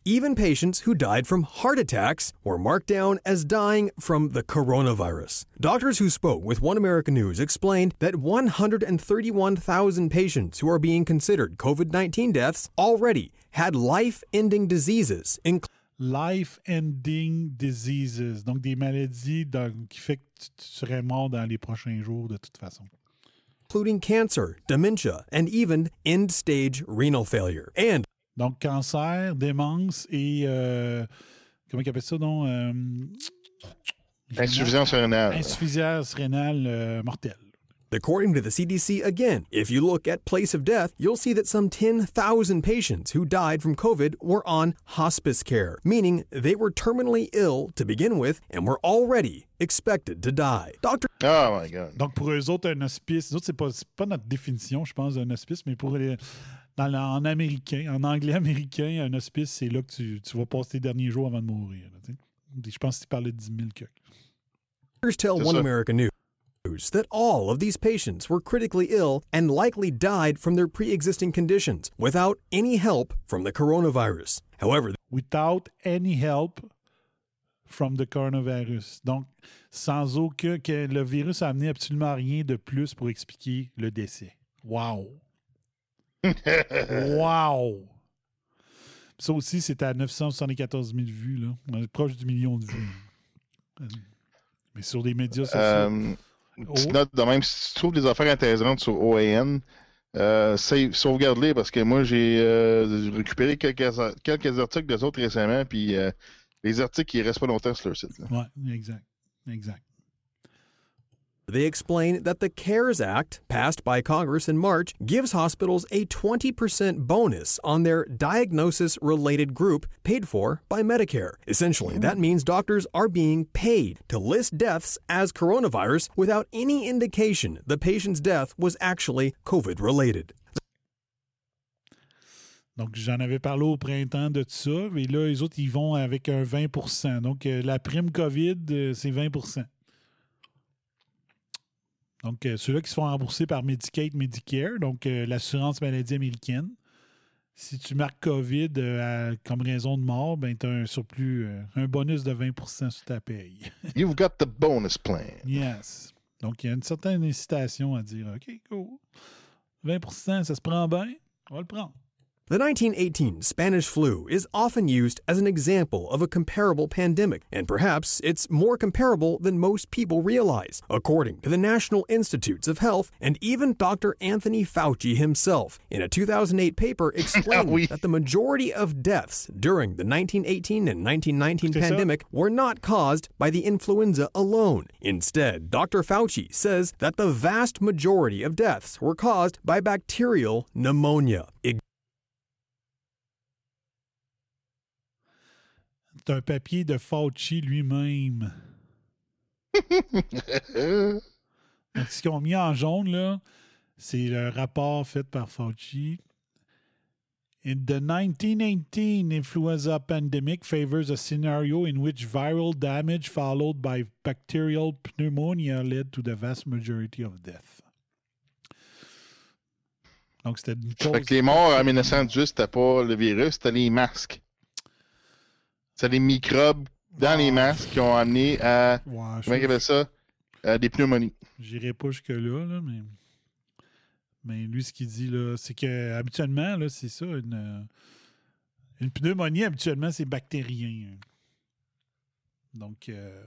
Even patients who died from heart attacks were marked down as dying from the coronavirus. Doctors who spoke with One American News explained that 131,000 patients who are being considered COVID 19 deaths already had life ending diseases, including Life-ending diseases. Donc, des maladies dans- qui fait que tu, tu serais mort dans les prochains jours de toute façon. Including cancer, dementia, and even end stage renal failure. And Donc, cancer, démence et. euh, comment ils appellent ça, donc? euh, Insuffisance rénale. Insuffisance rénale euh, mortelle. According to the CDC, again, if you look at place of death, you'll see that some 10,000 patients who died from COVID were on hospice care, meaning they were terminally ill to begin with and were already expected to die. Dr. Oh my God. Donc, pour eux autres, un hospice, nous autres, c'est pas, pas notre définition, je pense, d'un hospice, mais pour les, dans le- en américain, en anglais américain, un hospice, c'est là que tu, tu vas passer tes derniers jours avant de mourir. là, je pense que tu parlais de 10 000 que. Doctors tell One sir. American News that all of these patients were critically ill and likely died from their pre existing conditions without any help from the coronavirus. However, Without any help from the coronavirus. Donc, sans aucun que le virus a amené absolument rien de plus pour expliquer le décès. Wow! wow! Ça aussi, c'est à 974 000 vues. Là. On est proche du million de vues. Mais sur les médias sociaux. Euh, Euh, petite note de même, si tu trouves des affaires intéressantes sur OAN, euh, sauvegarde-les parce que moi, j'ai euh, récupéré quelques, quelques articles des autres récemment, puis euh, les articles, ils restent pas longtemps sur leur site. Ouais, exact. Exact. They explain that the CARES Act, passed by Congress in March, gives hospitals a 20% bonus on their diagnosis related group paid for by Medicare. Essentially, hmm. that means doctors are being paid to list deaths as coronavirus without any indication the patient's death was actually COVID related. Donc, j'en avais parlé au printemps de ça. Et là, les autres, ils vont avec un 20 Donc, euh, la prime COVID, euh, c'est 20 Donc, euh, ceux-là qui se font rembourser par Medicaid, Medicare, donc euh, l'assurance maladie américaine. Si tu marques COVID euh, à- comme raison de mort, ben, tu as un surplus, un bonus de 20% sur ta paye. You've got the bonus plan. yes. Donc, il y a une certaine incitation à dire OK, go. 20% ça se prend bien, on va le prendre. The 1918 Spanish flu is often used as an example of a comparable pandemic, and perhaps it's more comparable than most people realize, according to the National Institutes of Health and even Dr. Anthony Fauci himself, in a 2008 paper explaining that the majority of deaths during the 1918 and 1919 C'est ça. pandemic were not caused by the influenza alone. Instead, Dr. Fauci says that the vast majority of deaths were caused by bacterial pneumonia. C'est un papier de Fauci lui-même. Donc, ce qu'ils ont mis en jaune, là, c'est le rapport fait par Fauci. In the 1918 influenza pandemic favors a scenario in which viral damage followed by bacterial pneumonia led to the vast majority of death. Donc, c'était une Fait cause. que les morts en 1918, c'était pas le virus, c'était les masques. C'est les microbes dans les masques qui ont amené à. Ouais, comment ils appellent ça? À des pneumonies. J'irai pas jusque-là, là, mais. Mais lui, ce qu'il dit, là, c'est que habituellement, là, c'est ça, une, euh, une pneumonie, habituellement, c'est bactérien. Donc, euh,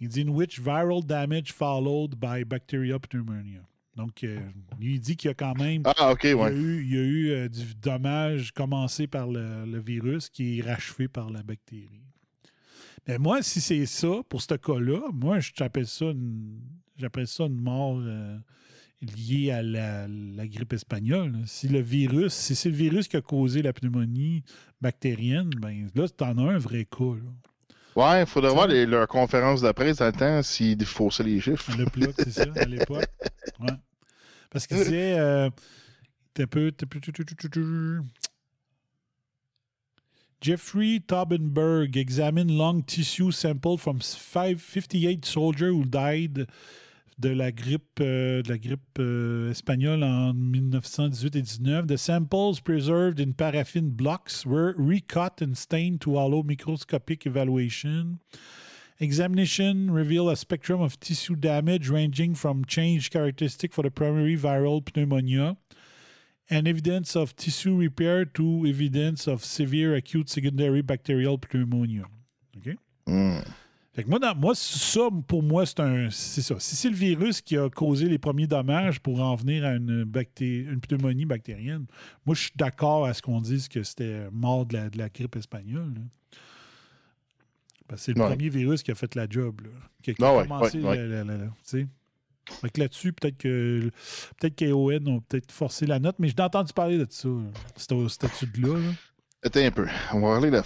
il dit in which viral damage followed by bacteria pneumonia. Donc, euh, lui, il dit qu'il y a quand même. Ah, il y a eu, il y a eu, euh, du dommage commencé par le, le virus qui est rachevé par la bactérie. Mais moi, si c'est ça, pour ce cas-là, moi, j'appelle ça une, j'appelle ça une mort euh, liée à la, la grippe espagnole. là. Si le virus, si c'est le virus qui a causé la pneumonie bactérienne, ben là, t'en as un vrai cas. là. Ouais, il faudrait voir les- leurs conférences de presse dans le temps s'ils faussaient les chiffres. À l'époque, c'est ça, à l'époque. Ouais. Parce qu'il disait. Euh, t'es peu. t'es peu- Jeffrey Taubenberg examine lung tissue sample from five- 58 soldiers who died de la grippe, euh, de la grippe euh, espagnole en 1918 et 19. The samples preserved in paraffin blocks were recut and stained to allow microscopic evaluation. Examination revealed a spectrum of tissue damage ranging from changed characteristic for the primary viral pneumonia and evidence of tissue repair to evidence of severe acute secondary bacterial pneumonia. OK? Fait que moi, dans- moi, ça, pour moi, c'est un. C'est ça. Si c'est le virus qui a causé les premiers dommages pour en venir à une, une pneumonie bactérienne, moi, je suis d'accord à ce qu'on dise que c'était mort de la, de la grippe espagnole. là. Parce que c'est le Ouais. premier virus qui a fait la job. Là, qui a, qui a Ah ouais, commencé ouais, la- la- là-dessus, peut-être que peut-être qu'AON ont peut-être forcé la note, mais j'ai entendu parler de ça, là, cette, cette étude-là. là? Attends un peu. On va la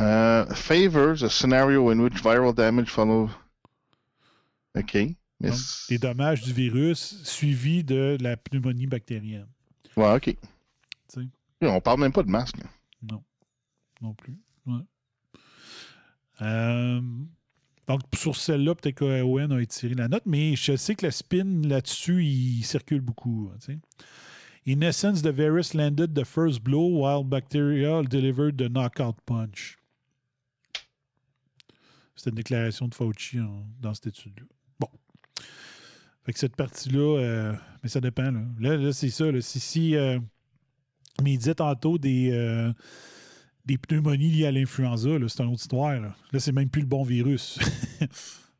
Euh, favors a scenario in which viral damage follow. OK. Mais Donc, c'est- les dommages du virus suivis de la pneumonie bactérienne. Ouais, OK. On parle même pas de masque. Non. Non plus. Ouais. Euh, donc, sur celle-là, peut-être qu'AON a étiré la note, mais je sais que le spin là-dessus, il circule beaucoup. hein. In essence, the virus landed the first blow while bacteria delivered the knockout punch. C'était une déclaration de Fauci en- dans cette étude-là. Bon. Fait que cette partie-là, euh, mais ça dépend. Là, là, là, c'est ça. Là, si, si, euh, mais il disait tantôt des, euh, des pneumonies liées à l'influenza, c'est une autre histoire. Là, là c'est même plus le bon virus. tu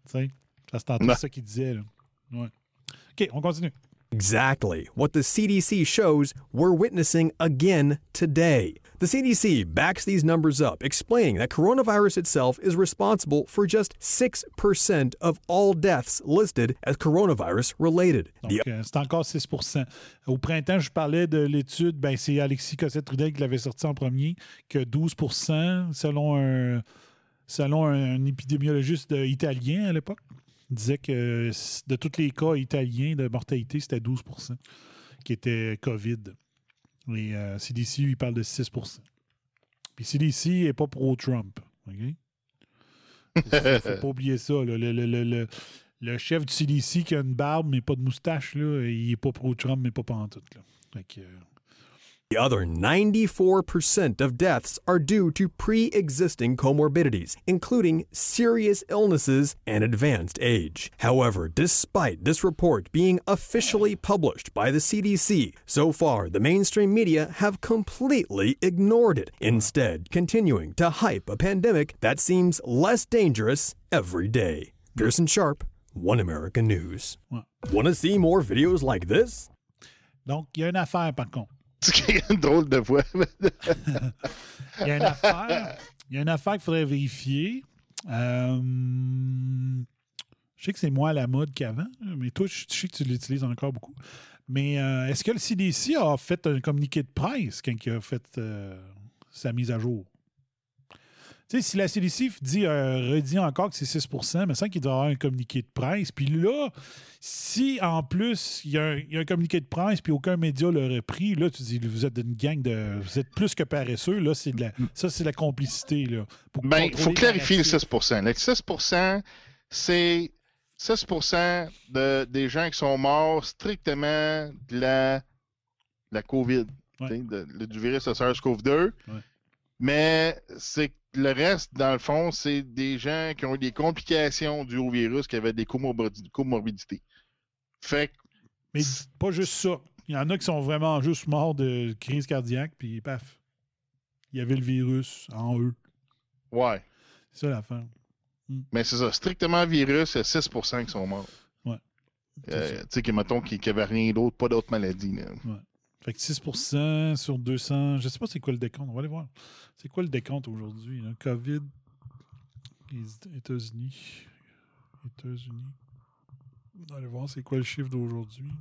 sais, ça, c'est tantôt ça qu'il disait. Là. Ouais. OK, on continue. Exactly what the CDC shows we're witnessing again today. The CDC backs these numbers up, explaining that coronavirus itself is responsible for just 6% of all deaths listed as coronavirus related. Donc, euh, c'est encore 6 Au printemps, je parlais de l'étude, ben, c'est Alexis Cossette-Trudel qui l'avait sorti en premier, que 12 selon un, selon un épidémiologiste euh, italien à l'époque, disait que de tous les cas italiens de mortalité, c'était 12% qui était COVID. Et euh, CDC, lui, il parle de 6% Puis CDC n'est pas pro-Trump. OK? Faut, faut pas oublier ça. là. Le- le- le- le chef du CDC qui a une barbe mais pas de moustache, là, il est pas pro-Trump, mais pas pantoute. Là. Fait que, euh, The other 94% of deaths are due to pre existing comorbidities, including serious illnesses and advanced age. However, despite this report being officially published by the CDC, so far the mainstream media have completely ignored it, instead, continuing to hype a pandemic that seems less dangerous every day. Pearson Sharp, One American News. Want to see more videos like this? Donc, il y a une affaire, par contre. Il y a une drôle de voix. Il y a une affaire. Il y a affaire qu'il faudrait vérifier. Euh, je sais que c'est moins à la mode qu'avant, mais toi, je je sais que tu l'utilises encore beaucoup. Mais euh, est-ce que le CDC a fait un communiqué de presse quand il a fait euh, sa mise à jour? Sais, si la CDC dit, euh, redit encore que c'est 6 il me semble qu'il doit y avoir un communiqué de presse. Puis là, si en plus, il y, a un, il y a un communiqué de presse puis aucun média l'aurait pris, là, tu dis, vous êtes une gang de. Vous êtes plus que paresseux. Là, c'est de la, ça, c'est de la complicité. Là, pour Ben, il faut clarifier le narratif. 6 Le 6% c'est 6 de, des gens qui sont morts strictement de la, de la COVID, de- de- du virus de SARS-CoV-2. Mais c'est le reste, dans le fond, c'est des gens qui ont eu des complications dues au virus, qui avaient des comorbi- comorbidités. Fait que Mais pas juste ça. Il y en a qui sont vraiment juste morts de crise cardiaque, puis paf. Il y avait le virus en eux. Ouais. C'est ça l'affaire. Mais c'est ça, strictement virus, il y a 6% qui sont morts. Ouais. Euh, tu sais, que, mettons, qui n'avaient rien d'autre, pas d'autres maladies. là. Ouais. Fait que 6% sur 200. Je sais pas c'est quoi le décompte. On va aller voir. C'est quoi le décompte aujourd'hui? COVID, États-Unis. États-Unis. On va aller voir c'est quoi le chiffre d'aujourd'hui.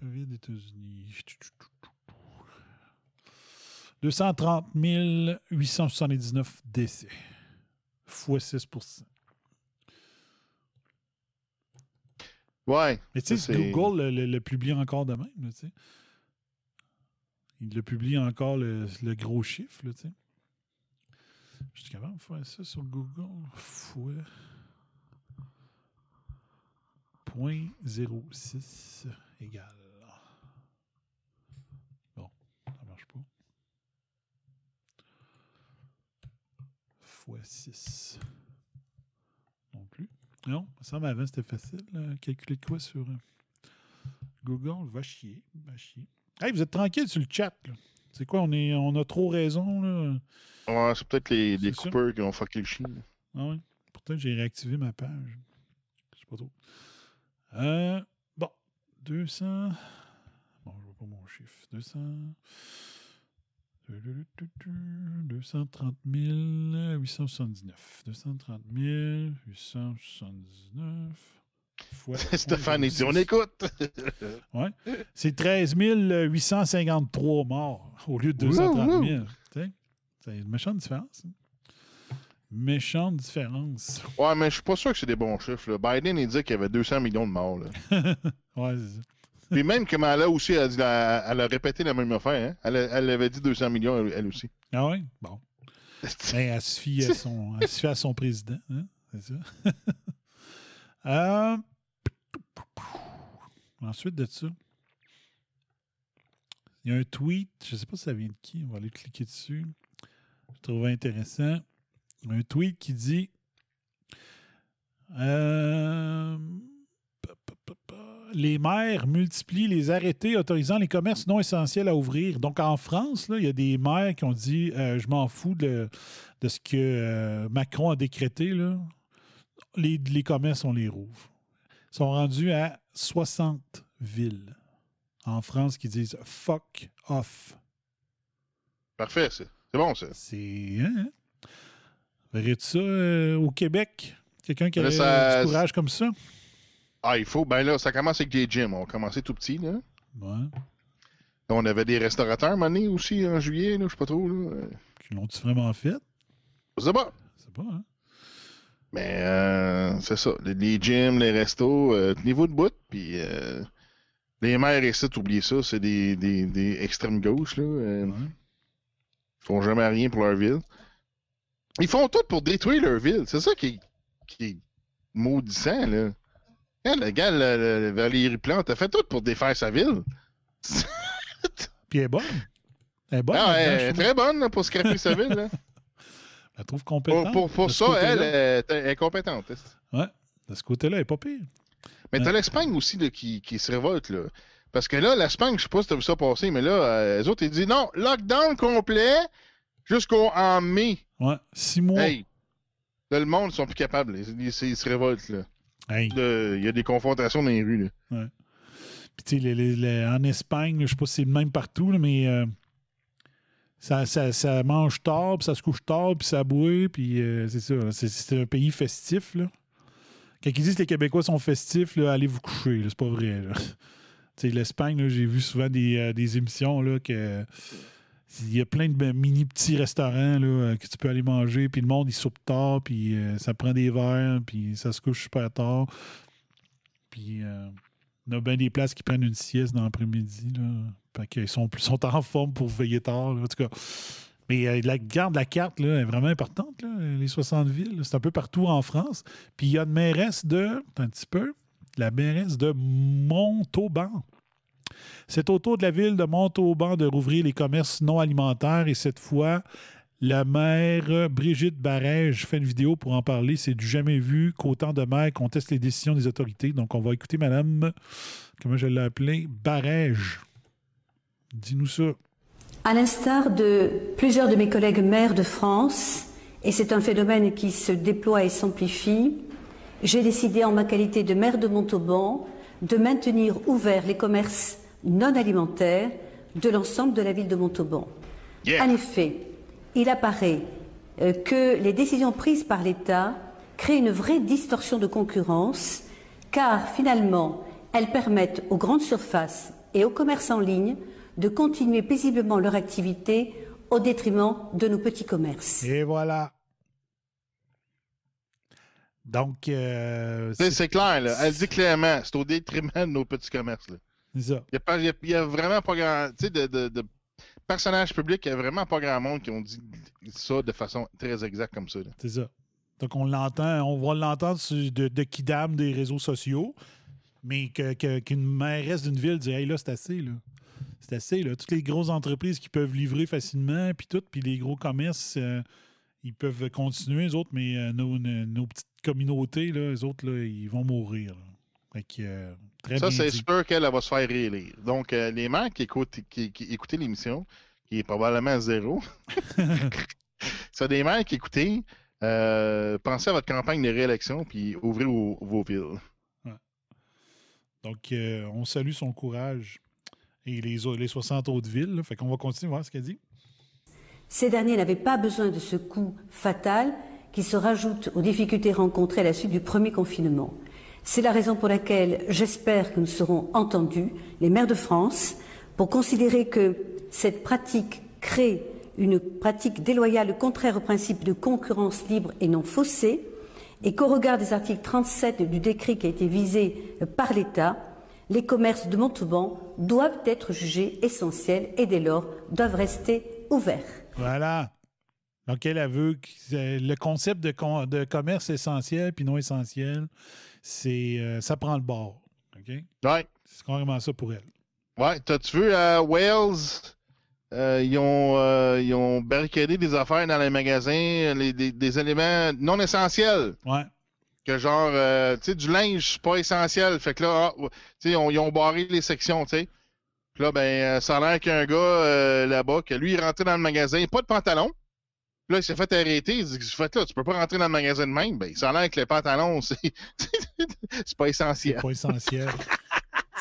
COVID, États-Unis. 230 879 décès. Fois 6 Ouais. Mais tu sais, Google le, le- le publie encore de même, là, tu sais. Il le publie encore le, le gros chiffre, là, tu sais. Je suis capable de faire ça sur Google. Fois. 0.06 égale. Bon, ça marche pas. Fois 6. Non ça me semble avant c'était facile. là. Calculer quoi sur euh, Google? Va chier. Va chier. Hey, vous êtes tranquille sur le chat. là. C'est quoi? On, est, on a trop raison. Là? Ouais, c'est peut-être les, les coupeurs qui ont fucké le chien. Ah ouais. Pourtant, j'ai réactivé ma page. Je sais pas trop. Euh, bon, 200. Bon, je vois pas mon chiffre. 200. 230 879. 230 879. Fois Stéphane, il dit, on 0,6. écoute. Ouais. C'est 13 853 morts au lieu de 230 000. Tu sais, C'est une méchante différence. hein. Méchante différence. Ouais, mais je suis pas sûr que c'est des bons chiffres. là. Biden, il dit qu'il y avait 200 millions de morts. Là. ouais, c'est ça. Puis même Kamala aussi, elle a, dit la- elle a répété la même affaire. Hein? Elle, avait dit 200 millions, elle, elle aussi. Ah oui? Bon. Ben, elle, se fie à son, elle se fie à son président. hein, C'est ça. Euh, Ensuite de ça, il y a un tweet. Je ne sais pas si ça vient de qui. On va aller cliquer dessus. Je trouve intéressant. un tweet qui dit euh, les maires multiplient les arrêtés autorisant les commerces non essentiels à ouvrir. Donc, en France, il y a des maires qui ont dit euh, Je m'en fous de, de ce que euh, Macron a décrété. Là. Les, les commerces, on les rouvre. Ils sont rendus à 60 villes en France qui disent fuck off. Parfait, c'est bon, ça. C'est. Hein? Verrais-tu ça euh, au Québec? Quelqu'un qui a ça- du courage comme ça? Ah, il faut. Ben là, ça commence avec des gyms. On a commencé tout petit, là. Ouais. On avait des restaurateurs, donné, aussi, en juillet, là, je sais pas trop, là. L'ont-tu vraiment fait? Je sais pas. C'est pas, hein? Mais euh, c'est ça. Les, les gyms, les restos, euh, tenez-vous debout. Puis euh, les maires ici, oubliez ça, c'est des, des, des extrêmes gauches. Là. euh, Ils font jamais rien pour leur ville. Ils font tout pour détruire leur ville. C'est ça qui, qui est maudissant. Là. Hein, le gars, le, le- Valérie Plante, a fait tout pour défaire sa ville. Puis elle est bonne. Elle est bonne. Ah, elle je est très bonne là, pour scraper sa ville. Là. Je la trouve compétente. pour, ça, elle, est- elle est compétente. Ouais, de ce côté-là, elle n'est pas pire. Mais t'as l'Espagne aussi là, qui, qui se révolte. Là. Parce que là, l'Espagne, je sais pas si t'as vu ça passer, mais là, euh, les autres, ils disent non, lockdown complet jusqu'au en mai. Ouais, six mois. Hey, là, le monde, ils sont plus capables. Ils, ils- ils se révoltent. Là. Hey. Il y a des confrontations dans les rues. Là. Ouais. Puis, tu sais, les- les- les- en Espagne, je sais pas si c'est le même partout, là, mais euh, ça, ça- ça mange tard, puis ça se couche tard, puis ça boit, puis euh, c'est ça. C'est- un pays festif, là. Quand ils disent que les Québécois sont festifs, là, allez vous coucher, c'est pas vrai. l'Espagne, j'ai vu souvent des, euh, des émissions là, que il y a plein de mini petits restaurants là, euh, que tu peux aller manger, puis le monde il soupe tard, puis euh, ça prend des verres, puis ça se couche super tard. Puis euh, on a bien des places qui prennent une sieste dans l'après-midi. Fait qu'ils sont, sont en forme pour veiller tard. En tout cas. Mais euh, la garde la carte là, est vraiment importante, les 60 villes. C'est un peu partout en France. Puis il y a une mairesse de. Un petit peu. La mairesse de Montauban. C'est au tour de la ville de Montauban de rouvrir les commerces non alimentaires et cette fois, la maire Brigitte Barège fait une vidéo pour en parler. C'est du jamais vu qu'autant de maires contestent les décisions des autorités. Donc, on va écouter Madame, comment je l'ai appelée, Barège. Dis-nous ça. À l'instar de plusieurs de mes collègues maires de France, et c'est un phénomène qui se déploie et s'amplifie, j'ai décidé en ma qualité de maire de Montauban de maintenir ouverts les commerces non alimentaires de l'ensemble de la ville de Montauban. En effet, il apparaît euh, que les décisions prises par l'État créent une vraie distorsion de concurrence, car finalement, elles permettent aux grandes surfaces et aux commerces en ligne de continuer paisiblement leur activité au détriment de nos petits commerces. Et voilà. Donc, euh, C'est clair, là. Elle dit clairement, c'est au détriment de nos petits commerces. Là. c'est ça. Il n'y a, y a- vraiment pas grand. Tu sais, de, de, de personnages publics, il n'y a vraiment pas grand monde qui ont dit ça de façon très exacte comme ça. C'est ça. Donc, on l'entend, on va l'entendre sur- de, de Kidam des réseaux sociaux, mais que- que- qu'une mairesse d'une ville dit Hey, là, c'est assez, là. C'est assez, là. Toutes les grosses entreprises qui peuvent livrer facilement, puis tout, puis les gros commerces, euh, ils peuvent continuer, les autres, mais euh, nos, nos- nos petites communautés, là, les autres, là, ils vont mourir. là. Fait que, euh, très Ça, c'est sûr qu'elle elle va se faire réélire. Donc, euh, les maires qui écoutent, qui, qui écoutaient l'émission, qui est probablement zéro, c'est des maires qui écoutaient, euh, pensez à votre campagne de réélection, puis ouvrez vos, vos villes. Donc, euh, on salue son courage et les, les 60 autres villes. là. Fait qu'on va continuer à voir ce qu'elle dit. Ces derniers n'avaient pas besoin de ce coup fatal qui se rajoute aux difficultés rencontrées à la suite du premier confinement. C'est la raison pour laquelle j'espère que nous serons entendus, les maires de France, pour considérer que cette pratique crée une pratique déloyale contraire au principe de concurrence libre et non faussée, et qu'au regard des articles 37 du décret qui a été visé par l'État, les commerces de Montauban doivent être jugés essentiels et dès lors doivent rester ouverts. Voilà. Donc, elle, elle veut que le concept de, com- de commerce essentiel puis non essentiel, c'est euh, ça prend le bord. OK? Ouais. C'est carrément ça pour elle. Ouais, t'as-tu vu à Wales, euh, ils, ont, euh, ils ont barricadé des affaires dans les magasins, les- des, des éléments non essentiels. Ouais. Que genre, euh, tu sais, du linge, c'est pas essentiel. Fait que là, ah, tu sais, on- ils ont barré les sections, tu sais. Puis là, ben, euh, ça a l'air qu'il y a un gars euh, là-bas, que lui, il rentré dans le magasin, pas de pantalon. Là, il s'est fait arrêter. Il dit, fait là, tu peux pas rentrer dans le magasin de même. Ben, ça a l'air que les pantalons, c'est c'est pas essentiel. Pas essentiel.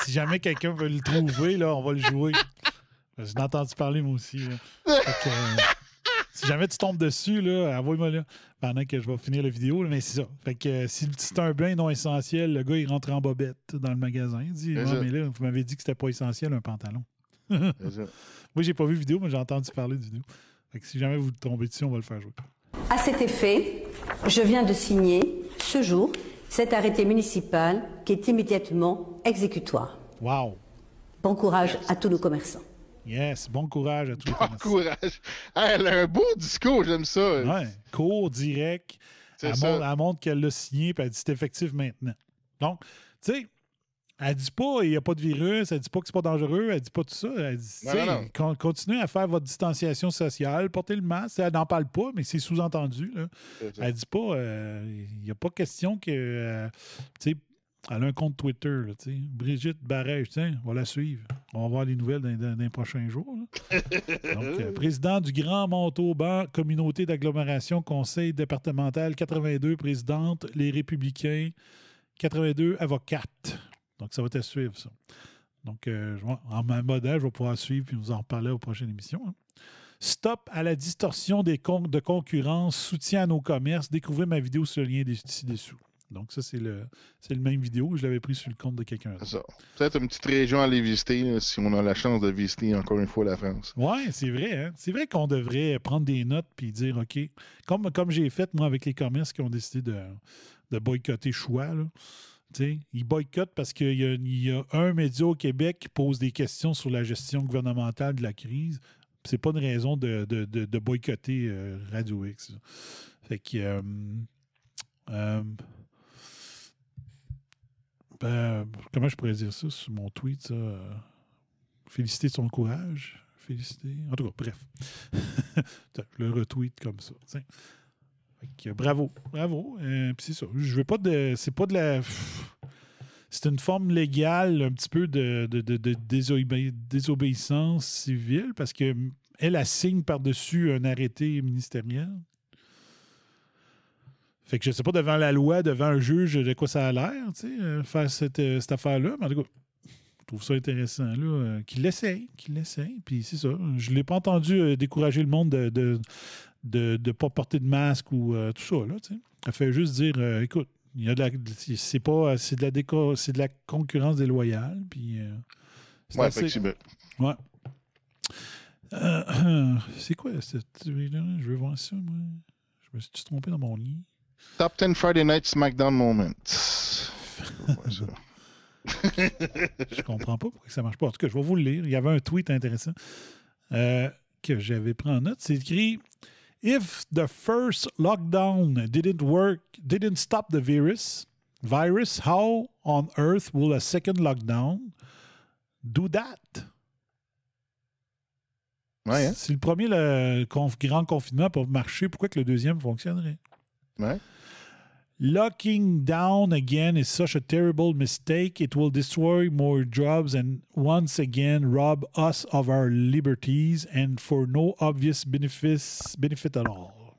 si jamais quelqu'un veut le trouver, là, on va le jouer. J'en ai entendu parler, moi aussi. là. Que, euh, si jamais tu tombes dessus, là, envoie-moi là pendant que je vais finir la vidéo. là, mais c'est ça. Fait que euh, si c'est un bain non essentiel, le gars, il rentre en bobette dans le magasin. Il dit C'est ça. mais là, vous m'avez dit que c'était pas essentiel, un pantalon. C'est. Moi, j'ai pas vu vidéo, mais j'ai entendu parler de vidéo. Fait que si jamais vous tombez dessus, on va le faire jouer. À cet effet, je viens de signer ce jour cet arrêté municipal qui est immédiatement exécutoire. Wow! Bon courage à tous nos commerçants. Yes, bon courage à tous les Bon commerçants. courage. Ah, elle a un beau discours, j'aime ça. Ouais, court, direct. C'est Elle ça. montre, elle montre qu'elle l'a signé, puis elle dit c'est effectif maintenant. Donc, tu sais, elle dit pas il n'y a pas de virus, elle dit pas que c'est pas dangereux, elle dit pas tout ça. Elle dit, Non, non, non. continuez à faire votre distanciation sociale, portez le masque. Elle n'en parle pas, mais c'est sous-entendu. Elle dit pas, euh, il n'y a pas question que, euh, elle a un compte Twitter, là, tu sais. Brigitte Barège, tiens, on va la suivre. On va voir les nouvelles dans, dans- dans les prochains jours. là. Donc, euh, président du Grand Montauban, communauté d'agglomération, conseil départemental, 82 présidente, les républicains, 82 avocates. Donc, ça va te suivre, ça. Donc, euh, en modèle, je vais pouvoir suivre et nous en reparler aux prochaines émissions. hein. Stop à la distorsion des comptes de concurrence, soutien à nos commerces. Découvrez ma vidéo sur le lien des- ci-dessous. Donc, ça, c'est le, le même vidéo. Je l'avais pris sur le compte de quelqu'un d'autre. C'est ça. Peut-être une petite région à aller visiter, là, si on a la chance de visiter encore une fois la France. Oui, c'est vrai. hein. C'est vrai qu'on devrait prendre des notes puis dire, OK, comme, comme j'ai fait, moi, avec les commerces qui ont décidé de, de boycotter Choix, là. Tu sais, ils boycottent parce qu'il y, a- un média au Québec qui pose des questions sur la gestion gouvernementale de la crise. C'est pas une raison de, boycotter euh, Radio X. Fait que. euh, euh, ben, comment je pourrais dire ça sur mon tweet, ça? Féliciter son courage. Féliciter. En tout cas, bref. je le retweet comme ça. Bravo. Bravo. Euh, c'est. Je veux pas de. C'est pas de la. C'est une forme légale, un petit peu de, de, de- de désobé- désobéissance civile, parce que elle assigne par-dessus un arrêté ministériel. Fait que je sais pas devant la loi, devant un juge, de quoi ça a l'air, tu sais, euh, faire cette, euh, cette affaire-là. Mais en tout cas, je trouve ça intéressant, là, qu'il l'essaye, qu'il l'essaye. Puis c'est ça. Je l'ai pas entendu décourager le monde de de, de, de pas porter de masque ou euh, tout ça, là. Elle fait juste dire, euh, écoute, il y a de la, c'est pas, c'est de la déco- c'est de la concurrence déloyale, puis euh, c'est Ouais, assez- effectivement. Ouais. C'est quoi cette Je veux voir ça, moi. Je me suis trompé dans mon lit? Top 10 Friday Night SmackDown Moments. je comprends pas pourquoi ça marche pas. En tout cas, je vais vous le lire. Il y avait un tweet intéressant que j'avais pris en note. C'est écrit If the first lockdown didn't work, didn't stop the virus, virus, how on earth will a second lockdown do that? Ouais, hein? Si le premier le conf- grand confinement n'a pas marché, pourquoi que le deuxième fonctionnerait? Ouais. Locking down again is such a terrible mistake. It will destroy more jobs and once again rob us of our liberties and for no obvious benefits, benefit at all.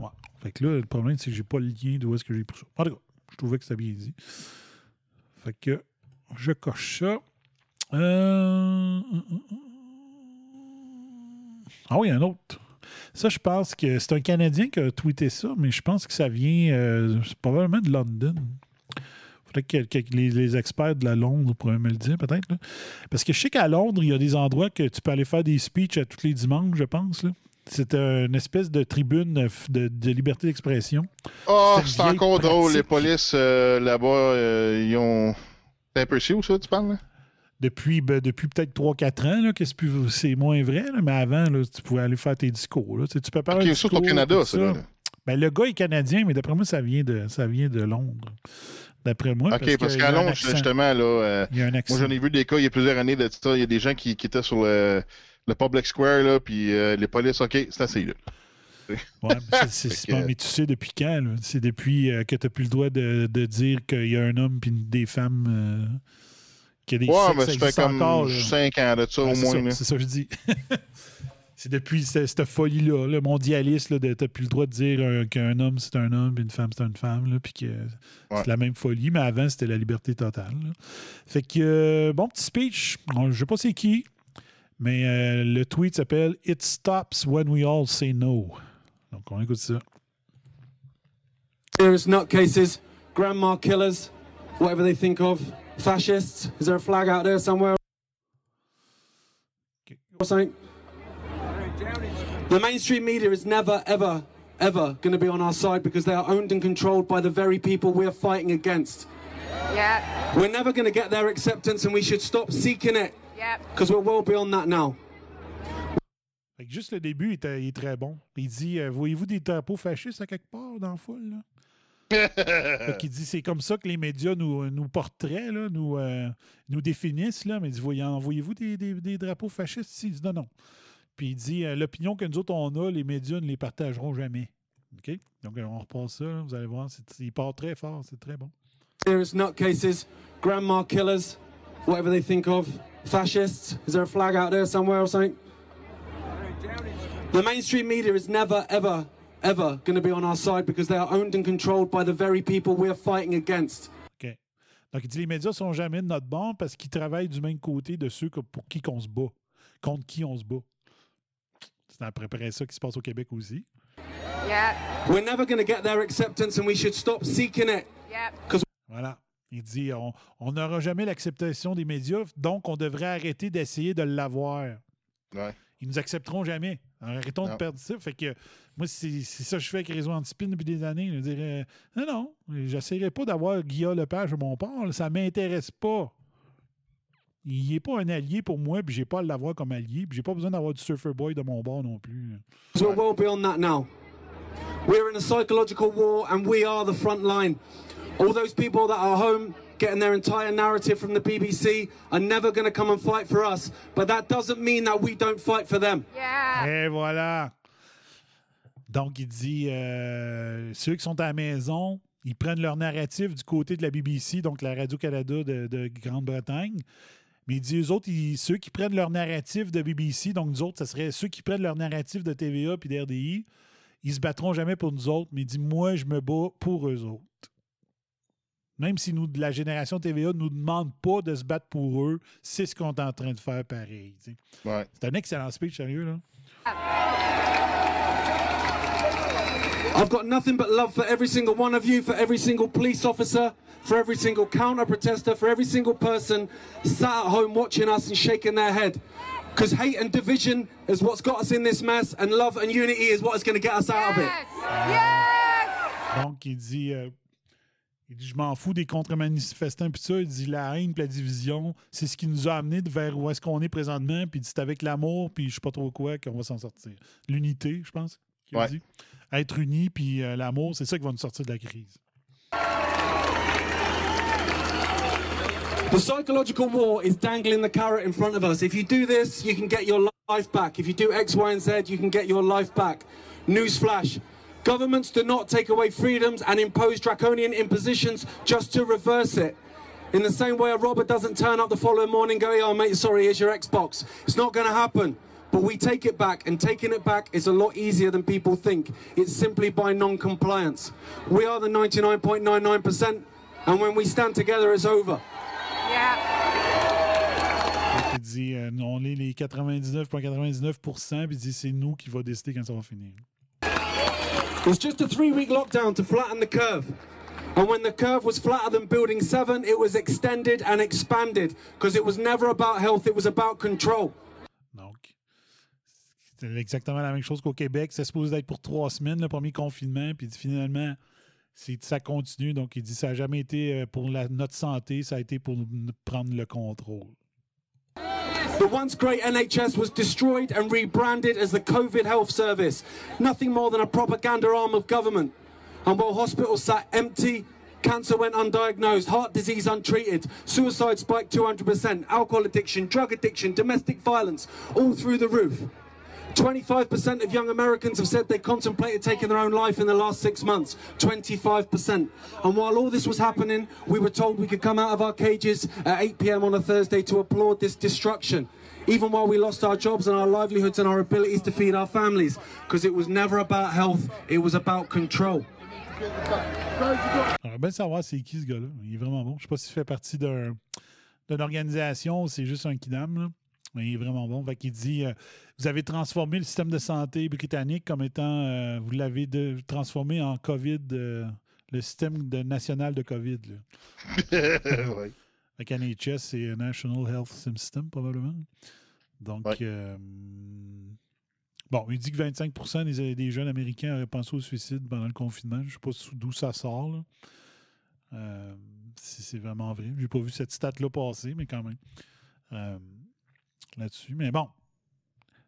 Ouais. Fait que là, le problème, c'est que j'ai pas le lien d'où est-ce que j'ai pris ça. En tout cas, je trouvais que c'était bien dit. Fait que je coche ça. Euh... Ah oui, un autre. Ça, je pense que c'est un Canadien qui a tweeté ça, mais je pense que ça vient euh, probablement de London. Faudrait que, que les, les experts de la Londres pourraient me le dire, peut-être. Parce que je sais qu'à Londres, il y a des endroits que tu peux aller faire des speeches à tous les dimanches, je pense. là. C'est une espèce de tribune de, de liberté d'expression. Oh, c'est encore drôle. Les polices euh, là-bas, euh, ils ont. C'est un peu chiant, ça, tu parles? Là? Depuis, ben, depuis peut-être 3-4 ans, là, que c'est plus- c'est moins vrai, là, mais avant, là, tu pouvais aller faire tes discours. Là. Tu sais, tu prépares Ok, un ça, discours. c'est au Canada, ça, là. Ben, le gars est canadien, mais d'après moi, ça vient de, ça vient de Londres. D'après moi. OK, parce, qu'à Londres, justement, là, euh, Il y a un moi j'en ai vu des cas il y a plusieurs années de ça. Il y a des gens qui, qui étaient sur le le public square, là, puis euh, les polices, OK, c'est assez, là. Ouais, mais bon, mais tu sais depuis quand? C'est depuis euh, que tu n'as plus le droit de, de dire qu'il y a un homme puis des femmes. Qu'il y a des Ouais, mais ça comme encore, là. 5 ans de ça, Ouais, au c'est moins. C'est ça que je dis. c'est depuis ce- cette folie-là, le mondialiste, là, de t'as plus le droit de dire euh, qu'un homme c'est un homme, puis une femme c'est une femme, là, puis que c'est la même folie, mais avant c'était la liberté totale. là. Fait que, euh, bon petit speech, je sais pas c'est qui, mais euh, le tweet s'appelle It stops when we all say no. Donc on écoute ça. Serious nutcases, grandma killers, whatever they think of, fascists. Is there a flag out there somewhere? Or something? The mainstream media is never, ever, ever going to be on our side because they are owned and controlled by the very people we are fighting against. Yeah. We're never going to get their acceptance and we should stop seeking it Yep. because we're well beyond that now. Fait que juste le début il est, il est très bon. Il dit euh, Voyez-vous des drapeaux fascistes à quelque part dans la foule là? Qu'il dit c'est comme ça que les médias nous, nous portraient, là, nous, euh, nous définissent. Là. Mais il dit Voyez- Envoyez-vous des, des- des drapeaux fascistes ici? Il dit non, non. Puis il dit euh, L'opinion que nous autres on a, les médias ne les partageront jamais. OK? Donc on repasse ça, là, vous allez voir. il part très fort, c'est très bon. Serious nutcases, grandma killers, whatever they think of, fascists. Is there a flag out there somewhere or something? The mainstream media is never, ever, ever going to be on our side because they are owned and controlled by the very people we are fighting against. OK. Donc, il dit les médias sont jamais de notre bord parce qu'ils travaillent du même côté de ceux que- pour qui qu'on se bat, contre qui on se bat. C'est à peu près ça qui se passe au Québec aussi. Yeah. We're never going to get their acceptance and we should stop seeking it. Yep. Voilà. Il dit on on n'aura jamais l'acceptation des médias, donc on devrait arrêter d'essayer de l'avoir. Ils nous accepteront jamais. Arrêtons de Non. perdre ça. Fait que moi, c'est c'est ça que je fais avec Réseau Antispin depuis des années. Je dirais non, non, j'essaierai pas d'avoir Guillaume Lepage à mon port. Ça m'intéresse pas. Il n'est pas un allié pour moi, puis j'ai pas à l'avoir comme allié, puis j'ai pas besoin d'avoir du Surfer Boy de mon bord non plus. Because we're well beyond that now. We're in a psychological war and we are the front line. All those people that are home getting their entire narrative from the BBC are never going to come and fight for us. But that doesn't mean that we don't fight for them. Et voilà. Donc, il dit euh, ceux qui sont à la maison, ils prennent leur narratif du côté de la BBC, donc la Radio-Canada de, de Grande-Bretagne. Mais il dit eux autres, ils- ceux qui prennent leur narratif de BBC, donc nous autres, ce serait ceux qui prennent leur narratif de TVA puis d'RDI, ils se battront jamais pour nous autres. Mais il dit moi, je me bats pour eux autres. Même si nous, de la génération TVA, ne nous demande pas de se battre pour eux, c'est ce qu'on est en train de faire pareil. tu sais. C'est un excellent speech, sérieux. Là. I've got nothing but love for every single one of you, for every single police officer, for every single counter protester, for every single person sat at home watching us and shaking their head. Because hate and division is what's got us in this mess, and love and unity is what is going to get us out of it. Donc, il dit, euh, il dit Je m'en fous des contre-manifestants, puis ça. Il dit La haine, puis la division, c'est ce qui nous a amenés de vers où est-ce qu'on est présentement. Puis il dit C'est avec l'amour, puis je sais pas trop quoi, qu'on va s'en sortir. L'unité, je pense, qu'il Ouais. dit. Être unis, puis euh, l'amour, c'est ça qui va nous sortir de la crise. The psychological war is dangling the carrot in front of us. If you do this, you can get your life back. If you do X, Y, and Z, you can get your life back. Newsflash. Governments do not take away freedoms and impose draconian impositions just to reverse it. In the same way a robber doesn't turn up the following morning go, oh mate, sorry, here's your Xbox. It's not going to happen. But we take it back, and taking it back is a lot easier than people think. It's simply by non-compliance. We are the 99.99%, and when we stand together, it's over. Il dit euh, On est les 99,99%, puis il dit C'est nous qui va décider quand ça va finir. It was just a three week lockdown to flatten the curve. And when the curve was flatter than building seven, it was extended and expanded because it was never about health, it was about control. C'est exactement la même chose qu'au Québec. C'est supposé être pour trois semaines, le premier confinement. Puis finalement, ça continue. Donc, il dit ça n'a jamais été euh, pour la- notre santé, ça a été pour prendre le contrôle. The once great NHS was destroyed and rebranded as the COVID Health Service, nothing more than a propaganda arm of government. And while hospitals sat empty, Cancer went undiagnosed, heart disease untreated, suicide spiked 200%, alcohol addiction, drug addiction, domestic violence, all through the roof. 25% of young Americans have said they contemplated taking their own life in the last six months. 25%. And while all this was happening, we were told we could come out of our cages at 8 p.m. on a Thursday to applaud this destruction. Even while we lost our jobs and our livelihoods and our abilities to feed our families. Because it was never about health, it was about control. Bien savoir c'est qui ce gars-là. Il est vraiment bon. Je sais pas s'il fait partie d'un- d'une organisation ou c'est juste un kidam. Là. Mais il est vraiment bon. Fait qu'il dit euh, Vous avez transformé le système de santé britannique comme étant. euh, vous l'avez transformé en COVID, euh, le système de- national de COVID. Fait qu'NHS, c'est un National Health System, probablement. Donc, bon, il dit que 25 des, des jeunes Américains auraient pensé au suicide pendant le confinement. Je ne sais pas d'où ça sort. là. Euh, si c'est vraiment vrai. J'ai pas vu cette stat-là passer, mais quand même. Euh, Là-dessus. Mais bon.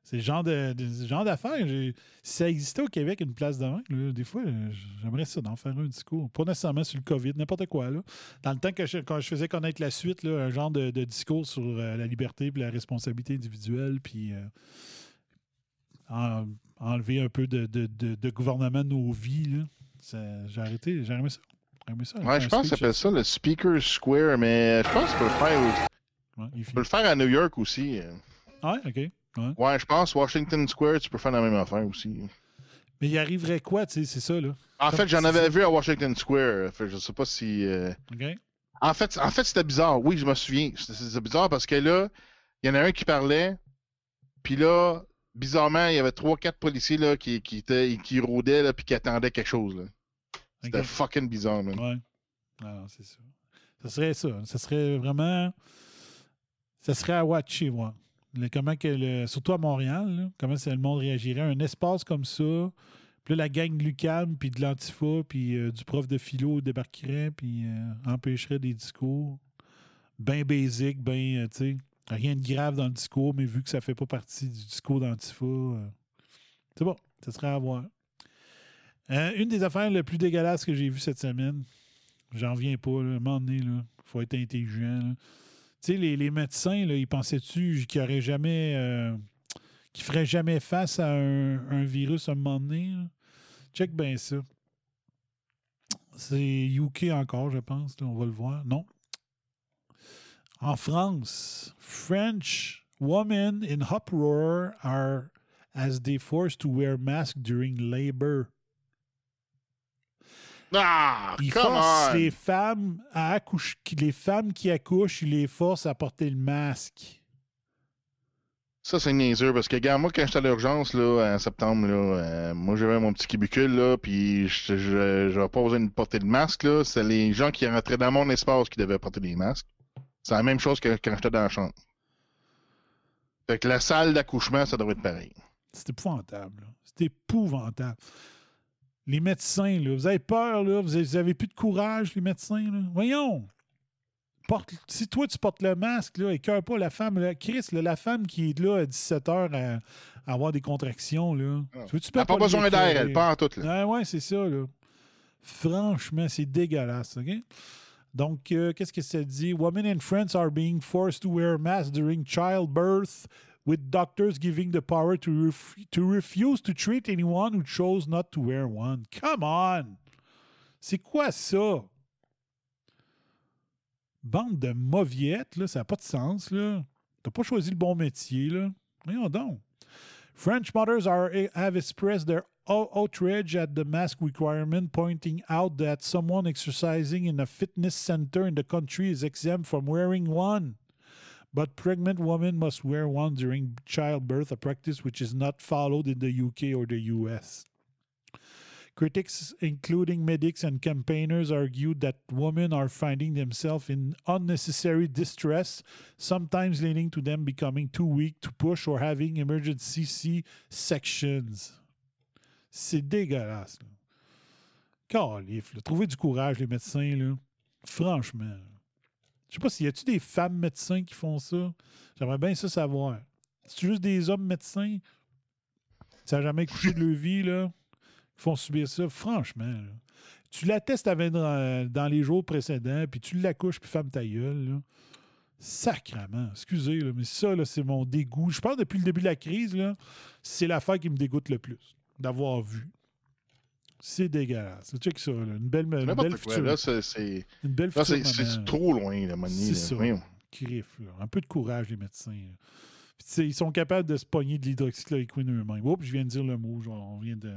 C'est le genre de, genre d'affaires. Si ça existait au Québec, une place de là, des fois, euh, j'aimerais ça d'en faire un discours. Pas nécessairement sur le COVID, n'importe quoi. Là. Dans le temps que je, quand je faisais connaître la suite, là, un genre de, de discours sur euh, la liberté et la responsabilité individuelle, puis euh, en- enlever un peu de, gouvernement de nos vies. J'ai arrêté, j'ai aimé ça. Aimé ça, Ouais, je pense que ça s'appelle ça le Speaker Square, mais je pense peux le faire, Ouais, tu peux le faire à New York aussi. Ouais, OK. Ouais. Ouais, je pense Washington Square, tu peux faire la même affaire aussi. Mais il arriverait quoi, tu sais, c'est ça, là? En Comme- fait, j'en avais vu à Washington Square. Fait, que je sais pas si. euh, OK. En fait, en fait c'était bizarre. Oui, je me souviens. C'était bizarre parce que là, il y en a un qui parlait. Puis là, bizarrement, il y avait trois, quatre policiers là, qui, qui, étaient, qui rôdaient là, puis qui attendaient quelque chose. là. C'était fucking bizarre, man. Ouais. Ah non, c'est ça. Ça serait ça. Ça serait vraiment. Ça serait à watcher, moi. Comment que le- surtout à Montréal, là, comment le monde réagirait. Un espace comme ça. Puis là, la gang de l'UCAM, puis de l'Antifa, puis euh, du prof de philo débarquerait, puis euh, empêcherait des discours. Bien basic, bien, euh, tu sais. Rien de grave dans le discours, mais vu que ça fait pas partie du discours d'Antifa, c'est bon. Ça serait à voir. Une des affaires les plus dégueulasses que j'ai vues cette semaine, j'en reviens pas, là, à un moment donné, il faut être intelligent. là. Les, médecins, ils pensaient-tu qu'ils auraient jamais. euh, feraient jamais face à un, virus à un moment donné? Check bien ça. C'est UK encore, je pense. on va le voir. Non. En France, French women in uproar are as they forced to wear masks during labor. Ah, forcent on! les femmes à accoucher, les femmes qui accouchent, ils les forcent à porter le masque. Ça, c'est niaiseux parce que, regarde, moi, quand j'étais à l'urgence, là, en septembre, là, euh, moi, j'avais mon petit cubicule, là, puis je je- j'avais pas besoin de porter le masque, là. C'est les gens qui rentraient dans mon espace qui devaient porter les masques. C'est la même chose que quand j'étais dans la chambre. Fait que la salle d'accouchement, ça devrait être pareil. C'est épouvantable. C'est épouvantable. Les médecins, là, vous avez peur, là, vous avez, vous avez plus de courage, les médecins. Là. Voyons. Porte, si toi, tu portes le masque, là, écœure pas la femme. Là, Chris, là, la femme qui est là à 17 h à, à avoir des contractions, là. Tu veux-tu Elle a pas besoin d'air, elle, pas en tout, là. Ouais, ouais, c'est ça, là. Franchement, c'est dégueulasse, OK? Donc, euh, qu'est-ce que ça dit? Women in France are being forced to wear masks during childbirth, with doctors giving the power to, ref- to refuse to treat anyone who chose not to wear one. Come on! C'est quoi ça? Bande de mauviettes, là, ça n'a pas de sens, là. T'as pas choisi le bon métier, là. Voyons donc. French mothers are, have expressed their outrage at the mask requirement, pointing out that someone exercising in a fitness center in the country is exempt from wearing one. But pregnant women must wear one during childbirth, a practice which is not followed in the UK or the US. Critics, including medics and campaigners, argued that women are finding themselves in unnecessary distress, sometimes leading to them becoming too weak to push or having emergency C sections. C'est dégueulasse. Calif, là. Trouvez du courage, les médecins, là. Franchement. Je sais pas y a-tu des femmes médecins qui font ça. J'aimerais bien ça savoir. C'est juste des hommes médecins? Ça n'a jamais couché de leur là. Qui font subir ça? Franchement. là. Tu la testes avant dans, dans les jours précédents, puis tu l'accouches, puis ferme ta gueule. Là. Sacrement. Excusez, mais ça, c'est mon dégoût. Je pense depuis le début de la crise, c'est l'affaire qui me dégoûte le plus d'avoir vu. C'est dégueulasse. Check ça, là. Une belle, une belle future. là, c'est- trop loin, la monnaie. C'est ça. Crif, là. Un peu de courage, les médecins. là. Puis, ils sont capables de se pogner de l'hydroxychloroquine eux-mêmes. Oups, je viens de dire le mot. Genre, on vient de.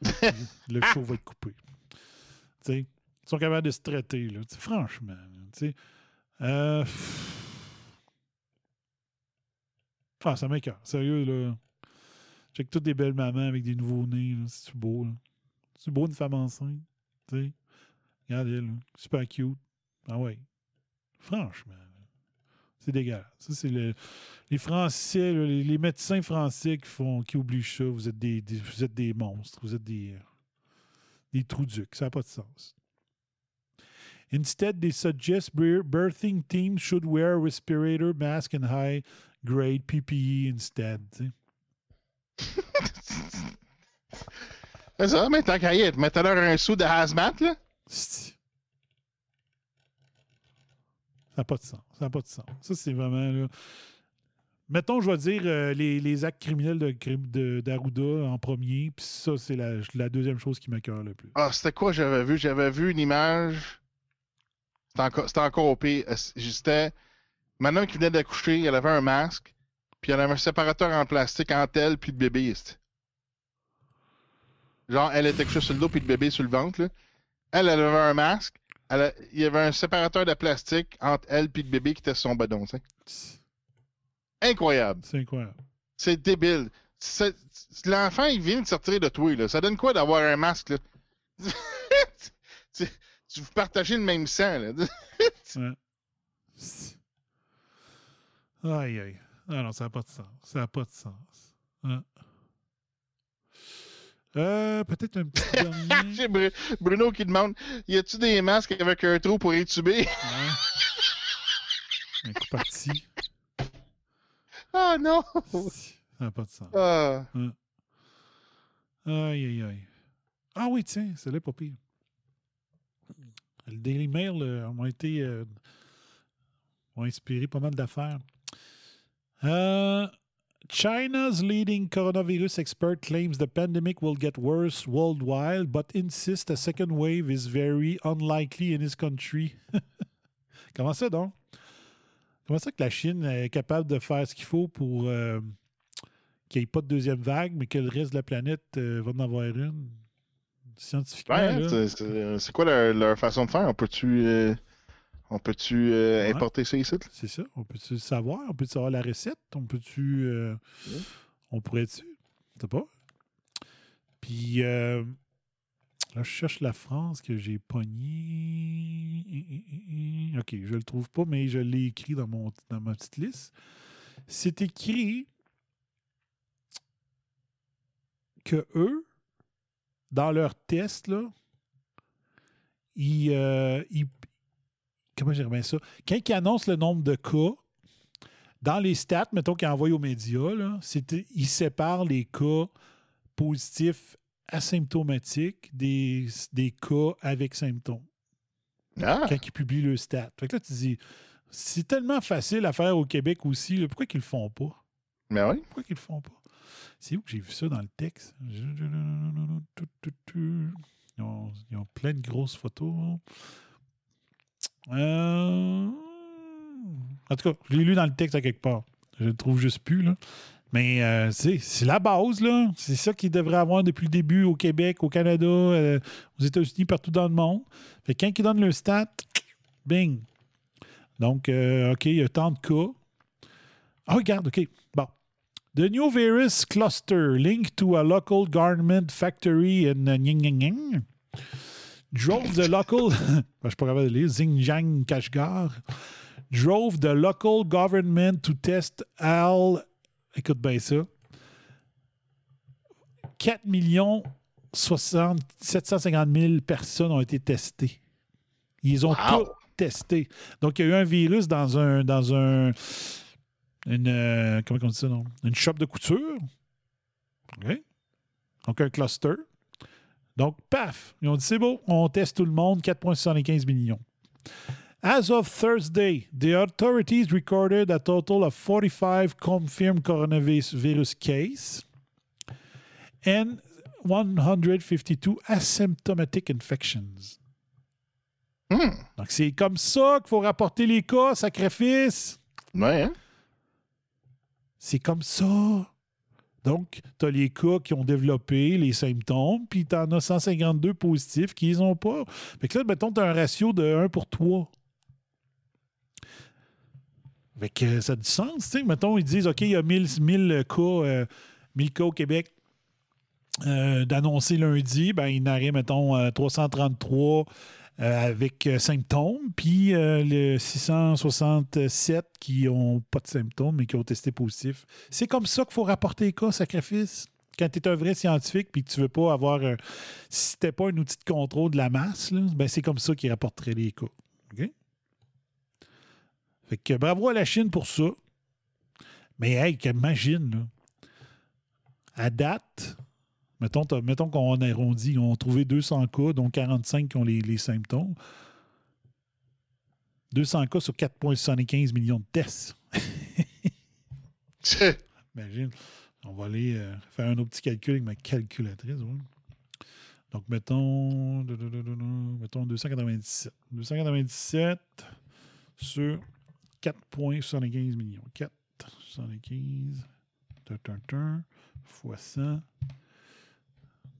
le show va être coupé. Tu sais, ils sont capables de se traiter. Là. Franchement. là, tu sais. Euh... Ah, ça m'écoeure. Sérieux, là. Check toutes des belles mamans avec des nouveaux-nés. là. C'est beau, là? C'est beau une femme enceinte. Regardez, là. Super cute. Ah ouais. Franchement. C'est dégueulasse. Ça, c'est le- les Français, les, médecins français qui font qui obligent ça. Vous êtes des, vous êtes des monstres. Vous êtes des, des trous ducs. Ça n'a pas de sens. Instead, they suggest bir- birthing teams should wear a respirator mask and high grade PPE instead. C'est ça, mais tant qu'à y être, mettez-leur un sou de hazmat, là. Ça n'a pas de sens. Ça n'a pas de sens. Ça, c'est vraiment. Là... Mettons, je vais dire euh, les, les actes criminels de, crime- de- d'Arruda en premier, puis ça, c'est la, la deuxième chose qui m'écoeure le plus. Ah, c'était quoi? J'avais vu? J'avais vu une image. C'était encore, c'était encore au pire. Euh, C'était. Madame qui venait d'accoucher, elle avait un masque, puis elle avait un séparateur en plastique entre elle puis le bébé. c'ti. Genre, elle était couchée sur le dos puis le bébé sur le ventre. là. Elle, elle avait un masque. elle a- il y avait un séparateur de plastique entre elle puis le bébé qui était sur son sais. Incroyable. C'est incroyable. C'est débile. L'enfant, il vient de sortir de toi. Là. Ça donne quoi d'avoir un masque? Là? tu, tu vous partagez le même sang. Là. Ouais. Aïe, aïe. Ah non, ça n'a pas de sens. Ça n'a pas de sens. Ouais. Euh, peut-être un petit dernier. Bruno qui demande Y a-tu des masques avec un trou pour étuber? Un coup parti. Ah non Ça n'a pas de sens. Ah. Aïe, aïe, aïe. Ah oui, tiens, c'est là pas pire. Le Daily Mail euh, ont été euh, ont inspiré pas mal d'affaires. Euh, China's leading coronavirus expert claims the pandemic will get worse worldwide, but insists a second wave is very unlikely in his country. Comment ça donc? Comment ça que la Chine est capable de faire ce qu'il faut pour euh, qu'il n'y ait pas de deuxième vague, mais que le reste de la planète euh, va en avoir une? Scientifiquement, Ouais, c'est- quoi leur, leur façon de faire? On peut-tu euh, on peut-tu euh, Ouais. importer ça ici? C'est ça. On peut-tu savoir? On peut savoir la recette? On peut-tu. euh, On pourrait-tu? Je sais pas. Puis euh, là, je cherche la France que j'ai pogné. OK, je le trouve pas, mais je l'ai écrit dans, mon, dans ma petite liste. C'est écrit que eux, dans leur test, là, ils, ils- comment dirais bien ça? Quand ils annoncent le nombre de cas, dans les stats, mettons qu'ils envoient aux médias, là, ils séparent les cas positifs asymptomatiques des, des cas avec symptômes. Ah. Quand ils publient le stat. Fait que là, tu dis, c'est tellement facile à faire au Québec aussi, là, pourquoi qu'ils le font pas? Mais oui. Pourquoi qu'ils le font pas? C'est où que j'ai vu ça dans le texte? Ils ont, ils ont plein de grosses photos. Euh, En tout cas, je l'ai lu dans le texte à quelque part. Je le trouve juste plus, là. Mais euh, c'est la base, là. C'est ça qu'il devrait avoir depuis le début au Québec, au Canada, euh, aux États-Unis, partout dans le monde. Fait quand ils donnent le stat, bing. Donc, euh, OK, il y a tant de cas. Ah, regarde, OK. Bon. The new virus cluster linked to a local garment factory in Nying drove the local. Ben, je suis pas capable de lire. Xinjiang Kashgar. Drove the local government to test all. Écoute bien ça. 4 millions 60 750 000 personnes ont été testées. Ils ont Wow. tout testé. Donc, il y a eu un virus dans un. Dans un une, euh, comment on dit ça, non? Une shop de couture. OK? Donc, un cluster. Donc, paf, ils ont dit c'est beau, on teste tout le monde, 4,75 millions. As of Thursday, the authorities recorded a total of 45 confirmed coronavirus cases and 152 asymptomatic infections. Donc, c'est comme ça qu'il faut rapporter les cas, sacrifice. Ouais, hein? C'est comme ça. Donc, tu as les cas qui ont développé les symptômes, puis tu en as 152 positifs qui les ont pas. Fait que là, mettons, tu as un ratio de 1 pour 3. Fait que euh, ça a du sens, tu sais. Mettons, ils disent, OK, il y a 1000, 1000 cas, euh, 1000 cas au Québec euh, d'annoncer lundi. Ben, il en mettons, euh, 333 euh, avec euh, symptômes, puis euh, le 667 qui n'ont pas de symptômes, mais qui ont testé positif. C'est comme ça qu'il faut rapporter les cas, sacrifice. Quand tu es un vrai scientifique puis que tu veux pas avoir. un- si tu pas un outil de contrôle de la masse, ben c'est comme ça qu'ils rapporteraient les cas. Fait que bravo à la Chine pour ça. Mais hey, imagine, là. À date, mettons, mettons qu'on arrondit, ils ont trouvé 200 cas, dont 45 qui ont les, les symptômes. 200 cas sur 4,75 millions de tests. Imagine. On va aller euh, faire un autre petit calcul avec ma calculatrice. ouais. Donc, mettons, mettons 297. 297 sur 4,75 millions. 4,75 tun, tun, tun, fois 100.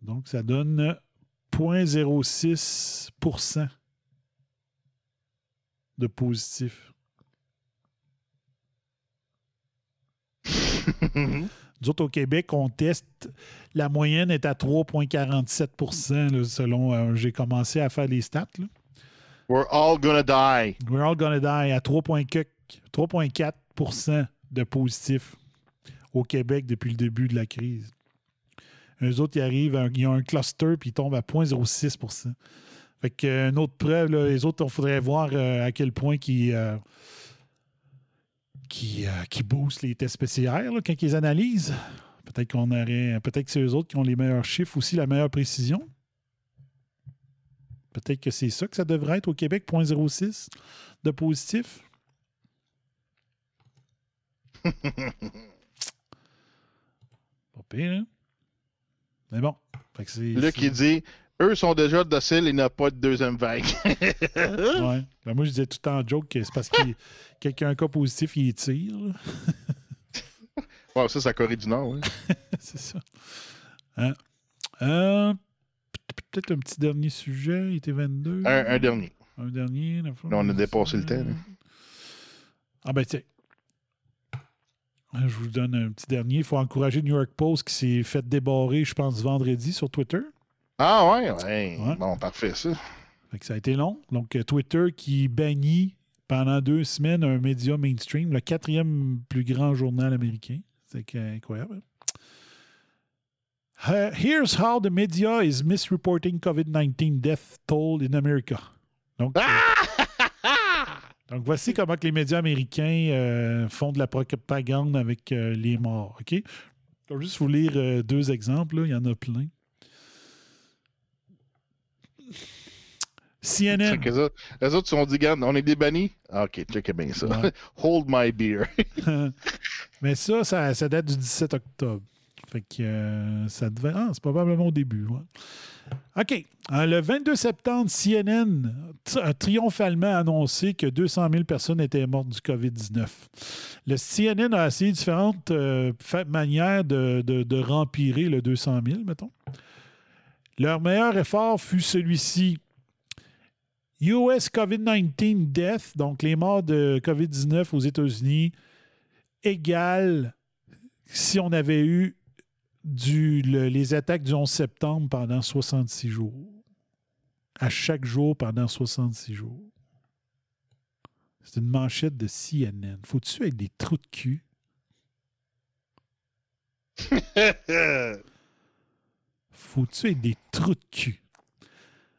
Donc, ça donne 0,06% de positif. Nous autres, au Québec, on teste. La moyenne est à 3,47 là, selon. euh, J'ai commencé à faire les stats. là. We're all gonna die. We're all gonna die à 3,4 3,4 de positifs au Québec depuis le début de la crise. Eux autres, ils arrivent, à un- ils ont un cluster puis ils tombent à 0,06 Fait que, euh, une autre preuve, là, les autres, on faudrait voir euh, à quel point euh, qui, euh, qui boostent les tests PCR là, quand ils les analysent. Peut-être qu'on aurait. Peut-être que c'est eux autres qui ont les meilleurs chiffres aussi, la meilleure précision. Peut-être que c'est ça que ça devrait être au Québec, 0,06 de positif. Pas pire, hein? Mais bon. Fait que c'est. Luc, il dit eux sont déjà dociles, il n'y a pas de deuxième vague. Ouais. Ben, moi, je disais tout le temps en joke que c'est parce que quelqu'un a un cas positif, il tire. Ouais, ça, c'est la Corée du Nord. hein. c'est ça. Hein? Euh, Peut-être un petit dernier sujet. Il était 22. Un, un dernier. Un dernier. Là, on a dépassé le temps. là. Ah ben tiens. Je vous donne un petit dernier. Il faut encourager New York Post qui s'est fait débarrer, je pense, vendredi sur Twitter. Ah ouais, ouais. Bon, parfait, ça. Fait que ça a été long. Donc, euh, Twitter qui bannit pendant deux semaines un média mainstream, le quatrième plus grand journal américain. C'est incroyable. Uh, here's how the media is misreporting COVID-19 death toll in America. Donc, euh, donc voici comment que les médias américains euh, font de la propagande avec euh, les morts. OK? Je vais juste vous lire euh, deux exemples. là. Il y en a plein. CNN. Les autres, les autres se sont dit, regarde, on est des bannis? Ah, ok, check bien ça. Ouais. Hold my beer. Mais ça, ça, ça date du 17 octobre. Fait que euh, ça devait. Ah, c'est probablement au début. OK. Euh, le 22 septembre, CNN a triomphalement annoncé que 200 000 personnes étaient mortes du COVID-19. Le CNN a essayé différentes euh, manières de, de, de rempirer le 200 000, mettons. Leur meilleur effort fut celui-ci. US COVID-19 death, donc les morts de COVID-19 aux États-Unis, égale si on avait eu du, le- les attaques du 11 septembre pendant 66 jours. À chaque jour pendant 66 jours. C'est une manchette de CNN. Faut-tu être des trous de cul? Faut-tu être des trous de cul?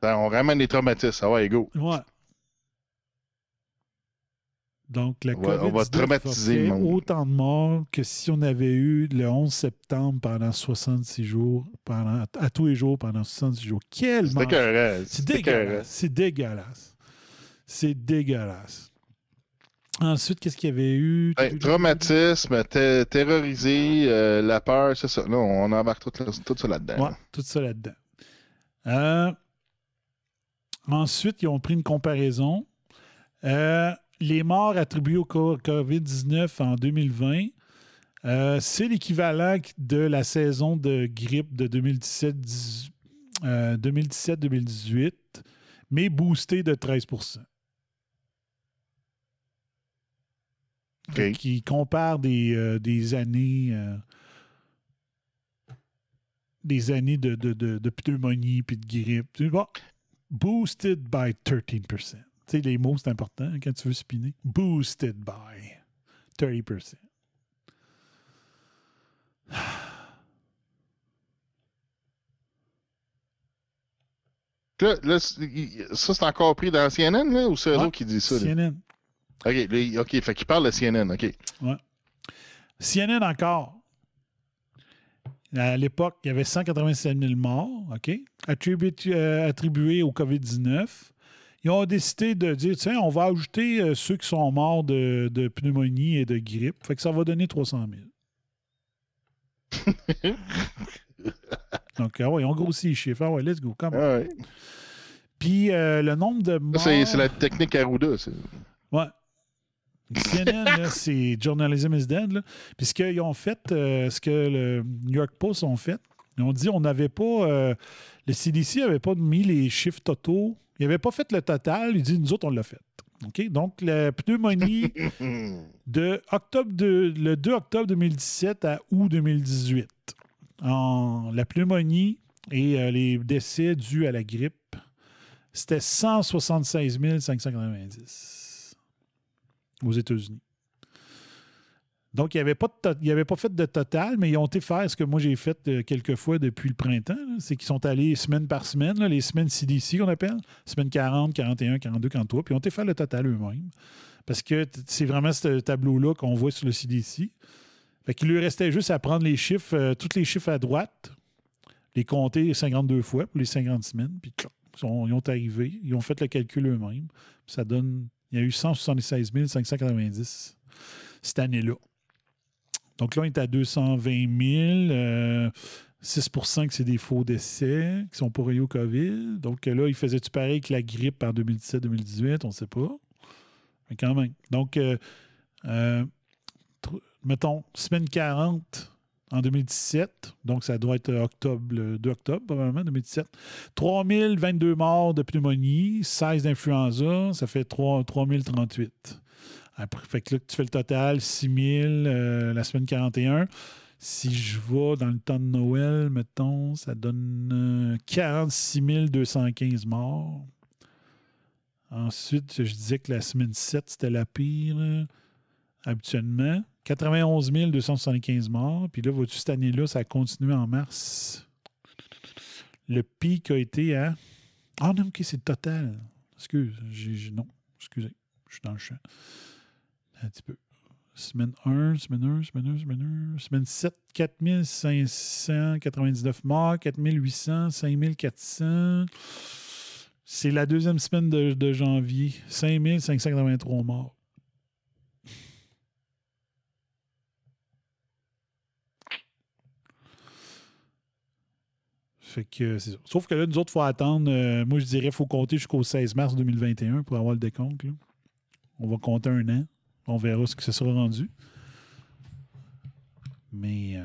Ben, on ramène les traumatismes. Ah ouais, go. Ouais. Donc, la On va- on va COVID-19 traumatiser a fait autant de morts que si on avait eu le 11 septembre pendant 66 jours, pendant, à tous les jours pendant 66 jours. Quel C'est C'est dégueulasse. C'est dégueulasse. C'est dégueulasse. Ensuite, qu'est-ce qu'il y avait eu? Ben, traumatisme, terrorisé, euh, la peur, c'est ça. Là, on embarque tout, tout ça là-dedans. Ouais, tout ça là-dedans. Euh, ensuite, ils ont pris une comparaison. Euh, les morts attribués au co- COVID-19 en 2020, euh, c'est l'équivalent de la saison de grippe de 2017 euh, 2017-2018, mais boosté de 13 OK. Qui compare des, euh, des années. euh, des années de, de, de, de pneumonie puis de grippe. Boosted by 13 Tu sais, les mots, c'est important quand tu veux spinner. Boosted by 30 Là, ça, c'est encore pris dans CNN, là, ou c'est eux Ouais, qui disent ça? là? CNN. OK, là, il- OK, fait qu'il parle de CNN, OK. Ouais. CNN encore. À l'époque, il y avait 187 000 morts, OK, attribués, euh, attribués au COVID-19. Ils ont décidé de dire, tiens, on va ajouter euh, ceux qui sont morts de, de pneumonie et de grippe. Fait que ça va donner 300 000. Donc, ah ouais, ils ont grossi les chiffres. Ah ouais, let's go, come on. Puis euh, le nombre de morts... c'est la technique Arruda. c'est- Ouais. CNN, c'est Journalism is Dead. Là. Puis ce qu'ils ont fait, euh, ce que le New York Post ont fait, ils ont dit on n'avait pas. euh, le CDC n'avait pas mis les chiffres totaux. Il n'avait pas fait le total. Il dit nous autres, on l'a fait. Donc, la pneumonie de octobre de, le 2 octobre 2017 à août 2018. En, la pneumonie et euh, les décès dus à la grippe, c'était 176 590 aux États-Unis. Donc, il il avait pas fait de total, mais ils ont été faire ce que moi j'ai fait euh, quelques fois depuis le printemps. C'est qu'ils sont allés semaine par semaine, les semaines CDC qu'on appelle, semaine 40, 41, 42, 43, puis ils ont été faire le total eux-mêmes. Parce que c'est vraiment ce tableau-là qu'on voit sur le CDC. Fait qu'il lui restait juste à prendre les chiffres, euh, tous les chiffres à droite, les compter 52 fois pour les 50 semaines, puis ils, ils ont arrivé, ils ont fait le calcul eux-mêmes. Ça donne, il y a eu 176 590 cette année-là. Donc là, on est à 220 000. euh, 6% que c'est des faux décès qui sont reliés au COVID. Donc là, il faisait-tu pareil que la grippe en 2017-2018? On ne sait pas. Mais quand même. Donc, euh, euh, mettons, semaine 40 en 2017. Donc, ça doit être octobre, le 2 octobre, probablement, 2017. 3022 morts de pneumonie, 16 d'influenza, ça fait 3, 3038. Après, tu fais le total, 6000 euh, la semaine 41. Si je vais dans le temps de Noël, mettons, ça donne euh, 46 215 morts. Ensuite, je disais que la semaine 7, c'était la pire, euh, habituellement. 91 275 morts. Puis là, vois-tu, cette année-là, ça a continué en mars. Le pic a été à. Ah non, ok, c'est le total. Excuse, non, excusez, je suis dans le champ. Un petit peu. Semaine 1, semaine 1, semaine 1, semaine 1. Semaine 7, 4599 morts, 4800, 5400. C'est la deuxième semaine de, de janvier. 5583 morts. Fait que c'est ça. Sauf que là, nous autres, il faut attendre. euh, moi, je dirais qu'il faut compter jusqu'au 16 mars 2021 pour avoir le décompte. On va compter un an. On verra ce que ce sera rendu. Mais euh,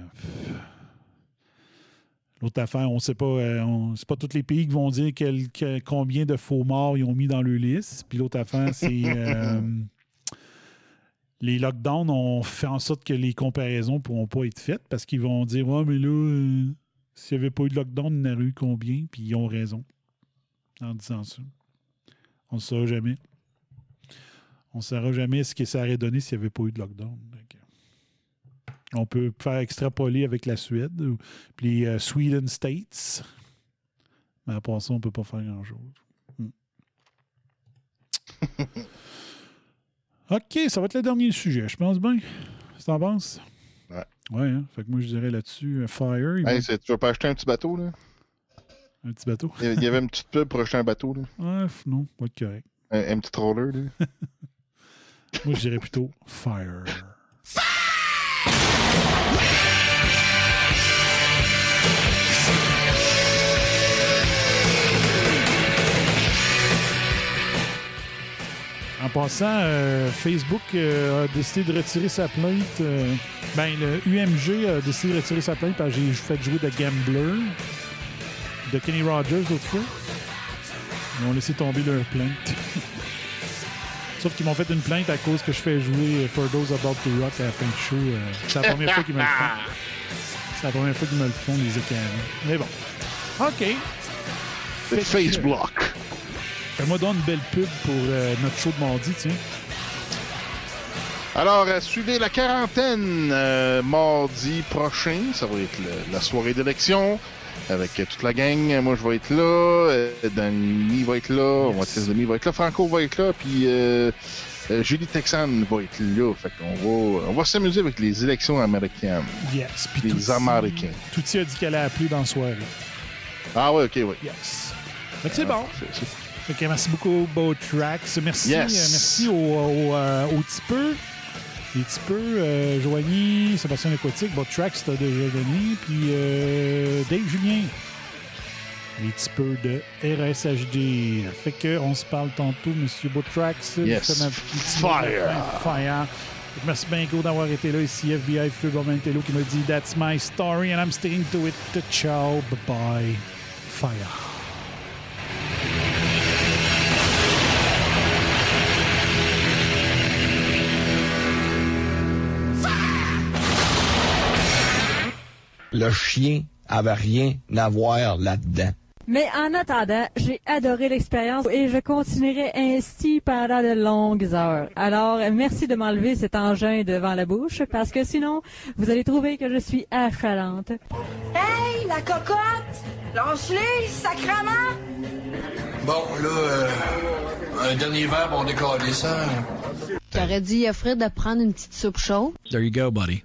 l'autre affaire, on ne sait pas. euh, c'est pas tous les pays qui vont dire quel- combien de faux morts ils ont mis dans leur liste. Puis l'autre affaire, c'est euh, les lockdowns ont fait en sorte que les comparaisons ne pourront pas être faites parce qu'ils vont dire Ouais, mais là, euh, s'il n'y avait pas eu de lockdown, il y en aurait eu combien? Puis ils ont raison en disant ça. On ne saura jamais. On ne saura jamais ce que ça aurait donné s'il n'y avait pas eu de lockdown. Donc, on peut faire extrapoler avec la Suède, ou, puis euh, Sweden States. Mais à part ça, on ne peut pas faire grand-chose. Hmm. OK, ça va être le dernier sujet, je pense bien. Tu t'en penses? Ouais. Ouais, hein? Fait que moi, je dirais là-dessus, euh, Fire. Hey, va- tu vas pas acheter un petit bateau, là? Un petit bateau. Il y- avait une petite pub pour acheter un bateau, là. Ouais, non, pas être correct. Un, un petit roller, là. Moi, je dirais plutôt Fire. En passant, euh, Facebook euh, a décidé de retirer sa plainte. euh, ben, le UMG a décidé de retirer sa plainte parce que j'ai fait jouer de Gambler de Kenny Rogers l'autre fois. Ils ont laissé tomber leur plainte. Sauf qu'ils m'ont fait une plainte à cause que je fais jouer For Those About to Rock à la fin du show. euh, c'est la première fois qu'ils me le font. C'est la première fois qu'ils me le font, les écarts. Mais bon. OK. Fait que- face block. Fais-moi donc une belle pub pour euh, notre show de mardi, tiens. Alors, euh, suivez la quarantaine euh, mardi prochain. Ça va être le- la soirée d'élection avec toute la gang. Moi, je vais être là. Euh, Danny va être là. Mathis Demi va être là. Franco va être là. Puis euh, euh, Julie Texan va être là. Fait qu'on va, on va s'amuser avec les élections américaines. Yes. Puis Les Tootsie- Américains. Tootsie a dit qu'elle allait appeler dans la soirée. Ah ouais, ok, ouais. Yes. C'est Ah, bon. que merci beaucoup, Beau Tracks. Merci, Yes. euh, merci euh, aux tipeurs. Les tipeurs, euh, Joanie, Sébastien Aquatique, Beau Tracks, t'as déjà donné. Puis euh, Dave Julien. Les tipeurs de RSHD. Fait que on se parle tantôt, Monsieur Tracks. Yes. Ma Fire. Fire. Merci bien gros d'avoir été là. Ici FBI Feu qui me dit That's my story and I'm sticking to it. Ciao, bye bye. Fire. Le chien avait rien à voir là-dedans. Mais en attendant, j'ai adoré l'expérience et je continuerai ainsi pendant de longues heures. Alors, merci de m'enlever cet engin devant la bouche parce que sinon, vous allez trouver que je suis affalante. Hey, la cocotte! Lâche-les, sacrement! Bon, là, euh, un dernier verre, on décolle ça. J'aurais dit à Fred de prendre une petite soupe chaude. There you go, buddy.